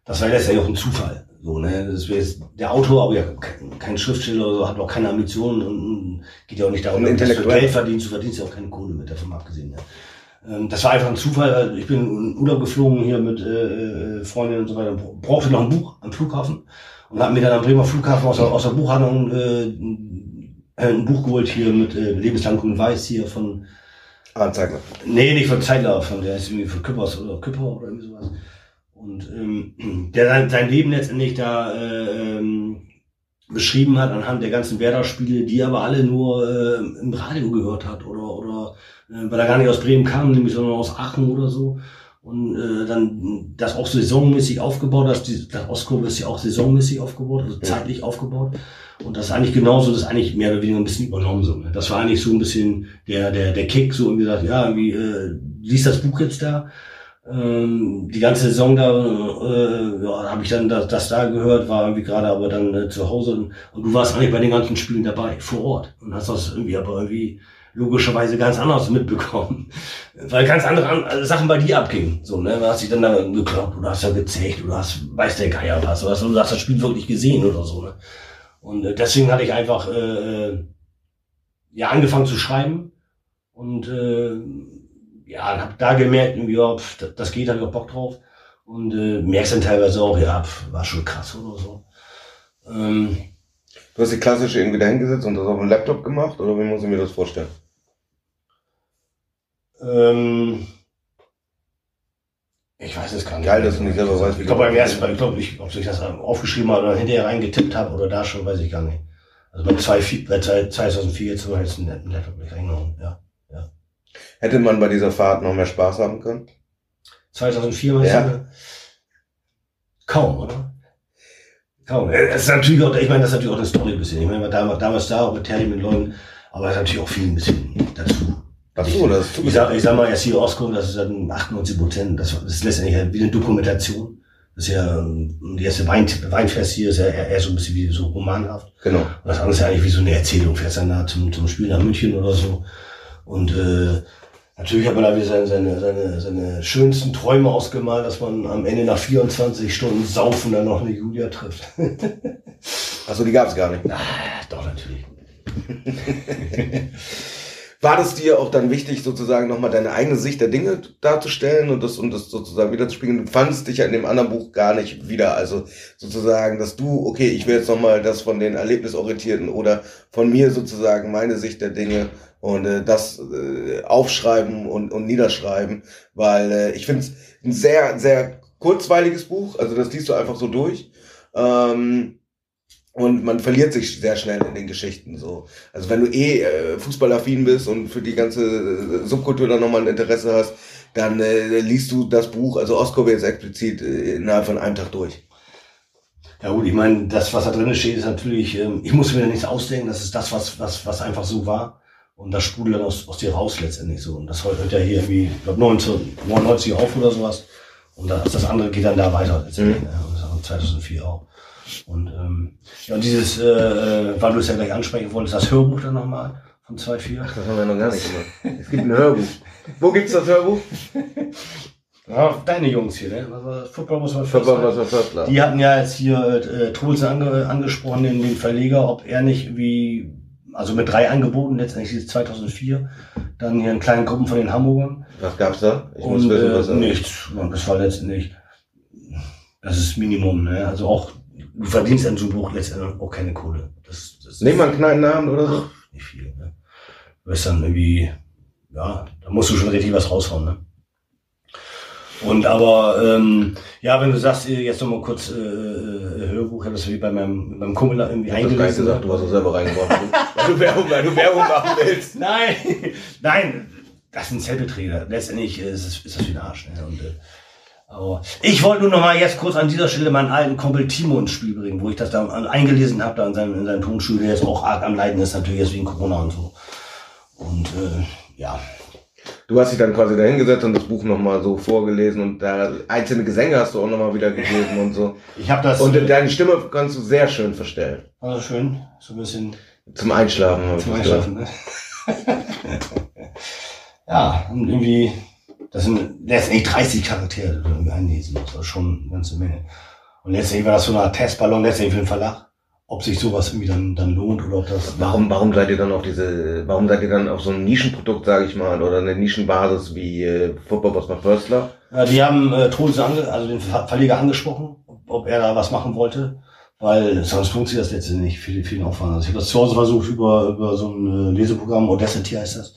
das war letztendlich auch ein Zufall. So, ne? Das wäre der Autor, aber ja kein, kein Schriftsteller oder so, hat auch keine Ambitionen und, und geht ja auch nicht darum, Geld verdienst, du verdienst ja auch keine Kohle mit, davon abgesehen. Ja. Ähm, das war einfach ein Zufall. Ich bin in Urlaub geflogen hier mit äh, äh Freundinnen und so weiter, brauchte noch ein Buch am Flughafen und habe mir dann am Bremer Flughafen aus der, aus der Buchhandlung äh, ein Buch geholt hier mit äh, Lebenslang Grün Weiß hier von Ah, Zeigler. Nee, nicht von Zeigler, von der ist irgendwie von Küppers oder Küpper oder irgendwie sowas. Und ähm, der sein, sein Leben letztendlich da äh, ähm, beschrieben hat anhand der ganzen Werder-Spiele, die aber alle nur äh, im Radio gehört hat oder oder äh, weil er gar nicht aus Bremen kam, nämlich sondern aus Aachen oder so. Und äh, dann das auch saisonmäßig aufgebaut, das, das Ostkurve ist ja auch saisonmäßig aufgebaut, also zeitlich aufgebaut. Und das ist eigentlich genauso, das ist eigentlich mehr oder weniger ein bisschen übernommen so. Ne? Das war eigentlich so ein bisschen der, der, der Kick, so irgendwie gesagt, ja, irgendwie, äh, liest das Buch jetzt da. Ähm, die ganze Saison da äh, ja, habe ich dann das, das da gehört, war irgendwie gerade aber dann äh, zu Hause und, und du warst eigentlich bei den ganzen Spielen dabei, vor Ort. Und hast das irgendwie aber irgendwie logischerweise ganz anders mitbekommen. Weil ganz andere Sachen bei dir abgingen. So, ne? Du hast dich dann da geklappt, du hast ja gezecht, du hast, weiß der Geier was, oder du hast das Spiel wirklich gesehen oder so, ne? Und äh, deswegen hatte ich einfach äh, äh, ja angefangen zu schreiben und äh, ja, habe da gemerkt, ja, pf, das geht, habe ich auch Bock drauf. Und äh, merkst dann teilweise auch, ja, pf, war schon krass oder so. Ähm, du hast die klassische irgendwie dahingesetzt und das auf dem Laptop gemacht oder wie muss ich mir das vorstellen? Ähm, ich weiß es gar nicht. Geil, dass du nicht selber weißt, wie Ich glaube beim ersten Mal, ich glaube, ich, ob ich das aufgeschrieben habe oder hinterher reingetippt habe oder da schon, weiß ich gar nicht. Also bei 2004 zum Beispiel ein Laptop reingehauen, ja, ja. Hätte man bei dieser Fahrt noch mehr Spaß haben können? 2004 meinst ja. Kaum, oder? Kaum. Es ist natürlich auch, ich meine, das ist natürlich auch eine Story ein bisschen. Ich meine, damals, damals da auch mit Terry mit Leuten, aber es ist natürlich auch viel ein bisschen dazu. So, das ich, sag, ich sag mal, jetzt hier Oscar, das ist dann 98 Prozent. Das, das ist letztendlich halt wie eine Dokumentation. Das ist ja, die erste Wein, Weinfest hier ist ja eher, eher so ein bisschen wie so romanhaft. Genau. Und das andere ist ja eigentlich wie so eine Erzählung. Fährst dann da zum, zum Spiel nach München oder so. Und, äh, Natürlich hat man da wieder seine, seine, seine, seine schönsten Träume ausgemalt, dass man am Ende nach 24 Stunden Saufen dann noch eine Julia trifft. Achso, die gab's gar nicht. Ah, doch, natürlich. War das dir auch dann wichtig, sozusagen nochmal deine eigene Sicht der Dinge darzustellen und das, und das sozusagen wiederzuspiegeln? Du fandest dich ja in dem anderen Buch gar nicht wieder. Also sozusagen, dass du, okay, ich will jetzt nochmal das von den Erlebnisorientierten oder von mir sozusagen meine Sicht der Dinge und äh, das äh, aufschreiben und, und niederschreiben, weil äh, ich finde es ein sehr, sehr kurzweiliges Buch. Also das liest du einfach so durch. Ähm, und man verliert sich sehr schnell in den Geschichten so. Also wenn du eh äh, fußballaffin bist und für die ganze äh, Subkultur dann nochmal ein Interesse hast, dann äh, liest du das Buch, also Oscar jetzt explizit, äh, innerhalb von einem Tag durch. Ja gut, ich meine, das, was da drin steht, ist natürlich, ähm, ich muss mir da nichts ausdenken, das ist das, was, was, was einfach so war. Und das sprudelt dann aus, aus dir raus letztendlich so. Und das hört ja hier irgendwie, ich glaube 1999 auf oder sowas. Und das, das andere geht dann da weiter letztendlich. Mhm. Ne? Und das auch 2004 auch. Und, ähm, ja, und dieses, äh, äh, weil du es ja gleich ansprechen wolltest, das Hörbuch dann nochmal von 2.4. Ach, das haben wir noch gar nicht gemacht. Es gibt ein Hörbuch. Wo gibt's das Hörbuch? Ja, deine Jungs hier, ne? Also, Football muss man Football muss man. Die hatten ja jetzt hier äh, Trulsen ange, angesprochen, den, den Verleger, ob er nicht wie, also mit drei Angeboten, letztendlich ist 2004, dann hier in kleinen Gruppen von den Hamburgern. Was gab's da? Ich und, muss wissen, was äh, nichts. Und das war letztendlich, das ist Minimum, ne? Also auch, du verdienst an so Buch letztendlich auch keine Kohle. Das, das Nimm mal einen kleinen Namen oder so. Ach, nicht viel, ne? Du wirst dann irgendwie, ja, da musst du schon richtig was raushauen, ne? Und aber ähm, ja, wenn du sagst, jetzt noch mal kurz äh, äh, Hörbuch, ich habe das wie bei meinem, beim Kumpel irgendwie ich eingelesen. Ich gesagt, du hast es selber reingeworfen, weil du Werbung, weil du Werbung machen willst. Nein, nein, das sind Zellbeträger. Letztendlich ist, es, ist das wie ein Arsch. Ne? Und, äh, aber ich wollte nur noch mal jetzt kurz an dieser Stelle meinen alten Kumpel Timo ins Spiel bringen, wo ich das da eingelesen habe, da in seinem, in seinem Tonstudio, der jetzt auch arg am Leiden ist, natürlich jetzt wegen Corona und so. Und äh, ja, du hast dich dann quasi da hingesetzt und das Buch nochmal so vorgelesen und da einzelne Gesänge hast du auch nochmal wieder gegeben und so. Ich habe das. Und deine Stimme kannst du sehr schön verstellen. Also schön, so ein bisschen. Zum Einschlafen. Zum Einschlafen, ne? ja, und irgendwie, das sind letztendlich 30 Charaktere, die du irgendwie einlesen musst. Ist schon eine ganze Menge. Und letztendlich war das so eine Testballon, letztendlich für den Verlag ob sich sowas irgendwie dann, dann lohnt oder ob das. Warum, warum seid ihr dann auf diese, warum seid ihr dann auf so ein Nischenprodukt, sage ich mal, oder eine Nischenbasis wie äh, Football Boss My First Love? Ja, die haben äh, ange, also den Verleger angesprochen, ob er da was machen wollte, weil sonst funktioniert das letztendlich nicht, viel, viel Aufwand. Also ich habe das zu Hause versucht über, über so ein äh, Leseprogramm, Audacity heißt das.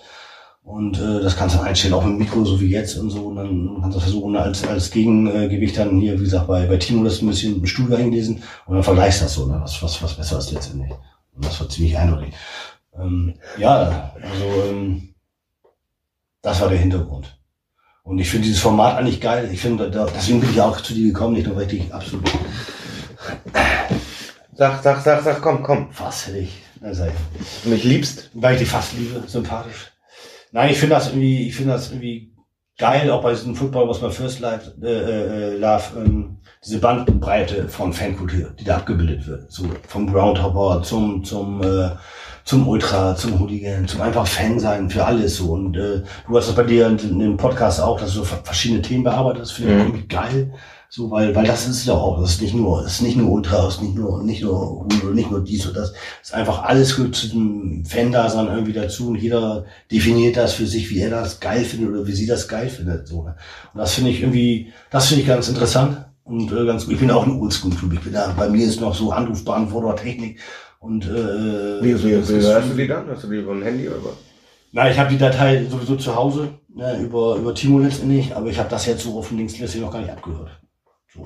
Und äh, das kannst du dann einstellen, auch mit Mikro, so wie jetzt und so. Und dann kannst du versuchen, als, als Gegengewicht dann hier, wie gesagt, bei, bei Timo das ein bisschen im Studio eingelesen und dann vergleichst das so, ne? was, was, was besser ist letztendlich. Und das war ziemlich eindeutig. Ähm, ja, also ähm, das war der Hintergrund. Und ich finde dieses Format eigentlich geil. Ich finde, da, deswegen bin ich auch zu dir gekommen, nicht nur weil ich dich absolut. Sag, sag, sag, sag, komm, komm. Fast hätte ich. Also, mich liebst? Weil ich dich fast liebe, sympathisch. Nein, ich finde das irgendwie, ich finde das irgendwie geil, auch bei diesem Football, was bei First Life, äh, äh, Love, ähm, diese Bandbreite von Fankultur, die da abgebildet wird. So vom Groundhopper zum, zum, äh, zum Ultra, zum Hooligan, zum einfach Fan sein für alles so. Und äh, du hast das bei dir in, in dem Podcast auch, dass du so verschiedene Themen bearbeitest, finde ich mhm. irgendwie geil. So, weil, weil das ist ja auch, das ist nicht nur, das ist nicht nur Ultra, das ist nicht nur, nicht nur, nicht nur dies und das. Das ist einfach alles gehört zu dem Fan-Dasein irgendwie dazu und jeder definiert das für sich, wie er das geil findet oder wie sie das geil findet, so. Ne? Und das finde ich irgendwie, das finde ich ganz interessant und äh, ganz gut. Ich bin auch ein Oldschool-Typ. Ich bin da, bei mir ist noch so Anrufbeantworter, Technik und, äh, Wie, wie, wie hörst du die dann? Hast du die über ein Handy oder was? Na, ich habe die Datei sowieso zu Hause, ne, über, über Timo letztendlich, aber ich habe das jetzt so auf dem Linkslisting noch gar nicht abgehört. So.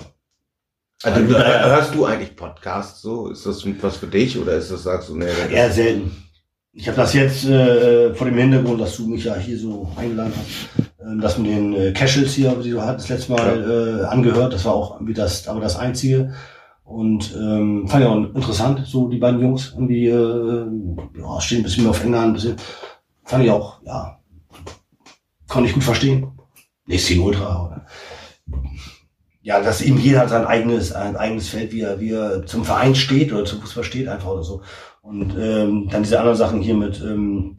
Also, du, hörst du eigentlich Podcasts so? Ist das was für dich oder ist das, sagst du, nee, Eher selten. Ich habe das jetzt äh, vor dem Hintergrund, dass du mich ja hier so eingeladen hast, äh, das mit den äh, Cashels hier, die du hattest letztes Mal äh, angehört. Das war auch irgendwie das, aber das einzige. Und ähm, fand ich auch interessant, so die beiden Jungs irgendwie äh, ja, stehen ein bisschen mehr auf England, ein bisschen. Fand ich auch, ja, konnte ich gut verstehen. Nicht Team Ultra, oder? Ja, dass eben jeder sein eigenes, ein eigenes Feld, wie er, wie er zum Verein steht oder zum Fußball steht, einfach oder so. Und ähm, dann diese anderen Sachen hier mit, ähm,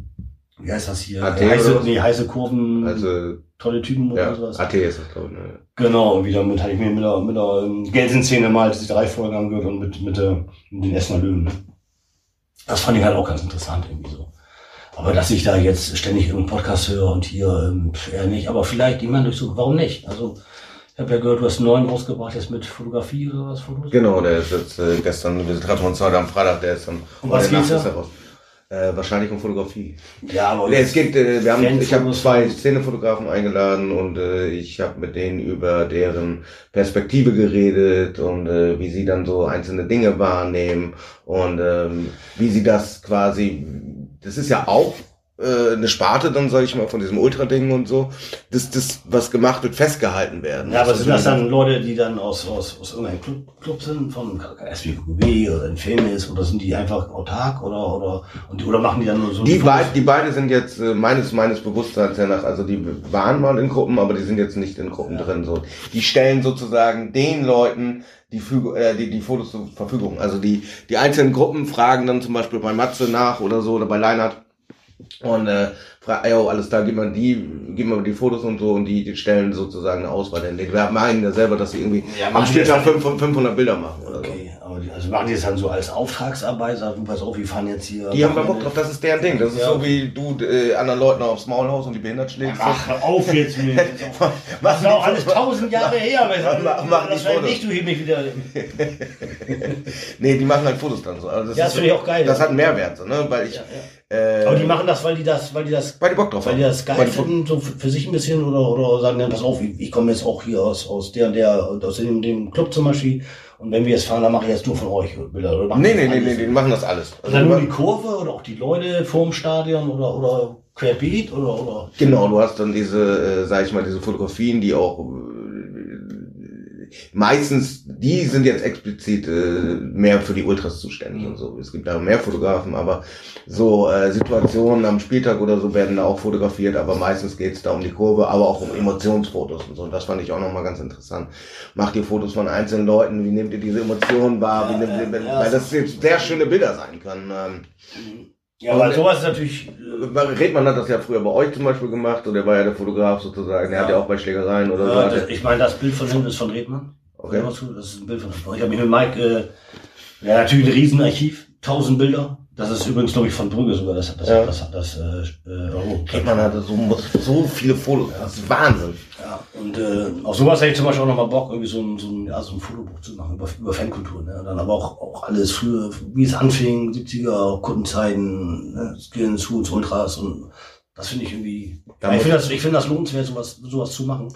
wie heißt das hier? AT heiße, nee, heiße Kurven, also, tolle Typen oder ja, sowas. AT ist das, glaube ich. Ne? Genau, und wieder mit, hatte ich mir mit der, mit der ähm, Gelsenszene mal die drei Folgen angehört und mit, mit, der, mit den Essener Löwen. Das fand ich halt auch ganz interessant irgendwie so. Aber dass ich da jetzt ständig irgendeinen Podcast höre und hier ähm, eher nicht, aber vielleicht jemand durch so, warum nicht? Also ich habe ja gehört, du hast einen neuen rausgebracht, jetzt mit Fotografie oder was? Fotos? Genau, der ist jetzt äh, gestern, wir treffen uns heute am Freitag, der ist dann um was geht's da? Äh, wahrscheinlich um Fotografie. Ja, aber nee, es geht, äh, wir haben, ich habe zwei Szenefotografen eingeladen und äh, ich habe mit denen über deren Perspektive geredet und äh, wie sie dann so einzelne Dinge wahrnehmen und ähm, wie sie das quasi, das ist ja auch äh, eine Sparte dann, sage ich mal, von diesem Ultra-Ding und so, dass das, was gemacht wird, festgehalten werden. Ja, aber sind das dann Leute, die dann aus, aus, aus irgendeinem Club, Club sind, von SWQB oder Infinis, oder sind die einfach autark oder, oder, und die, oder machen die dann nur so? Die, beid, die beide sind jetzt äh, meines, meines Bewusstseins ja nach, also die waren mal in Gruppen, aber die sind jetzt nicht in Gruppen ja. drin, so. Die stellen sozusagen den Leuten, die, Füge, äh, die, die Fotos zur Verfügung. Also die, die einzelnen Gruppen fragen dann zum Beispiel bei Matze nach oder so oder bei Leinert, und äh, fragt, ey, alles da, gib mal die, gib mal die Fotos und so und die, die stellen sozusagen eine Auswahl. Denn die meinen ja selber, dass sie irgendwie ja, am Spieltag 500 Bilder machen. Oder okay, so. aber die, also machen die das dann so als Auftragsarbeit, sagen, pass auf, wir fahren jetzt hier. Die haben da Bock drauf, das ist deren Ding. Das ist ja. so wie du äh, anderen Leuten aufs Maul haust und die behindert schlägst. Ach, hör auf jetzt mit. das ist auch alles tausend Jahre her. Mach, mach das war nicht, du hier mich wieder. nee, die machen halt Fotos dann so. Also das ja, das finde ich auch geil. Das hat einen Mehrwert, so, ne? Weil ich. Ja, äh, aber die machen das, weil die das, weil die das, weil die Bock drauf weil die das geil finden, so für, sich ein bisschen oder, oder sagen dann, pass auf, ich, ich komme jetzt auch hier aus, aus der, der, aus dem, dem Club zum Beispiel. Und wenn wir jetzt fahren, dann mache ich jetzt nur von euch Bilder. Oder nee, nee, nee, nee, die machen das alles. Also dann nur die Kurve oder auch die Leute vorm Stadion oder, oder querbeet oder, oder? Genau, du hast dann diese, äh, sag ich mal, diese Fotografien, die auch meistens, die sind jetzt explizit äh, mehr für die Ultras zuständig und so. Es gibt da mehr Fotografen, aber so äh, Situationen am Spieltag oder so werden da auch fotografiert, aber meistens geht es da um die Kurve, aber auch um Emotionsfotos und so. Und das fand ich auch nochmal ganz interessant. Macht ihr Fotos von einzelnen Leuten, wie nehmt ihr diese Emotionen wahr, wie nehmt ihr, weil das jetzt sehr schöne Bilder sein können. Ähm, ja, aber sowas ist natürlich. Redmann hat das ja früher bei euch zum Beispiel gemacht und der war ja der Fotograf sozusagen. Er ja. hat ja auch bei Schlägereien oder ja, so. Das, ich meine, das Bild von ihm ist von Redmann. Okay. Das ist ein Bild von ihm. Ich habe mich mit Mike, äh, ja, natürlich ein Riesenarchiv, tausend Bilder. Das ist übrigens, glaube ich, von Brügge sogar. Das hat das, ja. das, das, das äh, äh oh, Redmann hatte so, so viele Fotos. Das ist Wahnsinn. Ja, und äh, auf sowas hätte ich zum Beispiel auch nochmal Bock, irgendwie so ein, so ein, ja, so ein Fotobuch zu machen über, über Fankultur. Ne? Und dann aber auch, auch alles früher, wie es anfing, 70er, Kundenzeiten, ne? Skins, Hoods, Ultras und das finde ich irgendwie. Ja, ich finde das, ich finde das lohnenswert, sowas, sowas zu machen.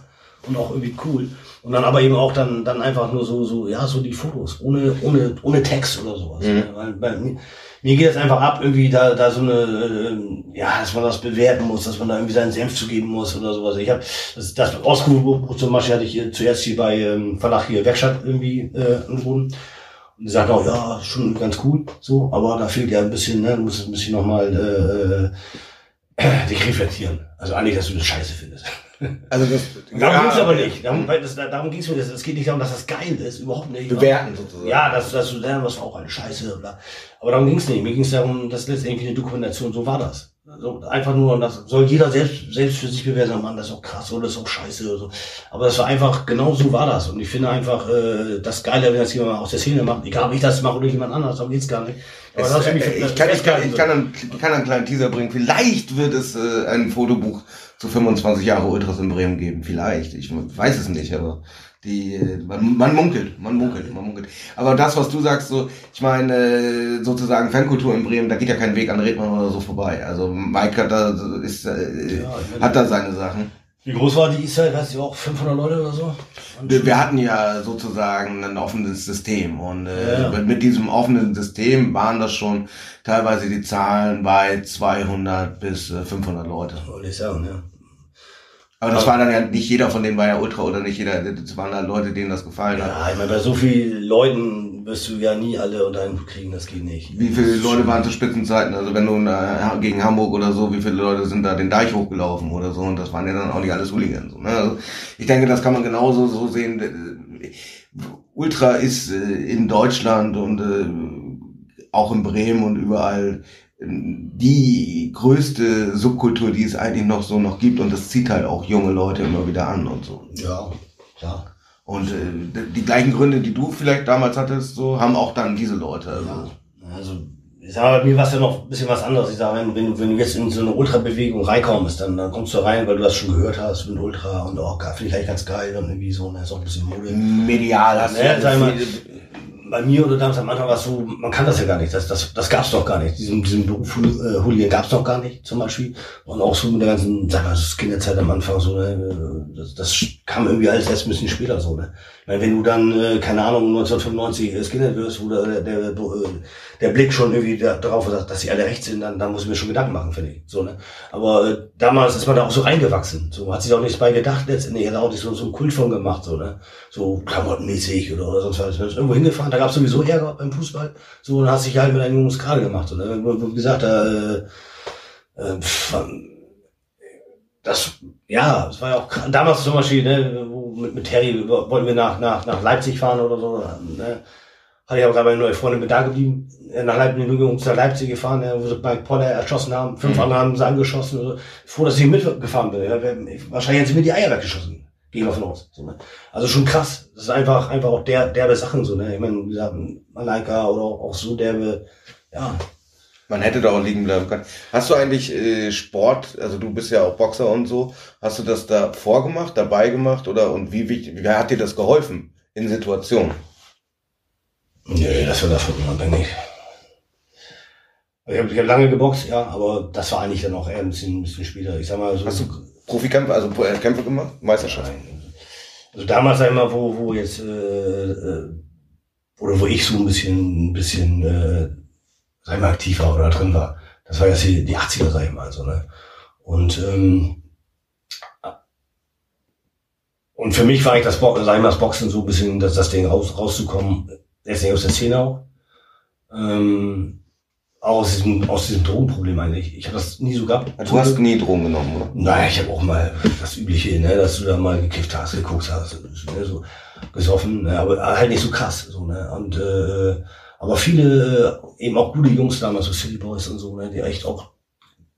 Und auch irgendwie cool. Und dann aber eben auch dann, dann einfach nur so, so, ja, so die Fotos, ohne, ohne, ohne Text oder sowas. Mhm. Ne? Weil, weil, mir geht es einfach ab, irgendwie da, da so eine, äh, ja, dass man das bewerten muss, dass man da irgendwie seinen Senf zugeben muss oder sowas. Ich habe das, das Auskunftsbuch zum Beispiel hatte ich hier zuerst hier bei ähm, Verlag hier Werkstatt irgendwie äh, angeboten. Und die sagt auch, ja, schon ganz cool, so, aber da fehlt ja ein bisschen, ne, du musst ein bisschen nochmal äh, äh, dich reflektieren. Also eigentlich, dass du das scheiße findest. Also das, darum ging es aber nicht. Darum, weil das, darum ging es mir. Es geht nicht darum, dass das geil ist, überhaupt nicht. Bewerten sozusagen. Ja, dass, dass du lernst, was war auch eine Scheiße. Bla. Aber darum ging es nicht. Mir ging es darum, dass letztendlich eine Dokumentation, so war das. Also einfach nur, und das soll jeder selbst, selbst für sich bewerten, Mann, das ist auch krass oder das ist auch scheiße oder so. Aber das war einfach, genau so war das. Und ich finde einfach, äh, das Geile, wenn das jemand aus der Szene macht, egal ob ich das mache oder jemand anderes, darum geht's gar nicht. Es, äh, ich, kann, ich, kann, ich, kann einen, ich kann einen kleinen Teaser bringen. Vielleicht wird es äh, ein Fotobuch zu 25 Jahre Ultras in Bremen geben. Vielleicht. Ich weiß es nicht, aber die, man, man munkelt, man munkelt, man munkelt. Aber das, was du sagst, so, ich meine, sozusagen Fankultur in Bremen, da geht ja kein Weg an Redmann oder so vorbei. Also Mike hat da, ist, äh, ja, hat da seine Sachen. Wie groß war die Israel? Weißt du auch 500 Leute oder so? Wir, wir, hatten ja sozusagen ein offenes System und äh, ja. mit diesem offenen System waren das schon teilweise die Zahlen bei 200 bis 500 äh, Leute. Wollte ich sagen, ja. Aber das war dann ja nicht jeder von denen war ja Ultra oder nicht jeder, das waren halt Leute, denen das gefallen hat. Ja, ich meine, bei so vielen Leuten wirst du ja nie alle unter einen kriegen, das geht nicht. Wie viele Leute waren zu Spitzenzeiten? Also wenn du äh, gegen Hamburg oder so, wie viele Leute sind da den Deich hochgelaufen oder so und das waren ja dann auch nicht alles Hooligans. So, ne? also ich denke, das kann man genauso so sehen. Ultra ist äh, in Deutschland und äh, auch in Bremen und überall die größte Subkultur, die es eigentlich noch so noch gibt und das zieht halt auch junge Leute immer wieder an und so. Ja, ja. Und äh, die gleichen Gründe, die du vielleicht damals hattest, so haben auch dann diese Leute. Also, ja. also ich sage, bei mir war es ja noch ein bisschen was anderes. Ich sage, wenn, du, wenn du jetzt in so eine Ultra-Bewegung reinkommst, dann, dann kommst du rein, weil du das schon gehört hast mit Ultra und auch oh, finde ich eigentlich ganz geil und irgendwie so, ne, ist auch ein bisschen Mode. Medial hast ja, du. Ne, bei mir oder damals am Anfang war es so, man kann das ja gar nicht, das, das, das gab's doch gar nicht. Diesen, diesen Beruf äh, Hooligan gab's doch gar nicht, zum Beispiel. Und auch so mit der ganzen, sag mal, das Kinderzeit am Anfang so, ne, das, das kam irgendwie alles erst ein bisschen später so, ne. Weil wenn du dann, äh, keine Ahnung, 1995 äh, Skinhead wirst, wo der, der, der Blick schon irgendwie da, darauf ist, dass sie alle rechts sind, dann, dann muss ich mir schon Gedanken machen, finde ich. So, ne? Aber äh, damals ist man da auch so reingewachsen. So hat sich auch nichts bei gedacht letztendlich. Hat auch nicht so, so einen Kult von gemacht, so, ne? So klamottenmäßig oder, oder sonst was. Irgendwo hingefahren, da gab es sowieso Ärger beim Fußball. So, dann hast dich halt mit einem Jungs gerade gemacht. So, ne? Wie gesagt, da, äh, äh, das, ja, das war ja auch damals zum Beispiel, ne, mit, mit Terry wollten wir nach, nach, nach Leipzig fahren oder so, ne. Hatte ich auch gerade meine neue Freundin mit da geblieben, nach Leipzig, nach Leipzig gefahren, ne, wo sie Mike Poller erschossen haben, fünf mhm. andere haben sie angeschossen, also, froh, dass ich mitgefahren bin, ja, wahrscheinlich hätten sie mir die Eier weggeschossen, gehe ich mal von aus, so, ne. Also schon krass, das ist einfach, einfach auch der, derbe Sachen, so, ne, ich meine, wie gesagt, Malaika oder auch so derbe, ja, man hätte da auch liegen bleiben können. Hast du eigentlich äh, Sport, also du bist ja auch Boxer und so, hast du das da vorgemacht, dabei gemacht oder und wie wichtig, wer hat dir das geholfen in Situationen? Nee, das war davon unabhängig. Ich habe hab lange geboxt, ja, aber das war eigentlich dann auch eher ein bisschen, ein bisschen später. Ich sag mal so. Hast du Profikämpfe, also äh, Kämpfe gemacht? Meisterschaft? Nein. Also damals einmal, wo, wo jetzt, äh, äh, oder wo ich so ein bisschen, ein bisschen, äh, sag ich mal, aktiv war oder drin war. Das war ja die, die 80er, sag ich mal, so, ne? Und, ähm, und für mich war ich das, Bo sag ich mal, das Boxen so ein bisschen, dass das Ding raus, rauszukommen, letztendlich aus der Szene auch. Ähm, aus diesem, aus diesem Drogenproblem eigentlich. Ich habe das nie so gehabt. Du hast nie Drogen genommen, oder? Naja, ich habe auch mal das Übliche, ne, dass du da mal gekifft hast, geguckt hast, ne, so gesoffen, ne, aber halt nicht so krass. So, ne? Und äh, aber viele, äh, eben auch gute Jungs damals, so City Boys und so, ne, die echt auch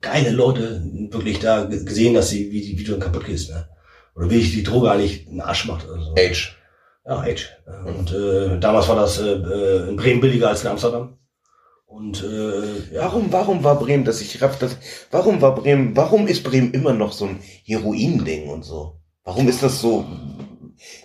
geile Leute wirklich da gesehen, dass sie, wie, wie du dann kaputt gehst, ne? Oder wie ich die Droge eigentlich einen Arsch macht. Oder so. Age. Ja, Age. Und äh, damals war das äh, äh, in Bremen billiger als in Amsterdam. Und äh, ja. warum, warum war Bremen, dass ich raff, das, warum war Bremen, warum ist Bremen immer noch so ein Heroin-Ding und so? Warum ist das so?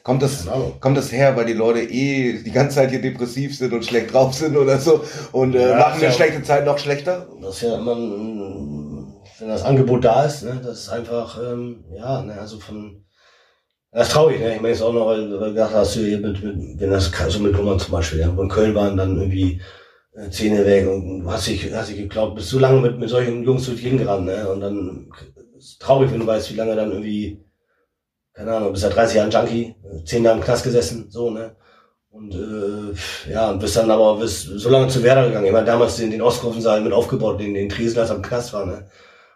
Kommt das, kommt das her, weil die Leute eh die ganze Zeit hier depressiv sind und schlecht drauf sind oder so und äh, ja, machen eine ja, schlechte Zeit noch schlechter? Das ist ja immer, wenn das Angebot da ist, ne, das ist einfach, ähm, ja, ne, also von, das ist traurig, ne, ich meine jetzt auch noch, weil du gesagt hast, du hier mit, mit, wenn das so mit Nummern zum Beispiel, ja, in Köln waren dann irgendwie äh, Zähne weg und hast dich, hast dich geglaubt, bist so lange mit, mit solchen Jungs durch die gerannt, ne, und dann ist traurig, wenn du weißt, wie lange dann irgendwie keine Ahnung, bist ja 30 Jahre Junkie, 10 Jahre im Knast gesessen, so, ne? Und äh, ja, und bist dann aber bist so lange zu Werder gegangen. Ich meine, damals den, den Ostkurvensaal mit aufgebaut, den, den Tresen, als er im Knast war, ne?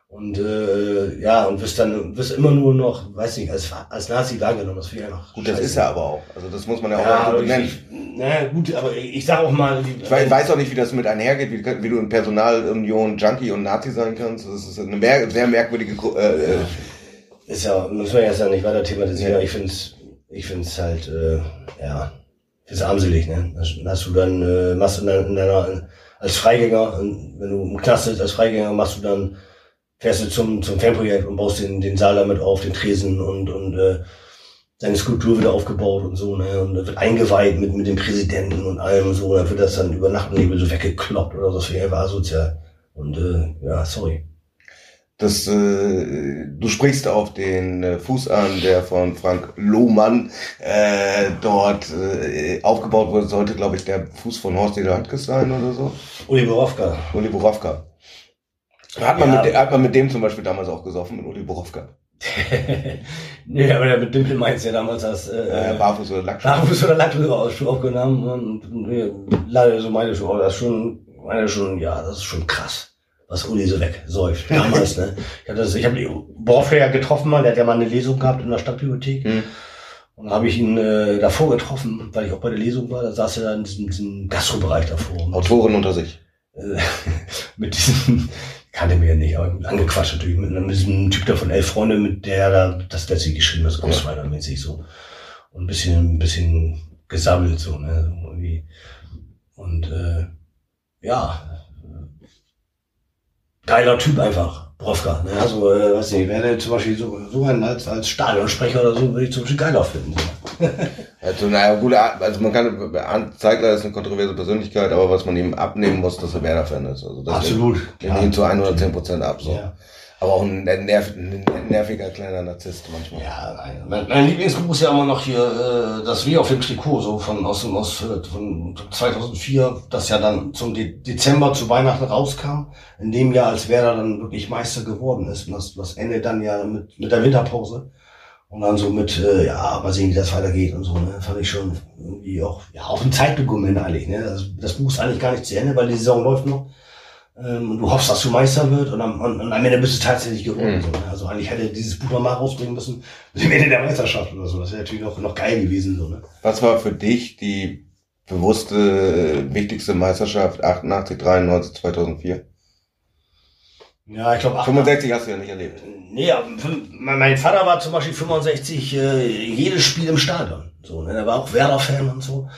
Und äh, ja, und wirst dann wirst immer nur noch, weiß nicht, als, als Nazi wahrgenommen. Das finde ich einfach. Gut, das ist er aber auch. Also das muss man ja, ja auch nennen. Na gut, aber ich, ich sag auch mal. Ich weiß, weiß auch nicht, wie das mit einhergeht, wie, wie du in Personalunion Junkie und Nazi sein kannst. Das ist eine mehr, sehr merkwürdige äh, äh, ist ja, muss man jetzt ja nicht weiter thematisieren, aber ich finde es ich find's halt, äh, ja, ist armselig, ne? Hast du dann, äh, machst du dann in deiner, als Freigänger, wenn du im Knast sitzt als Freigänger, machst du dann, fährst du zum, zum Fanprojekt und baust den, den Saal damit auf, den Tresen und, und, äh, seine Skulptur wieder aufgebaut und so, ne, und wird eingeweiht mit, mit dem Präsidenten und allem und so, und dann wird das dann über Nacht und Nebel so weggekloppt oder so, das ich einfach asozial. Und, äh, ja, sorry. Das, äh, du sprichst auf den äh, Fuß an, der von Frank Lohmann äh, dort äh, aufgebaut wurde. Sollte, glaube ich, der Fuß von Horst Ederhartges sein oder so. Uli Borowka. Uli Borowka. Hat man, ja. mit, hat man mit dem zum Beispiel damals auch gesoffen, mit Uli Borowka? nee, aber der mit Dimpel meinst ja damals als äh, Barfuß oder Lackschuh. Barfuß oder Lackschuh aufgenommen und nee, leider so meine Schuhe, das ist schon, meine schon, ja, das ist schon krass was Uli so wegsäuft. Damals, ne? Ich habe das, ich habe Borofka ja getroffen mal, der hat ja mal eine Lesung gehabt in der Stadtbibliothek. Mhm. Und dann habe ich ihn äh, davor getroffen, weil ich auch bei der Lesung war. Da saß er da in diesem, diesem Gastrobereich davor. Autoren unter sich. Äh, mit diesem, kannte mir ja nicht, aber angequatscht natürlich, mit, mit diesem Typ da von elf Freunde, mit der da das letzte geschrieben hat, so Ghostwriter-mäßig so. Und ein bisschen, ein bisschen gesammelt so, ne? Irgendwie. Und äh, ja, geiler Typ einfach. Brovka. Ne? Also, äh, weiß nicht, wäre zum Beispiel so, so einen als, als Stadionsprecher oder so, würde ich zum Beispiel geiler finden. also, naja, gut, also man kann, Zeigler ist eine kontroverse Persönlichkeit, aber was man ihm abnehmen muss, dass er Werder-Fan ist. Also, das Absolut. Nimmt ihn zu 110 Prozent ab, so. Ja. Aber auch ein, nerv, ein nerviger kleiner Narzisst manchmal. Ja, nein. Mein, mein Lieblingsbuch ist ja immer noch hier äh, das W auf dem Trikot, so von aus dem aus von 2004, das ja dann zum De Dezember zu Weihnachten rauskam, in dem Jahr, als Werder dann wirklich Meister geworden ist. Und das, das endet dann ja mit, mit der Winterpause. Und dann so mit, äh, ja, mal sehen, wie das weitergeht und so, ne? Fand ich schon irgendwie auch, ja, auch ein Zeitdokument eigentlich, ne? Das, das Buch ist eigentlich gar nicht zu Ende, weil die Saison läuft noch. Ähm, und du hoffst, dass du Meister wird und am, und, und am Ende bist du tatsächlich geworden. Mhm. So, ne? Also eigentlich hätte dieses Buch nochmal rausbringen müssen, bis zum Ende der Meisterschaft oder so. Das wäre natürlich noch, noch geil gewesen, so, ne? Was war für dich die bewusste, wichtigste Meisterschaft 88, 93, 2004? Ja, ich glaube 65 hast du ja nicht erlebt. Nee, mein Vater war zum Beispiel 65 äh, jedes Spiel im Stadion. So, ne? Er war auch Werder-Fan und so.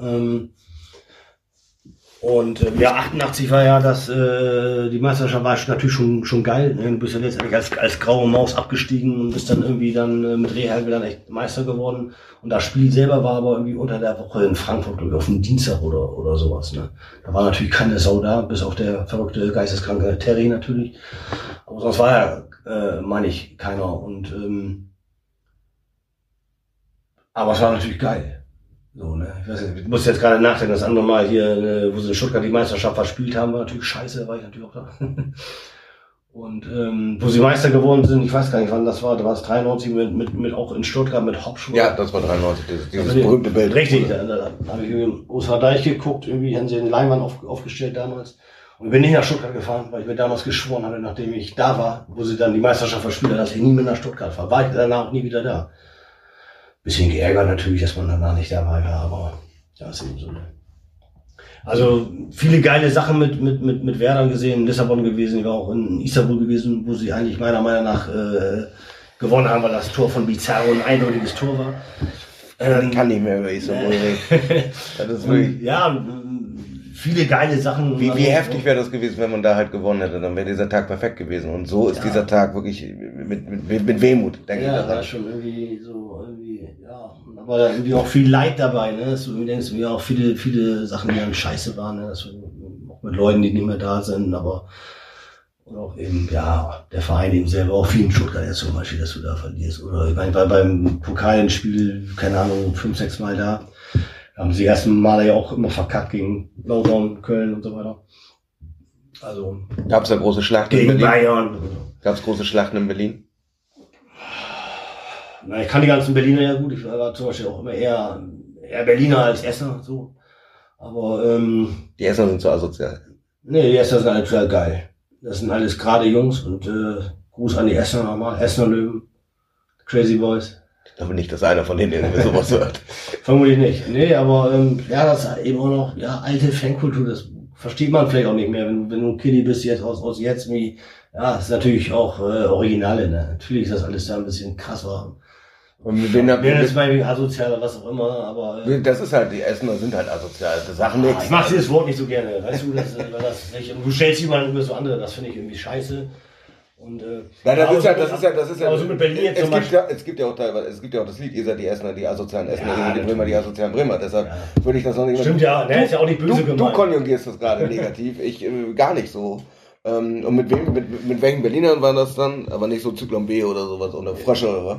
Ähm, und äh, ja, 88 war ja das, äh, die Meisterschaft war natürlich schon, schon geil. Ne? Du bist ja letztendlich als, als graue Maus abgestiegen und bist dann irgendwie dann äh, mit Rehagel dann echt Meister geworden. Und das Spiel selber war aber irgendwie unter der Woche in Frankfurt, glaube ich, auf dem Dienstag oder, oder sowas. Ne? Da war natürlich keine Sau da, bis auf der verrückte, geisteskranke Terry natürlich. Aber sonst war ja, äh, meine ich, keiner. Und ähm, aber es war natürlich geil. So, ne? Ich, weiß nicht, ich muss jetzt gerade nachdenken, das andere Mal hier, ne, wo sie in Stuttgart die Meisterschaft verspielt haben, war natürlich scheiße, war ich natürlich auch da. Und ähm, wo sie Meister geworden sind, ich weiß gar nicht, wann das war, da war es 93 mit, mit, mit auch in Stuttgart mit Hauptschule. Ja, das war 93, dieses, dieses also berühmte Bild. Richtig, da, da, da habe ich irgendwie im USA Deich geguckt, irgendwie haben sie den Leinwand auf, aufgestellt damals. Und bin nicht nach Stuttgart gefahren, weil ich mir damals geschworen hatte, nachdem ich da war, wo sie dann die Meisterschaft verspielt haben, dass ich nie mehr nach Stuttgart fahre. War ich danach nie wieder da. Bisschen geärgert natürlich, dass man danach nicht dabei war, aber ja, ist eben so. Ne? Also viele geile Sachen mit, mit, mit, mit Werder gesehen, in Lissabon gewesen, ich war auch in Istanbul gewesen, wo sie eigentlich meiner Meinung nach äh, gewonnen haben, weil das Tor von Bizarro ein eindeutiges Tor war. Ähm, ich kann nicht mehr über Istanbul reden. ja, viele geile Sachen. Wie, wie heftig wäre das gewesen, wenn man da halt gewonnen hätte? Dann wäre dieser Tag perfekt gewesen. Und so ist ja. dieser Tag wirklich mit, mit, mit Wehmut, denke ja, ich. Ja, schon irgendwie so, irgendwie, ja. Aber irgendwie auch viel Leid dabei, ne? Dass du denkst, ja, auch viele, viele Sachen, die dann scheiße waren, ne? Dass du, auch mit Leuten, die nicht mehr da sind, aber und auch eben, ja, der Verein eben selber, auch viel in Stuttgart jetzt zum Beispiel, dass du da verlierst. Oder ich meine, beim Pokalspiel, keine Ahnung, fünf, sechs Mal da haben sie ersten Male ja auch immer verkackt gegen Lautern, Köln und so weiter. Also. Gab es da große Schlachten gegen in Berlin? Bayern. Gab es große Schlachten in Berlin? Na, ich kann die ganzen Berliner ja gut. Ich war zum Beispiel auch immer eher, eher Berliner als Esser, so. Aber, ähm, Die Esser sind so asozial. Nee, die Esser sind alle total geil. Das sind alles gerade Jungs und, äh, Gruß an die Esser nochmal. Essener Löwen. Crazy Boys. Ich glaube nicht, dass einer von denen sowas hört. Vermutlich nicht. Nee, aber ähm, ja, das ist eben auch noch ja, alte Fankultur, das versteht man vielleicht auch nicht mehr, wenn, wenn du ein Kiddie bist jetzt aus, aus jetzt wie, ja, das ist natürlich auch äh, Originale, ne? Natürlich ist das alles da ein bisschen krasser. Und mit denen ja, das bei asozial was auch immer, aber. Äh, das ist halt, die Essener sind halt asozial. Das Sachen ah, Ich mach dieses Wort nicht so gerne, weißt du, das, das nicht, du stellst jemanden über so andere, das finde ich irgendwie scheiße. Und, äh, ja, das ist ja, das ist ja, das ist ja. Also mit Berlin jetzt es, gibt ja, es gibt ja auch teilweise, es gibt ja auch das Lied, ihr seid die Essener, die asozialen Essener, ja, die Bremer, die asozialen Bremer. Deshalb ja. würde ich das noch nicht Stimmt ja, der ist ja auch nicht böse du, gemeint. Du konjugierst das gerade negativ, ich äh, gar nicht so. Ähm, und mit wem, mit, mit welchen Berlinern waren das dann? Aber nicht so Zyklon B oder sowas oder Frösche oder was?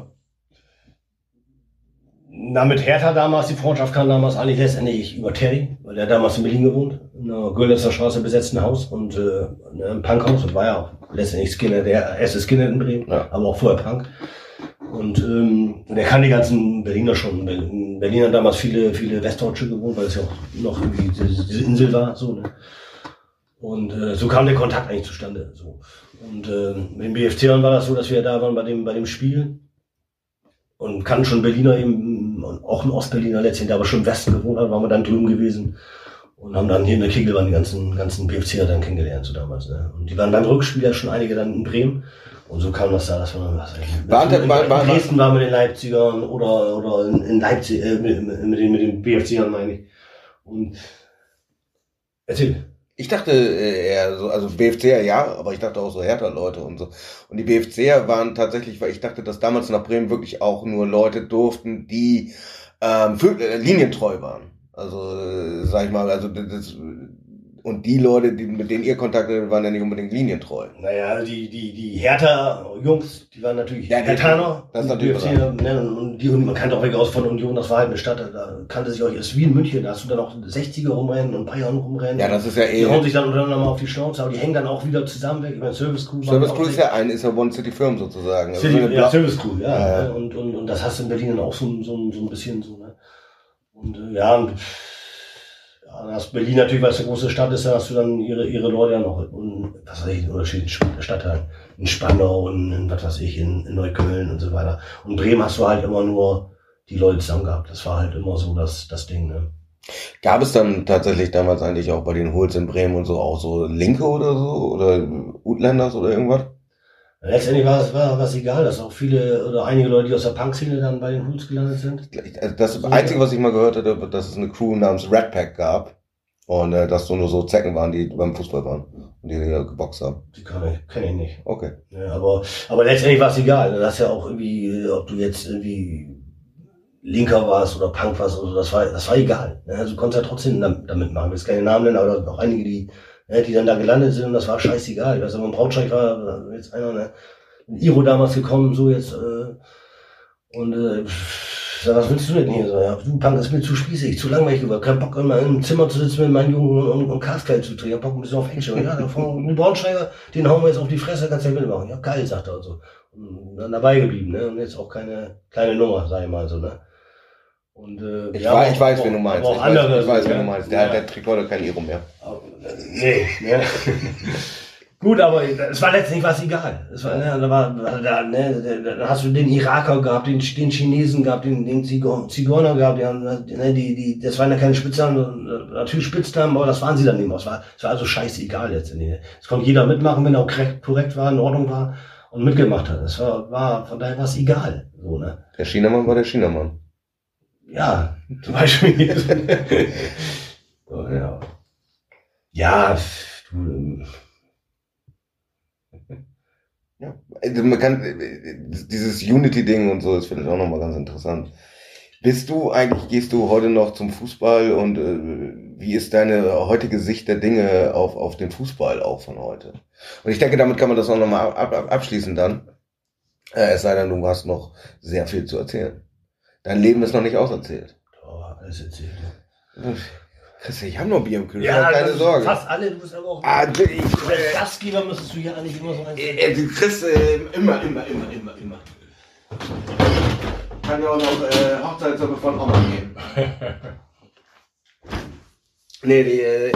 Na, mit Hertha damals, die Freundschaft kam damals eigentlich letztendlich über Terry, weil der damals in Berlin gewohnt, in einer Görlitzer Straße besetzten Haus und äh, in einem Punkhaus und war ja auch letztendlich Skinner, der erste Skinner in Bremen, ja. aber auch vorher Punk. Und ähm, der kann die ganzen Berliner schon. In Berlin haben damals viele, viele Westdeutsche gewohnt, weil es ja auch noch irgendwie diese, diese Insel war. So, ne? Und äh, so kam der Kontakt eigentlich zustande. So. Und äh, mit den BFCern war das so, dass wir da waren bei dem, bei dem Spiel und kannten schon Berliner eben, auch ein Ostberliner letztendlich, der aber schon im Westen gewohnt hat, waren wir dann drüben gewesen und haben dann hier in der Kegelbahn die ganzen, ganzen BFCer dann kennengelernt, so damals. Ne? Und die waren beim Rückspiel ja schon einige dann in Bremen. Und so kam das da, dass man was war, in, war, war, in Dresden war mit den Leipzigern oder, oder in, in Leipzig, äh, mit, mit, den, mit den BFCern meine ich. Und erzähl. Ich dachte äh, eher so, also BFCer ja, aber ich dachte auch so Hertha-Leute und so. Und die BFCer waren tatsächlich, weil ich dachte, dass damals nach Bremen wirklich auch nur Leute durften, die ähm, für, äh, linientreu waren. Also, äh, sag ich mal, also das, und die Leute, die, mit denen ihr Kontakt hattet, waren ja nicht unbedingt linientreu. Naja, die, die, die Hertha-Jungs, die waren natürlich Ja, die- Herthaner. das ist natürlich Die FC, ne, und die, man kannte auch weg aus von Union, das war halt eine Stadt, da kannte sich auch, ist wie in München, da hast du dann auch 60er rumrennen und Bayern rumrennen. Ja, das ist ja die eh. hauen sich dann untereinander mal auf die Schnauze, aber die hängen dann auch wieder zusammen weg. Ich meine, Service Crew. Service Crew ist ja ein, ist ja One City Firm sozusagen. Also City, so eine ja, Service Crew, ja. Ja, ja. ne, Und, und, und das hast du in Berlin dann auch so, so, so ein bisschen so, ne? Und äh, ja, und ja, dann hast Berlin natürlich, weil es eine große Stadt ist, da hast du dann ihre, ihre Leute dann noch in, was weiß ich, in unterschiedlichen Stadtteilen. In Spandau und in, was weiß ich, in, in Neukölln und so weiter. Und Bremen hast du halt immer nur die Leute zusammen gehabt. Das war halt immer so das, das Ding, ne? Gab es dann tatsächlich damals eigentlich auch bei den Hools in Bremen und so auch so Linke oder so? Oder Utländers oder irgendwas? Letztendlich war es war was egal, dass auch viele oder einige Leute, die aus der Punk-Szene dann bei den Hools gelandet sind. Also Das Einzige, was ich mal gehört hatte, dass es eine Crew namens Red Pack gab. Und äh, dass so nur so Zecken waren, die beim Fußball waren. Und die ja geboxt haben. Die kann ich, kenn ich nicht. Okay. Ja, aber, aber letztendlich war es egal. Das ist ja auch irgendwie, äh, ob du jetzt irgendwie Linker warst oder Punk warst oder so, das war, das war egal. Also du konntest ja trotzdem dam- damit machen. Ich will jetzt keine Namen nennen, aber da sind auch einige, die, die dann da gelandet sind und das war scheißegal. Ich weiß in Braunschweig war jetzt einer, ne, ein Iro damals gekommen, so jetzt, äh, und, äh, sag, was willst du denn hier? So, ja, du Punk ist mir zu spießig, zu langweilig, ich hab keinen Bock, immer im Zimmer zu sitzen mit meinen Jungen und, und Kastkleid zu trinken. Ich hab Bock ein bisschen auf Action. Ja, dann fahren wir Braunschweiger, den hauen wir jetzt auf die Fresse, kannst du ja mitmachen. Ja, geil, sagt er und so. Und dann dabei geblieben, ne? Und jetzt auch keine kleine Nummer, sag ich mal so, ne? Und, äh, Ich, weiß, aber ich weiß, auch- wen du meinst. aber Ich auch weiß, ich weiß wen du meinst. Der, Ja. der trägt heute kein Iro mehr. Nee, ne? Gut, aber es war letztendlich was egal. Es war, ne, da war, da, ne, da, hast du den Iraker gehabt, den, den Chinesen gehabt, den, den Zigeuner gehabt, die, haben, ne, die, die, das waren ja keine Spitznamen, natürlich Spitznamen, aber das waren sie dann nicht mehr. Es war, es war also scheißegal letztendlich. Es konnte jeder mitmachen, wenn er auch korrekt, korrekt war, in Ordnung war und mitgemacht hat. Es war, war, von daher war es egal, so, ne. Der Chinamann war der Chinamann. Ja, zum Beispiel. so, ja. Ja, du, Ja. Also man kann, dieses Unity-Ding und so ist vielleicht auch nochmal ganz interessant. Bist du eigentlich, gehst du heute noch zum Fußball und äh, wie ist deine heutige Sicht der Dinge auf, auf den Fußball auch von heute? Und ich denke, damit kann man das auch nochmal ab, ab, abschließen dann. Äh, es sei denn, du hast noch sehr viel zu erzählen. Dein Leben ist noch nicht auserzählt. oh, alles erzählt. Christi, ich habe noch Bier im Kühlschrank, keine das ist Sorge. Fast alle, du bist aber auch. Ah, ich, Als Gastgeber müsstest du hier eigentlich immer so ein. äh, äh, du kriegst äh, immer, immer, immer, immer, immer. Kann ja auch noch äh, Hochzeitssuppe von Oma geben. Nee, die, äh,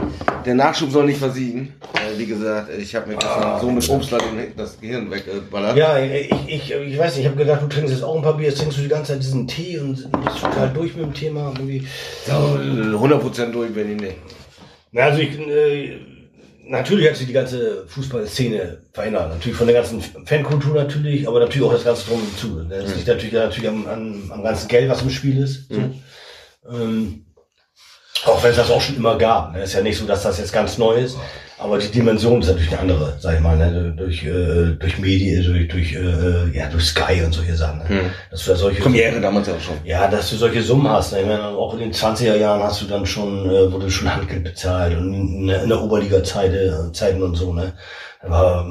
der Nachschub soll nicht versiegen. Äh, wie gesagt, ich habe mir gestern so mit Obstler das Gehirn weggeballert. Ja, ich, ich, ich weiß nicht, ich habe gedacht, du trinkst jetzt auch ein paar Bier, jetzt trinkst du die ganze Zeit diesen Tee und bist total durch mit dem Thema. Irgendwie. So, 100% durch bin ich nicht. Na, also ich, äh, natürlich hat sich die ganze Fußballszene verändert. Natürlich von der ganzen Fankultur natürlich, aber natürlich auch das ganze Drum und zu. Das liegt natürlich, natürlich am, am, am ganzen Geld, was im Spiel ist. So. Ähm, auch wenn es das auch schon immer gab. Ne? Ist ja nicht so, dass das jetzt ganz neu ist. Aber die Dimension ist natürlich eine andere, sag ich mal, ne? durch, äh, durch Medien, durch, durch, äh, ja, durch Sky und solche Sachen. Ne? Hm. Dass du da solche Premiere damals ja auch schon. ja, dass du solche Summen hast. Ne? Ich meine, auch in den 20er Jahren hast du dann schon, äh, wurde schon Handgeld bezahlt und in, in der Oberliga-Zeiten Zeiten und so, ne. Da war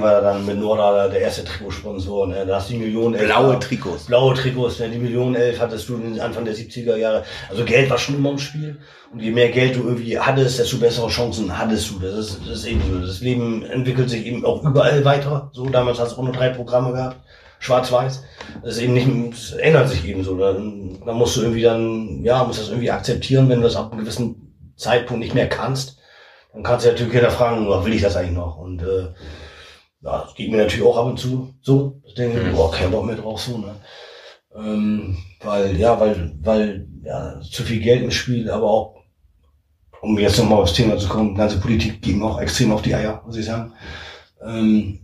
war dann mit Norda der erste Trikotsponsor, ne? Da hast du die Millionen Blaue Trikots. blaue Trikots, ne? die Millionen elf hattest du in Anfang der 70er Jahre. Also Geld war schon immer im Spiel. Und je mehr Geld du irgendwie hattest, desto bessere Chancen hattest du. Das ist, das ist eben so. Das Leben entwickelt sich eben auch überall weiter. So, damals hast du auch nur drei Programme gehabt. Schwarz-Weiß. Das ist eben nicht, das ändert sich eben so. Dann, dann musst du irgendwie dann, ja, musst das irgendwie akzeptieren, wenn du das ab einem gewissen Zeitpunkt nicht mehr kannst. Dann kannst du natürlich wieder fragen, was will ich das eigentlich noch? Und, äh, ja, das geht mir natürlich auch ab und zu so. Ich denke, Mhm. boah, kein Bock mehr drauf, so, ne? Ähm, weil, ja, weil, weil, ja, zu viel Geld im Spiel, aber auch, um jetzt nochmal aufs Thema zu kommen, die ganze Politik ging auch extrem auf die Eier, muss ich sagen. Ähm,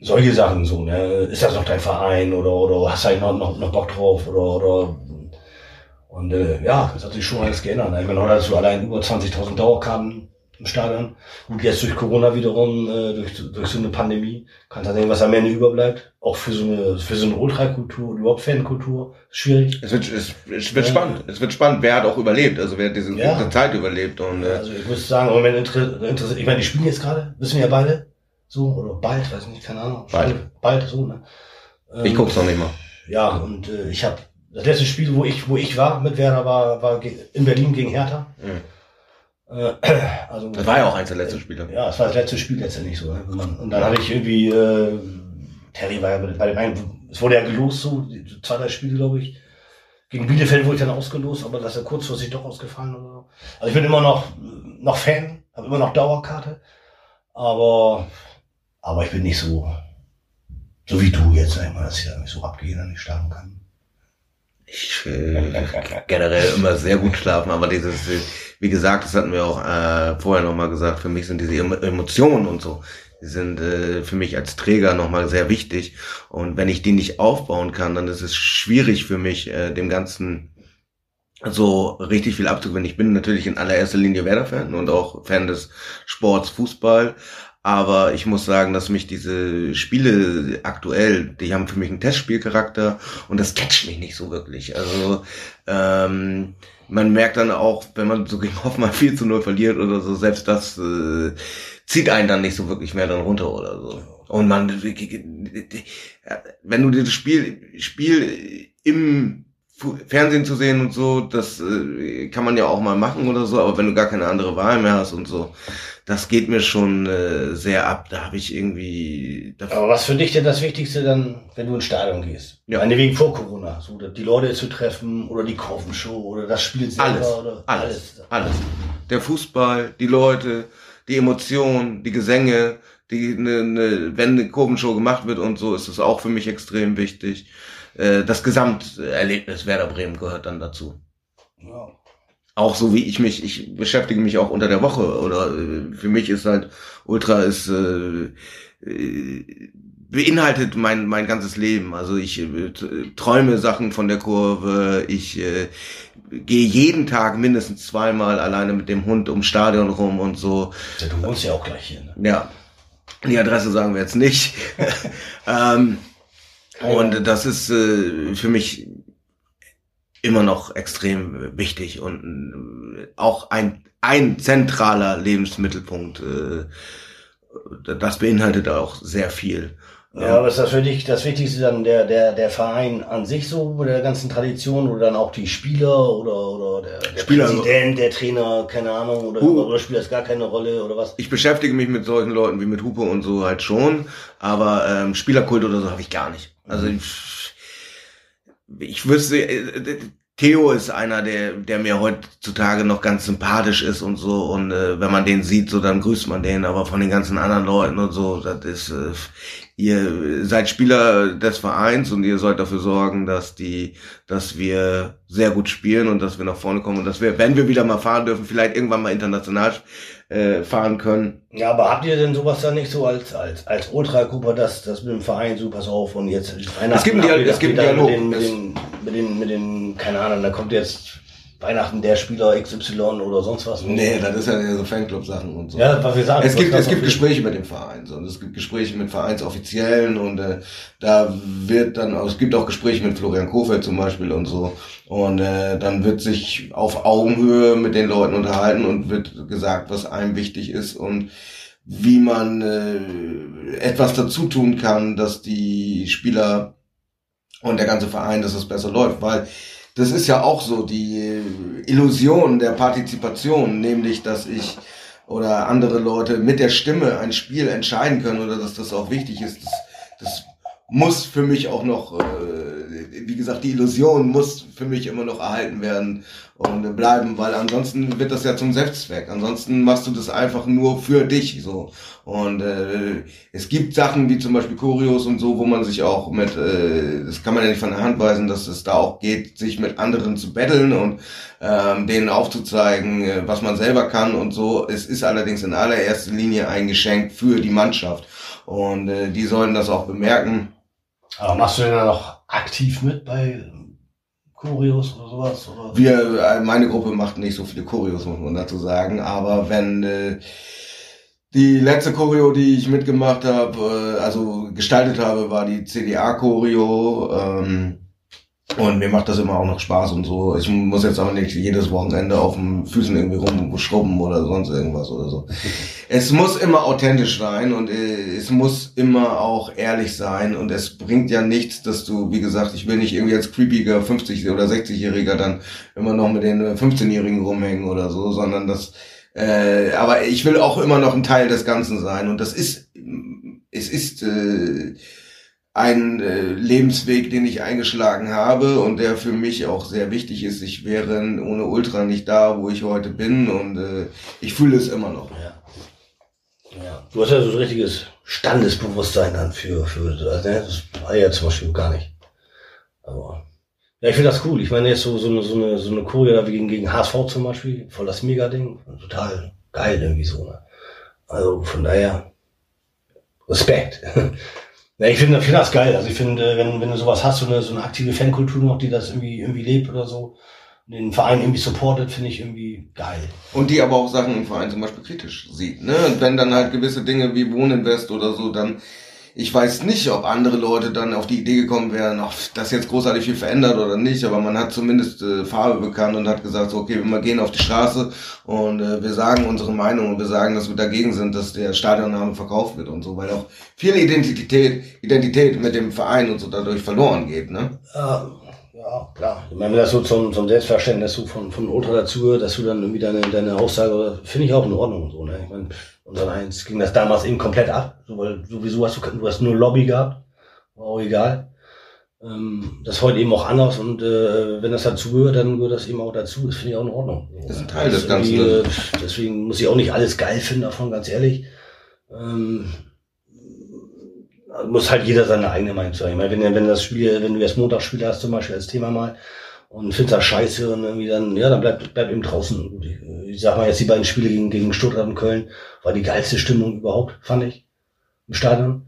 solche Sachen so, ne? Ist das noch dein Verein oder, oder hast du eigentlich noch, noch, noch Bock drauf oder, oder, und, äh, ja, das hat sich schon alles geändert. Ne? Ich meine, heute hast du allein über 20.000 Dauerkarten im Stadion. Und jetzt durch Corona wiederum, äh, durch, durch so eine Pandemie, kann da sehen, was am Ende überbleibt. Auch für so eine, für so eine Ultrakultur und überhaupt Fankultur. Schwierig. Es wird, es, es wird ja. spannend. Es wird spannend. Wer hat auch überlebt? Also wer hat diese ja. Zeit überlebt? Und, äh also ich muss sagen, im Moment interessiert, ich meine, die spielen jetzt gerade, wissen wir ja beide. So, oder bald, weiß nicht, keine Ahnung. Bald. Bald, so, ne? ich guck's noch nicht mal. Ja, und äh, ich habe das letzte Spiel, wo ich, wo ich war mit Werder, war, war in Berlin gegen Hertha. Mhm. Äh, also, das war ja auch eins der letzten Spiele. Ja, es war das letzte Spiel letztendlich so. Ne? Und dann hatte ich irgendwie, äh, Terry war ja bei dem einen, es wurde ja gelost, so, zwei, drei Spiele, glaube ich. Gegen Bielefeld wurde ich dann ausgelost, aber das ist ja kurzfristig doch ausgefallen oder so. Also ich bin immer noch, noch Fan, habe immer noch Dauerkarte, aber, aber ich bin nicht so, so wie du jetzt, sag ich mal, dass ich da nicht so abgehe, und nicht schlafen kann. Ich äh, generell immer sehr gut schlafen, aber dieses, wie gesagt, das hatten wir auch äh, vorher nochmal gesagt, für mich sind diese Emotionen und so, die sind äh, für mich als Träger nochmal sehr wichtig. Und wenn ich die nicht aufbauen kann, dann ist es schwierig für mich, äh, dem Ganzen so richtig viel abzugewinnen. Ich bin natürlich in allererster Linie Werder-Fan und auch Fan des Sports Fußball, aber ich muss sagen, dass mich diese Spiele aktuell, die haben für mich einen Testspielcharakter und das catcht mich nicht so wirklich. Also ähm, man merkt dann auch, wenn man so gegen Hoffmann 4 zu 0 verliert oder so, selbst das äh, zieht einen dann nicht so wirklich mehr dann runter oder so. Und man, wenn du dieses Spiel, Spiel im Fernsehen zu sehen und so, das äh, kann man ja auch mal machen oder so, aber wenn du gar keine andere Wahl mehr hast und so, das geht mir schon äh, sehr ab. Da habe ich irgendwie. Aber was für dich denn das Wichtigste dann, wenn du ins Stadion gehst? Ja. Meinetwegen vor Corona, so die Leute zu treffen oder die Kurvenshow oder das Spiel selber alles, oder alles, alles, alles. Der Fußball, die Leute, die Emotionen, die Gesänge, die ne, ne, wenn eine Kurvenshow gemacht wird und so, ist es auch für mich extrem wichtig. Äh, das Gesamterlebnis Werder Bremen gehört dann dazu. Ja auch so wie ich mich, ich beschäftige mich auch unter der Woche oder äh, für mich ist halt Ultra ist äh, äh, beinhaltet mein mein ganzes Leben. Also ich äh, träume Sachen von der Kurve, ich äh, gehe jeden Tag mindestens zweimal alleine mit dem Hund ums Stadion rum und so. Ja, du wohnst ja auch gleich hier. Ne? Ja. Die Adresse sagen wir jetzt nicht. ähm, und das ist äh, für mich immer noch extrem wichtig und äh, auch ein, ein zentraler Lebensmittelpunkt. Äh, das beinhaltet auch sehr viel. Ja, aber ist das für dich das Wichtigste dann der, der, der Verein an sich so, mit der ganzen Tradition oder dann auch die Spieler oder, oder der, der Spieler, Präsident, der Trainer, keine Ahnung, oder, uh, oder spielt das gar keine Rolle oder was? Ich beschäftige mich mit solchen Leuten wie mit Hupe und so halt schon, aber ähm, Spielerkult oder so habe ich gar nicht. Also ich, ich wüsste, äh, Theo ist einer, der, der mir heutzutage noch ganz sympathisch ist und so. Und äh, wenn man den sieht, so dann grüßt man den. Aber von den ganzen anderen Leuten und so, das ist, äh, ihr seid Spieler des Vereins und ihr sollt dafür sorgen, dass die, dass wir sehr gut spielen und dass wir nach vorne kommen und dass wir, wenn wir wieder mal fahren dürfen, vielleicht irgendwann mal international äh, fahren können. Ja, aber habt ihr denn sowas dann nicht so als als als Ultragruppe, dass das mit dem Verein super pass auf und jetzt Weihnachten es gibt einen, es gibt einen Dialog mit den, mit den, mit den mit den keine Ahnung, da kommt jetzt Weihnachten der Spieler XY oder sonst was. Nee, das ist ja so Fanclub-Sachen und so. Ja, was wir sagen. Es gibt, es gibt Gespräche mit dem Verein, so, und es gibt Gespräche mit Vereinsoffiziellen und äh, da wird dann, es gibt auch Gespräche mit Florian Kofeld zum Beispiel und so. Und äh, dann wird sich auf Augenhöhe mit den Leuten unterhalten und wird gesagt, was einem wichtig ist und wie man äh, etwas dazu tun kann, dass die Spieler und der ganze Verein, dass es besser läuft, weil das ist ja auch so die Illusion der Partizipation, nämlich dass ich oder andere Leute mit der Stimme ein Spiel entscheiden können oder dass das auch wichtig ist. Das, das muss für mich auch noch, äh, wie gesagt, die Illusion muss für mich immer noch erhalten werden und bleiben, weil ansonsten wird das ja zum Selbstzweck. Ansonsten machst du das einfach nur für dich so. Und äh, es gibt Sachen wie zum Beispiel Choreos und so, wo man sich auch mit, äh, das kann man ja nicht von der Hand weisen, dass es da auch geht, sich mit anderen zu betteln und ähm, denen aufzuzeigen, äh, was man selber kann und so. Es ist allerdings in allererster Linie ein Geschenk für die Mannschaft. Und äh, die sollen das auch bemerken aber machst du denn da noch aktiv mit bei, Choreos oder sowas? Oder? Wir, äh, meine Gruppe macht nicht so viele Choreos, muss man dazu sagen. Aber wenn äh, die letzte Choreo, die ich mitgemacht habe, äh, also gestaltet habe, war die CDA-Choreo. Ähm, und mir macht das immer auch noch Spaß und so. Ich muss jetzt aber nicht jedes Wochenende auf den Füßen irgendwie rumschrubben oder sonst irgendwas oder so. Es muss immer authentisch sein und äh, es muss immer auch ehrlich sein und es bringt ja nichts, dass du, wie gesagt, ich will nicht irgendwie als creepiger 50- oder 60-Jähriger dann immer noch mit den 15-Jährigen rumhängen oder so, sondern das, äh, aber ich will auch immer noch ein Teil des Ganzen sein und das ist, es ist, äh, ein äh, Lebensweg, den ich eingeschlagen habe und der für mich auch sehr wichtig ist. Ich wäre ohne Ultra nicht da, wo ich heute bin und äh, ich fühle es immer noch. Ja. ja. Du hast ja so ein richtiges Standesbewusstsein dann für, für also, ne, das war ja zum Beispiel gar nicht. Aber ja, ich finde das cool. Ich meine, jetzt so, so eine, so eine, so eine Choreo da gegen, gegen HSV zum Beispiel, voll das Mega-Ding. Total geil irgendwie so. Ne? Also von daher Respekt. Ja, ich finde find das geil. Also ich finde, wenn, wenn du sowas hast, so eine, so eine aktive Fankultur noch, die das irgendwie, irgendwie lebt oder so, den Verein irgendwie supportet, finde ich irgendwie geil. Und die aber auch Sachen im Verein zum Beispiel kritisch sieht. Ne? Und wenn dann halt gewisse Dinge wie Wohninvest oder so dann ich weiß nicht, ob andere Leute dann auf die Idee gekommen wären, ob das jetzt großartig viel verändert oder nicht, aber man hat zumindest äh, Farbe bekannt und hat gesagt, so, okay, wir gehen auf die Straße und äh, wir sagen unsere Meinung und wir sagen, dass wir dagegen sind, dass der Stadionname verkauft wird und so, weil auch viel Identität, Identität mit dem Verein und so dadurch verloren geht, ne? Ja, ja klar. Ich meine, wenn das so zum, zum Selbstverständnis so von, von Ultra dazu dass du dann irgendwie deine, deine Aussage, finde ich auch in Ordnung und so, ne? Ich meine, und dann eins ging das damals eben komplett ab, so, weil sowieso hast du, du hast nur Lobby gehabt, war auch egal. Ähm, das ist heute eben auch anders und äh, wenn das dazugehört, dann gehört das eben auch dazu. Das finde ich auch in Ordnung. Das ist ein Teil des Ganzen. Äh, deswegen muss ich auch nicht alles geil finden davon, ganz ehrlich. Ähm, muss halt jeder seine eigene Meinung sagen. Ich meine, wenn, wenn das Spiel, wenn du das Montagsspiel hast, zum Beispiel als Thema mal, und findest das scheiße und irgendwie dann, ja, dann bleibt bleib eben draußen. Ich, ich sag mal jetzt die beiden Spiele gegen, gegen Stuttgart und Köln war die geilste Stimmung überhaupt, fand ich, im Stadion.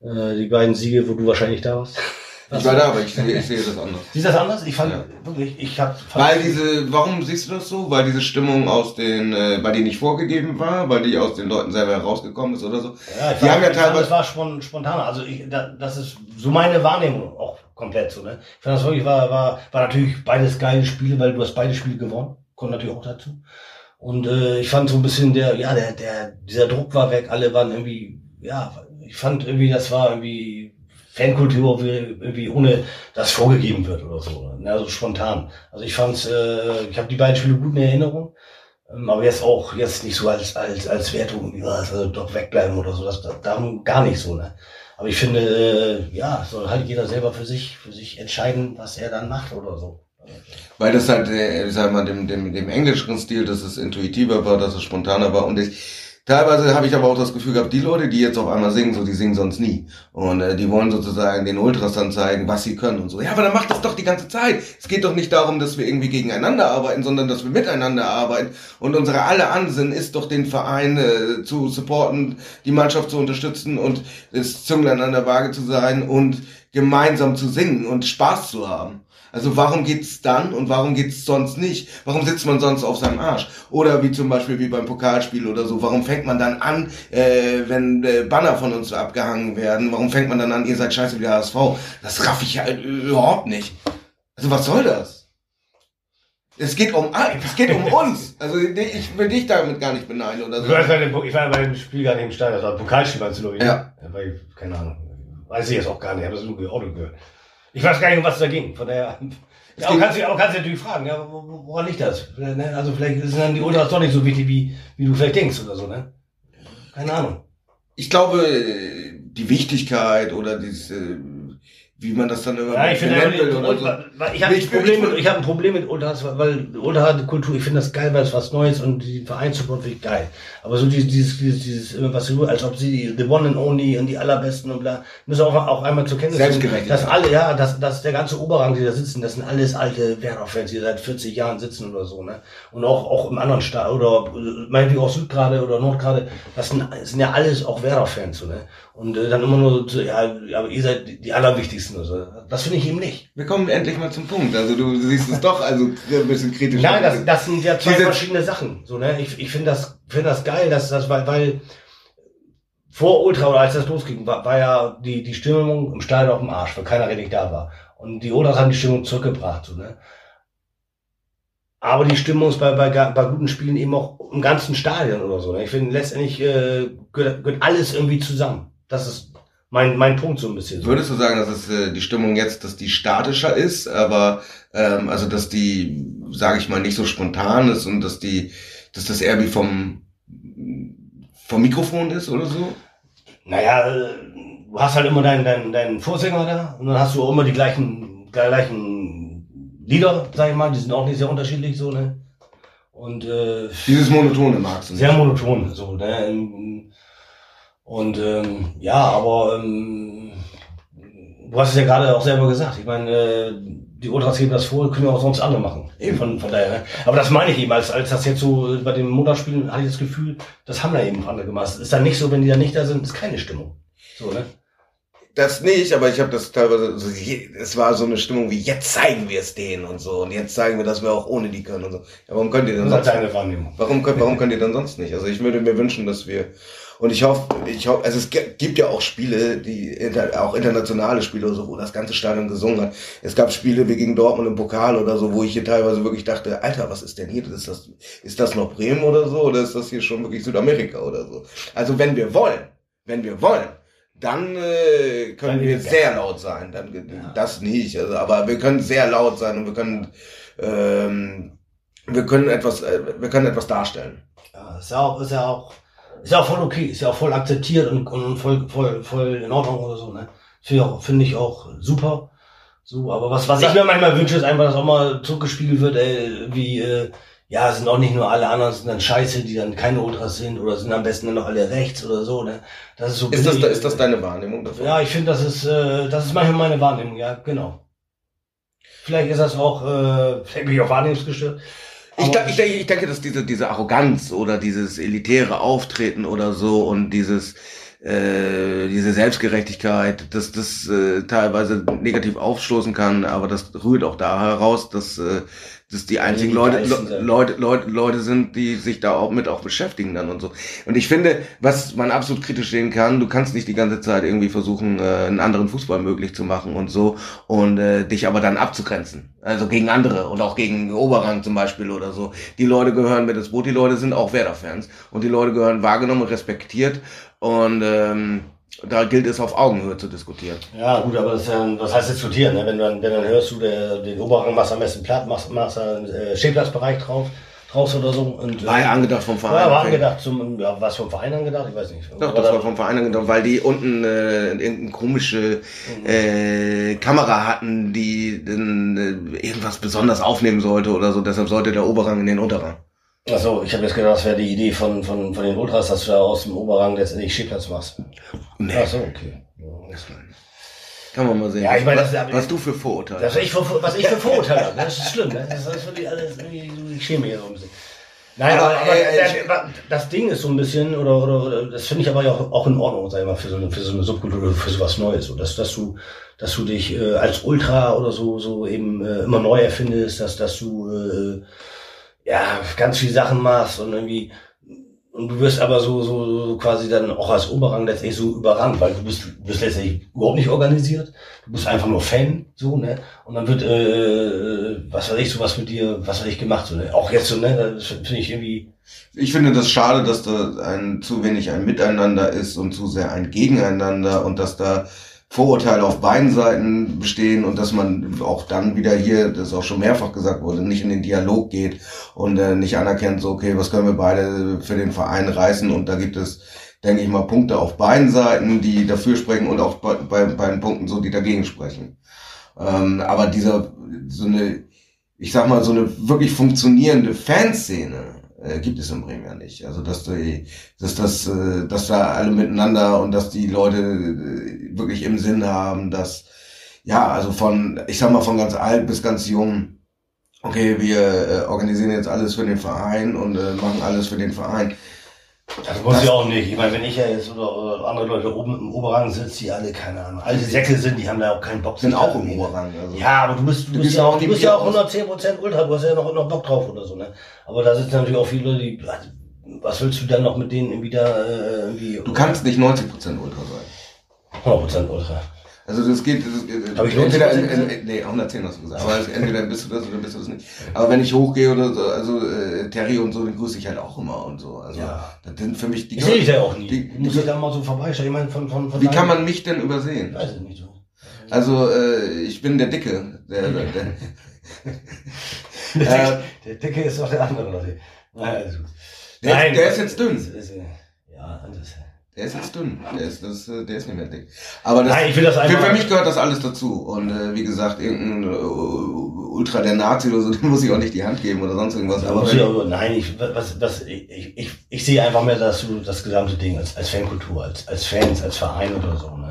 Äh, die beiden Siege, wo du wahrscheinlich da warst. Ich war da, aber ich sehe, ich sehe das anders. Siehst du das anders? Ich fand ja. wirklich, ich hab. Weil diese, warum siehst du das so? Weil diese Stimmung aus den, äh, weil die nicht vorgegeben war, weil die aus den Leuten selber herausgekommen ist oder so. Ja, ich die fand, haben ja teilweise. das war spontaner. Also ich, da, das ist so meine Wahrnehmung auch komplett so. Ne? Ich fand das wirklich war, war, war natürlich beides geile Spiele, weil du hast beide Spiele gewonnen. Kommt natürlich auch dazu. Und äh, ich fand so ein bisschen der, ja, der, der, dieser Druck war weg. Alle waren irgendwie, ja, ich fand irgendwie, das war irgendwie Fankultur irgendwie ohne das vorgegeben wird oder so. Ne? Also spontan. Also ich fand's, äh, ich habe die beiden Spiele gut in Erinnerung. Ähm, aber jetzt auch, jetzt nicht so als, als, als Wertung, ja, also doch wegbleiben oder so. Das, das darum gar nicht so, ne? Aber ich finde, äh, ja, soll halt jeder selber für sich, für sich entscheiden, was er dann macht oder so. Weil das halt, äh, sag mal, dem, dem, dem englischen Stil, dass es intuitiver war, dass es spontaner war und ich, Teilweise habe ich aber auch das Gefühl gehabt, die Leute, die jetzt auf einmal singen, so die singen sonst nie. Und äh, die wollen sozusagen den Ultras dann zeigen, was sie können und so. Ja, aber dann macht das doch die ganze Zeit. Es geht doch nicht darum, dass wir irgendwie gegeneinander arbeiten, sondern dass wir miteinander arbeiten. Und unsere alle Ansinn ist doch den Verein äh, zu supporten, die Mannschaft zu unterstützen und das Zünglein an der Waage zu sein und gemeinsam zu singen und Spaß zu haben. Also warum geht's dann und warum geht's sonst nicht? Warum sitzt man sonst auf seinem Arsch? Oder wie zum Beispiel wie beim Pokalspiel oder so. Warum fängt man dann an, äh, wenn äh, Banner von uns abgehangen werden? Warum fängt man dann an, ihr seid scheiße wie der HSV? Das raff ich halt überhaupt nicht. Also was soll das? Es geht um, es geht um uns. Also ich will dich damit gar nicht beneiden oder so. Ich war bei dem Spiel gar nicht im Stadion, das war ein Pokalspiel, meinst du, Ja. ja weil, keine Ahnung. Weiß ich jetzt auch gar nicht, ich habe das nur Auto gehört. Ich weiß gar nicht, um was da ging. Von daher. Ja, aber kannst, du, aber kannst du natürlich fragen, ja, woran liegt das? Ne, also vielleicht sind dann die Ultras doch nicht so wichtig, wie, wie du vielleicht denkst oder so, ne? Keine Ahnung. Ich glaube, die Wichtigkeit oder diese wie man das dann immer ja, ich finde, will oder so. Ich habe ein, Problem mit, ich hab ein Problem mit Ultras, weil Ultra-Kultur, ich finde das geil, weil es was Neues und die Vereinssupport finde ich geil. Aber so dieses, dieses, dieses, dieses was du, als ob sie die, the one and only und die allerbesten und bla, müssen auch, auch einmal zur Kenntnis nehmen, dass alle, ja, dass, dass der ganze Oberrang, die da sitzen, das sind alles alte Werder-Fans, die seit 40 Jahren sitzen oder so, ne? Und auch, auch im anderen Staat, oder meinetwegen auch Südgrade oder Nordgrade, das sind, das sind ja alles auch Werder-Fans, so, ne? Und äh, dann immer nur so, ja, aber ihr seid die allerwichtigsten schießen oder so. Das finde ich eben nicht. Wir kommen endlich mal zum Punkt. Also du siehst es doch also ein bisschen kritisch. Nein, das, das sind ja zwei Diese verschiedene Sachen. So, ne? Ich, ich finde das, finde das geil, dass das, weil, weil vor Ultra oder als das losging, war, war ja die, die Stimmung im Stadion auf dem Arsch, weil keiner richtig da war. Und die Ultras haben die Stimmung zurückgebracht. So, ne? Aber die Stimmung ist bei, bei, bei guten Spielen eben auch im ganzen Stadion oder so. Ne? Ich finde, letztendlich äh, gehört, gehört alles irgendwie zusammen. Das ist mein, mein Punkt so ein bisschen. So. Würdest du sagen, dass es äh, die Stimmung jetzt, dass die statischer ist, aber ähm, also dass die, sage ich mal, nicht so spontan ist und dass die, dass das eher wie vom vom Mikrofon ist oder so? Naja, du hast halt immer deinen, deinen, deinen Vorsänger da und dann hast du auch immer die gleichen, gleichen Lieder, sag ich mal, die sind auch nicht sehr unterschiedlich so, ne? Und äh, dieses monotone magst du nicht. Sehr monoton, so, ne? Und ähm, ja, aber ähm, du hast es ja gerade auch selber gesagt. Ich meine, äh, die Ultras geben das vor, können ja auch sonst andere machen. Eben. Von, von daher. Ne? Aber das meine ich eben, als, als das jetzt so bei den Montagsspielen hatte ich das Gefühl, das haben da eben andere gemacht. Ist dann nicht so, wenn die da nicht da sind, ist keine Stimmung. So, ne? Das nicht, aber ich habe das teilweise, so, es war so eine Stimmung wie, jetzt zeigen wir es denen und so. Und jetzt zeigen wir, dass wir auch ohne die können und so. Ja, warum könnt ihr denn sonst? Warum könnt, warum könnt ihr denn sonst nicht? Also ich würde mir wünschen, dass wir und ich hoffe, ich hoffe, also es gibt ja auch Spiele, die auch internationale Spiele oder so, wo das ganze Stadion gesungen hat. Es gab Spiele wie gegen Dortmund im Pokal oder so, wo ich hier teilweise wirklich dachte, Alter, was ist denn hier? Ist das, ist das noch Bremen oder so? Oder ist das hier schon wirklich Südamerika oder so? Also wenn wir wollen, wenn wir wollen, dann äh, können wir sehr laut sein. Dann ja. das nicht. Also, aber wir können sehr laut sein und wir können ähm, wir können etwas äh, wir können etwas darstellen. Ja, ist ja auch ist ja auch ist ja auch voll okay, ist ja auch voll akzeptiert und, und voll, voll, voll in Ordnung oder so, ne? Finde ich auch, finde ich auch super. So, aber was, was ich mir manchmal wünsche, ist einfach, dass auch mal zurückgespiegelt wird, ey, wie, äh, ja, sind auch nicht nur alle anderen, sind dann Scheiße, die dann keine Ultras sind oder sind am besten dann noch alle rechts oder so, ne? Das ist so. Ist, das, ist das deine Wahrnehmung davon? Ja, ich finde, das ist, äh, das ist manchmal meine Wahrnehmung, ja, genau. Vielleicht ist das auch, äh, vielleicht bin ich auch wahrnehmungsgestört. Ich, ich, denke, ich denke, dass diese, diese Arroganz oder dieses elitäre Auftreten oder so und dieses äh, diese Selbstgerechtigkeit, dass das äh, teilweise negativ aufstoßen kann, aber das rührt auch da heraus, dass äh, dass die einzigen die Leute, Leute, Leute, Leute sind, die sich da auch mit auch beschäftigen dann und so. Und ich finde, was man absolut kritisch sehen kann, du kannst nicht die ganze Zeit irgendwie versuchen, äh, einen anderen Fußball möglich zu machen und so und äh, dich aber dann abzugrenzen. Also gegen andere und auch gegen Oberrang zum Beispiel oder so. Die Leute gehören mit ins Boot, die Leute sind auch Werder-Fans und die Leute gehören wahrgenommen und respektiert und ähm, da gilt es auf Augenhöhe zu diskutieren. Ja, gut, aber das, ist ja, was heißt diskutieren? Ne? Wenn, du dann, wenn dann hörst du, der, den Oberrang machst am besten platt, machst, machst einen äh, Stehplatzbereich drauf, draus oder so. Und, war ja angedacht vom Verein. Ja, war angedacht zum, ja, was vom Verein angedacht? Ich weiß nicht. Doch, das war vom Verein angedacht, weil die unten äh, irgendeine komische mhm. äh, Kamera hatten, die äh, irgendwas besonders aufnehmen sollte oder so. Deshalb sollte der Oberrang in den Unterrang. Achso, ich habe jetzt gedacht, das wäre die Idee von, von, von den Ultras, dass du da aus dem Oberrang letztendlich Stehplatz machst. Nee. Achso, okay. Kann man mal sehen. Ja, ich meine, was, das, was du für Vorurteile hast. Was ich für, was ich für Vorurteile habe, das ist schlimm. Ne? Das ist wirklich alles irgendwie, ich schäme hier so ein bisschen. Nein, aber, aber, äh, der, das Ding ist so ein bisschen, oder, oder das finde ich aber ja auch, auch in Ordnung, sag ich mal, für so eine, für so eine Subkultur oder für sowas Neues. So, dass, dass du, dass du dich äh, als Ultra oder so, so eben äh, immer neu erfindest, dass, dass du äh, ja, ganz viele Sachen machst und irgendwie, und du wirst aber so, so, so quasi dann auch als Oberrang letztendlich so überrannt, weil du bist, bist letztendlich überhaupt nicht organisiert. Du bist einfach nur Fan, so, ne? Und dann wird, äh, was weiß ich, sowas mit dir, was weiß ich gemacht, so, ne? Auch jetzt so, ne? Das finde ich irgendwie. Ich finde das schade, dass da ein zu wenig ein Miteinander ist und zu sehr ein Gegeneinander und dass da Vorurteile auf beiden Seiten bestehen und dass man auch dann wieder hier, das auch schon mehrfach gesagt wurde, nicht in den Dialog geht und äh, nicht anerkennt, so okay, was können wir beide für den Verein reißen und da gibt es, denke ich mal, Punkte auf beiden Seiten, die dafür sprechen und auch bei, bei beiden Punkten so, die dagegen sprechen. Ähm, aber dieser, so eine, ich sag mal, so eine wirklich funktionierende Fanszene, äh, gibt es in Bremen ja nicht. Also dass die, dass das, äh, dass da alle miteinander und dass die Leute äh, wirklich im Sinn haben, dass ja, also von, ich sag mal, von ganz alt bis ganz jung, okay, wir äh, organisieren jetzt alles für den Verein und äh, machen alles für den Verein. Das muss ich auch nicht. Ich meine, wenn ich ja jetzt oder, oder andere Leute oben im Oberrang sitzen, die alle, keine Ahnung, alte Säcke sind, die haben da auch keinen Bock. Sind auch im Oberrang. Also. Ja, aber du bist, du, Du bist ja auch du bist ja auch Bier aus. 110% Ultra, du hast ja noch, noch Bock drauf oder so, ne? Aber da sitzen natürlich auch viele Leute, die, was willst du dann noch mit denen irgendwie da, äh, irgendwie. Du kannst nicht 90% Ultra sein. 100% Ultra. Also das geht, das geht Hab ich entweder, 90% in, in, nee, 110 hast du gesagt, aber entweder bist du das oder bist du das nicht. Aber wenn ich hochgehe oder so, also äh, Terry und so, den grüße ich halt auch immer und so. Also Ja. das sind für mich die Ich sehe dich ja auch nie. Die- die- dich da mal so vorbeischauen. Ich meine, von, von, von Wie kann man mich denn Ich übersehen? weiß es nicht so. Also äh, ich bin der Dicke. Der, der, der, Der, Äh, Dicke, der Dicke ist doch der andere. Naja, also. der, der ist jetzt dünn. Das ist, äh, ja, das, Der ist jetzt dünn. Der ist, das, äh, der ist nicht mehr dick. Aber das, Nein, ich will das für, einfach. für mich gehört das alles dazu. Und äh, wie gesagt, irgendein äh, Ultra der Nazi oder so, dem muss ich auch nicht die Hand geben oder sonst irgendwas. Aber ich nein, ich, was, was, ich, ich, ich sehe einfach mehr, dass du das gesamte Ding als, als Fankultur, als, als Fans, als Verein oder so, ne?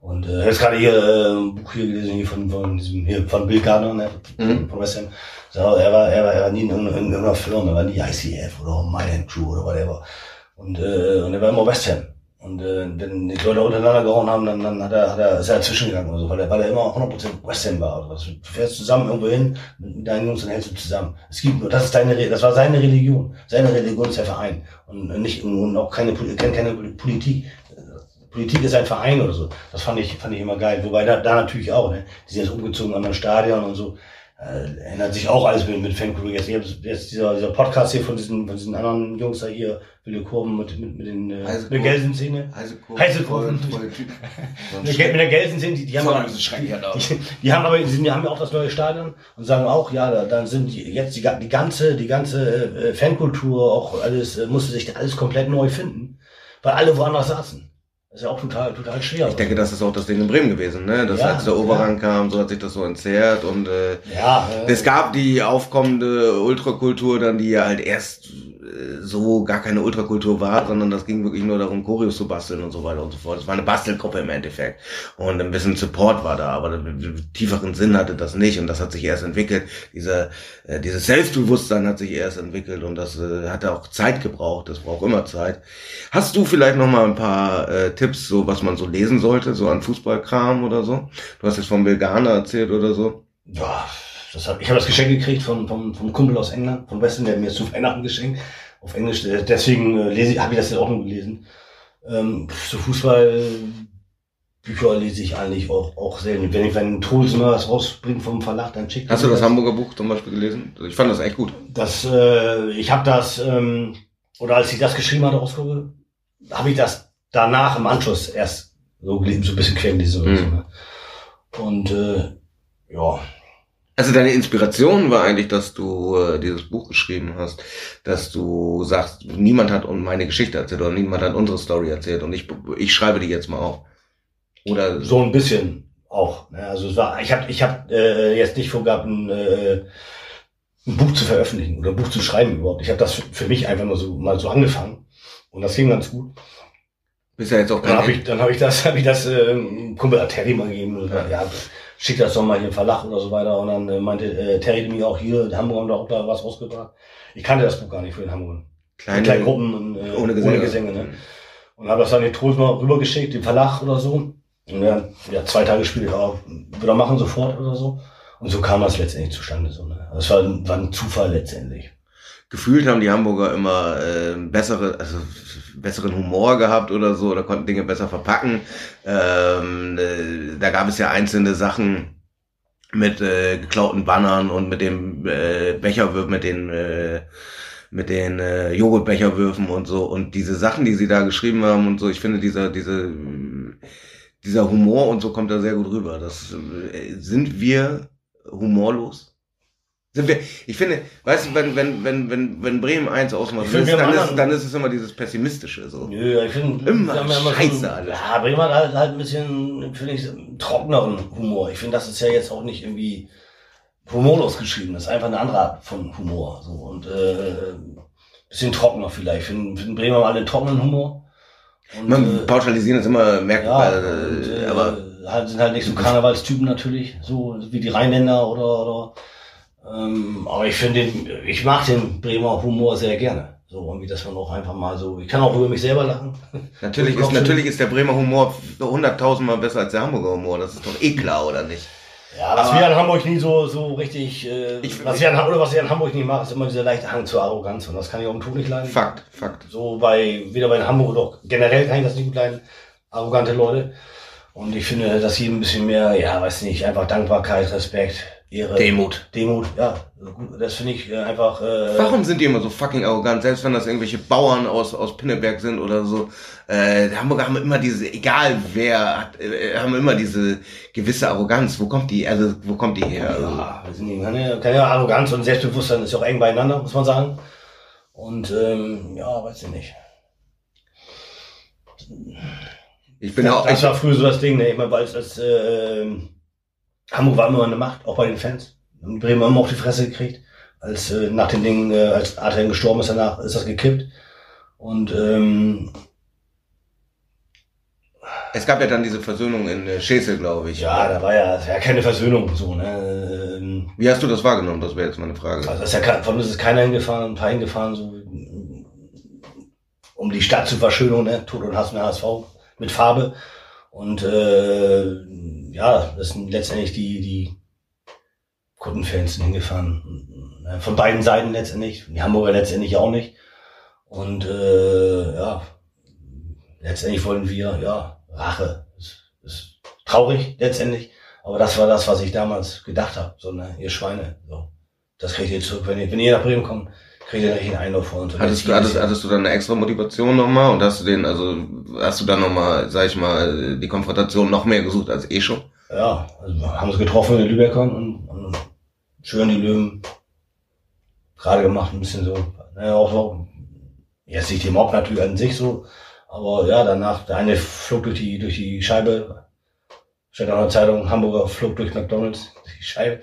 Und äh, ich habe jetzt gerade hier äh, ein Buch hier gelesen, hier von, von diesem, hier von Bill Gardner, ne? Mhm. Von West Ham. So, er war, er war, er war nie in, irgendeiner- in irgendeiner Firma, er war nie ICF oder Milan Crew oder whatever. Und, äh, und er war immer West Ham. Und äh, wenn die Leute untereinander gehauen haben, dann, dann hat er, hat er, ist er dazwischen gegangen oder so, weil er, weil er immer 100% West Ham war oder was. Du fährst zusammen irgendwo hin mit, mit deinen Jungs und hältst du zusammen. Es gibt nur, das ist deine, das war seine Religion. Seine Religion ist der Verein. Und nicht, und auch keine, keine, keine Politik. Politik ist ein Verein oder so. Das fand ich, fand ich immer geil. Wobei da, da natürlich auch, ne? Die sind jetzt umgezogen an ein Stadion und so. Äh, ändert sich auch alles mit, mit Fankultur. Jetzt, jetzt, dieser, dieser Podcast hier von diesen, von diesen anderen Jungs da hier, wilde Kurven mit, mit, mit den, äh, Heiße mit der Kurven. Gelsenszene. Heiße Kurve. Heiße Kurven. Mit der, mit der Gelsenszene, die, die haben, da. die, die haben aber, die haben ja auch das neue Stadion und sagen auch, ja, da, dann sind die, jetzt die, die ganze, die ganze äh, Fankultur, auch alles, äh, musste sich alles komplett neu finden, weil alle woanders saßen. Das ist ja auch total, total schwer. Ich denke, das ist auch das Ding in Bremen gewesen, ne? Dass Ja, als der Oberrang kam, so hat sich das so entzerrt und äh, ja, äh, es gab die aufkommende Ultrakultur dann, die ja halt erst so gar keine Ultrakultur war, sondern das ging wirklich nur darum, Choreos zu basteln und so weiter und so fort. Es war eine Bastelgruppe im Endeffekt. Und ein bisschen Support war da, aber tieferen Sinn hatte das nicht und das hat sich erst entwickelt. Dieser, äh, dieses Selbstbewusstsein hat sich erst entwickelt und das äh, hat auch Zeit gebraucht. Das braucht immer Zeit. Hast du vielleicht noch mal ein paar äh, Tipps, so was man so lesen sollte, so an Fußballkram oder so? Du hast jetzt von Belgana erzählt oder so. ja, das hab, ich habe das Geschenk gekriegt von, vom, vom Kumpel aus England, von Weston, der mir zu Weihnachten geschenkt. Auf Englisch, äh, deswegen äh, lese ich, habe ich das jetzt auch nur gelesen. Ähm, so Fußball, Bücher lese ich eigentlich auch, auch selten. Wenn ich, wenn Truls mal was rausbringt vom Verlag, dann schickt er Hast du mir das Hamburger Buch zum Beispiel gelesen? Ich fand das echt gut. Das, äh, ich habe das, ähm, oder als ich das geschrieben hatte, rausgucke, habe ich das danach im Anschluss erst so gelesen, so ein bisschen quer gelesen so. Mhm. Ne? Und äh, ja, Also deine Inspiration war eigentlich, dass du äh, dieses Buch geschrieben hast, dass du sagst, niemand hat meine Geschichte erzählt oder niemand hat unsere Story erzählt und ich, ich schreibe die jetzt mal auf. Oder so ein bisschen auch. Ne? Also es war, ich habe ich hab, äh, jetzt nicht vorgehabt, ein, äh, ein Buch zu veröffentlichen oder ein Buch zu schreiben überhaupt. Ich habe das für, mich einfach nur so mal so angefangen und das ging ganz gut. bist ja jetzt auch Dann habe ich, dann habe ich das, habe ich das äh, Kumpel Terry mal gegeben. Und, ja. Schick das doch mal hier im Verlag oder so weiter. Und dann äh, meinte äh, Terry mir auch hier, die Hamburger haben da auch da was rausgebracht. Ich kannte das Buch gar nicht für den Hamburger. kleine, Kleine Gruppen und, äh, ohne Gesänge. Ohne Gesänge ne? Und habe das dann den Trost mal rübergeschickt, dem Verlag oder so. Und dann, ja, zwei Tage später, ja, wieder machen sofort oder so. Und so kam das letztendlich zustande. So, ne? Das war, war ein Zufall letztendlich. Gefühlt haben die Hamburger immer äh, bessere, also besseren Humor gehabt oder so, oder konnten Dinge besser verpacken. Ähm, äh, da gab es ja einzelne Sachen mit äh, geklauten Bannern und mit dem äh, Becherwürfen, mit den äh, mit den äh, Joghurtbecherwürfen und so und diese Sachen, die sie da geschrieben haben und so, ich finde dieser diese dieser Humor und so kommt da sehr gut rüber. Das äh, sind wir humorlos? Ich finde, weißt du, wenn, wenn, wenn, wenn, wenn Bremen eins ausmacht, dann, ist, dann ist es immer dieses Pessimistische so. Nö, ich finde, Immer ja scheiße so, alles. Ja, Bremen hat halt, halt ein bisschen, finde ich, trockeneren Humor. Ich finde, das ist ja jetzt auch nicht irgendwie humorlos geschrieben. Das ist einfach eine andere Art von Humor. So und äh, bisschen trockener vielleicht. Ich finde, find Bremer haben alle trockenen Humor. Und, Man äh, pauschalisieren ist immer merkbar, ja, äh, äh, aber halt, sind halt nicht so Karnevalstypen natürlich, so wie die Rheinländer oder, oder ähm, aber ich finde den, ich mag den Bremer Humor sehr gerne. So irgendwie, dass man auch einfach mal so, ich kann auch über mich selber lachen. Natürlich ist, natürlich ist der Bremer Humor hunderttausendmal besser als der Hamburger Humor. Das ist doch eh klar, oder nicht? Ja, was wir in Hamburg nie so, so richtig, äh, Ich- was wir in, oder was wir in Hamburg nie machen, ist immer dieser leichte Hang zur Arroganz. Und das kann ich auch im Ton nicht leiden. Fakt, Fakt. So bei, weder bei Hamburg noch generell kann ich das nicht gut leiden. Arrogante Leute. Und ich finde, dass jedem ein bisschen mehr, ja, weiß nicht, einfach Dankbarkeit, Respekt, Ehre. Demut. Demut, ja. Also Das finde ich äh, einfach, äh, Warum sind die immer so fucking arrogant? Selbst wenn das irgendwelche Bauern aus, aus Pinneberg sind oder so. Äh, Hamburger haben immer diese, egal wer, hat, äh, haben immer diese gewisse Arroganz. Wo kommt die, also, wo kommt die her? Also, Ja, wir sind keine, keine Arroganz und Selbstbewusstsein ist ja auch eng beieinander, muss man sagen. Und ähm, ja, weiß ich nicht. ich bin ja auch, das ich, war früher so das Ding, ne? Ich meine, weil es als äh, ähm, Hamburg war immer eine Macht, auch bei den Fans. Und Bremen haben immer auf die Fresse gekriegt. Als äh, nach dem Ding, äh, als Adrian gestorben ist danach, ist das gekippt. Und ähm, es gab ja dann diese Versöhnung in äh, Schesel, glaube ich. ja, da war ja, das war ja keine Versöhnung so, ne? Ähm, Wie hast du das wahrgenommen? Das wäre jetzt meine Frage. Also ist ja, von uns ist keiner hingefahren, ein paar hingefahren, so um die Stadt zu verschönern, ne? Tod und Hass mit HSV mit Farbe. Und äh, ja, das sind letztendlich die, die Kundenfans hingefahren. ne? Von beiden Seiten letztendlich, die Hamburger letztendlich auch nicht. Und äh, ja, letztendlich wollen wir, ja, Rache. Ist, ist traurig letztendlich. Aber das war das, was ich damals gedacht habe. So, ne, ihr Schweine. So. Das kriegt ihr zurück. Wenn ihr, wenn ihr nach Bremen kommt, kriegt Einlauf vor uns. Hattest du, hattest, hattest du dann eine extra Motivation nochmal und hast du den, also hast du dann nochmal, sag ich mal, die Konfrontation noch mehr gesucht als eh schon? ja, also haben sie getroffen in den Lübeckern und, und schön die Löwen gerade gemacht, ein bisschen so. Naja, auch so, jetzt nicht die Mob natürlich an sich so, aber ja, danach, der eine flog durch die, durch die Scheibe, steht auch in der Zeitung, Hamburger flog durch McDonalds, durch die Scheibe.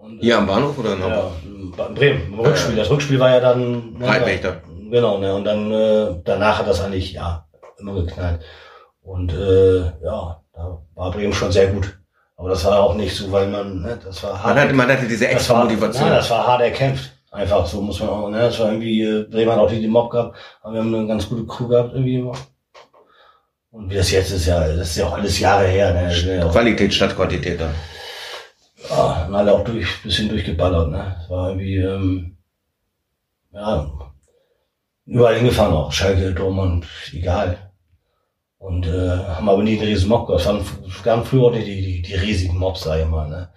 Und, Hier am Bahnhof oder in Hamburg? Ja, in Bremen, im Rückspiel. Das Rückspiel war ja dann. ne, Breitwächter. Genau, ne, und dann äh, danach hat das eigentlich ja immer geknallt. Und äh, ja, da war Bremen schon sehr gut. Aber das war auch nicht so, weil man, ne, das war hart. Man hatte, man hatte diese extra war, Motivation. Nein, das war hart erkämpft. Einfach so muss man auch, ne, das war irgendwie, äh, Bremen hat auch die Mob gehabt, aber wir haben eine ganz gute Crew gehabt irgendwie immer. Und wie das jetzt ist ja, das ist ja auch alles Jahre her, ne. ja auch- Qualität statt Quantität dann. ja, haben alle auch durch, bisschen durchgeballert, ne? Es war irgendwie, ähm, ja, überall hingefahren auch, Schalke, Dortmund, egal. Und äh, haben aber nie einen riesen Mob gehabt. Es waren, früher auch die, die, die riesigen Mobs, sag ich mal, ne?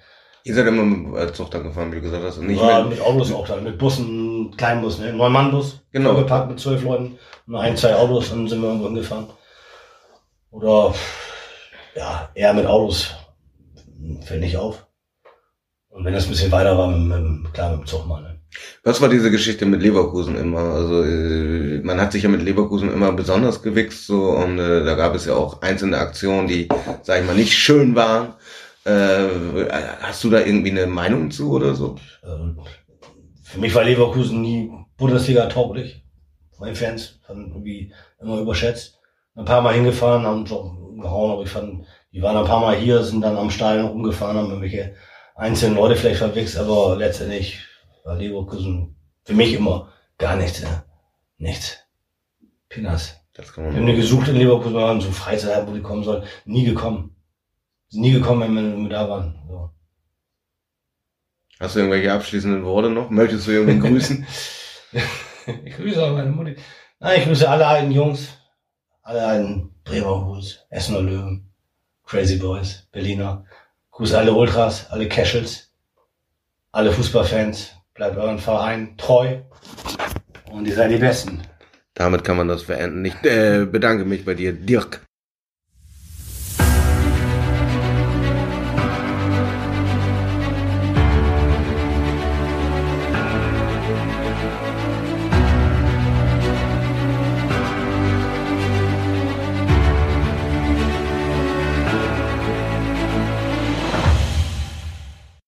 Ihr seid immer mit Zug dann gefahren, wie du gesagt hast. Und nicht mehr, mit Autos auch dann, mit Bussen, Kleinbus, ne? Neun-Mann-Bus, Genau. gepackt mit zwölf Leuten, nur ein, zwei Autos, dann sind wir irgendwo hingefahren. Oder, ja, eher mit Autos, fällt nicht auf. Und wenn das ein bisschen weiter war, mit, mit, klar, mit dem Zug mal, ne? was war diese Geschichte mit Leverkusen immer? Also äh, man hat sich ja mit Leverkusen immer besonders gewichst so und äh, da gab es ja auch einzelne Aktionen, die, sag ich mal, nicht schön waren. Äh, hast du da irgendwie eine Meinung zu oder so? Also, für mich war Leverkusen nie Bundesliga tauglich. Von den Fans fand irgendwie immer überschätzt. Ein paar Mal hingefahren, haben so gehauen, aber ich fand, die waren ein paar Mal hier, sind dann am Stadion rumgefahren, haben irgendwelche einzelnen Leute vielleicht verwichst, aber letztendlich war Leverkusen für mich immer gar nichts. Ja. Nichts. Pinas. Das kann Wir man haben die gesucht in Leverkusen, wir haben so Freizeit, wo die kommen sollen. Nie gekommen. Sind nie gekommen, wenn wir da waren. So. Hast du irgendwelche abschließenden Worte noch? Möchtest du irgendwen grüßen? ich grüße auch meine Mutti. Nein, ich grüße alle alten Jungs, alle alten Bremer Hus, Essener Löwen, Crazy Boys, Berliner. Grüße alle Ultras, alle Cashels, alle Fußballfans. Bleibt euren Verein treu und ihr seid die Besten. Damit kann man das verenden. Ich äh, bedanke mich bei dir, Dirk.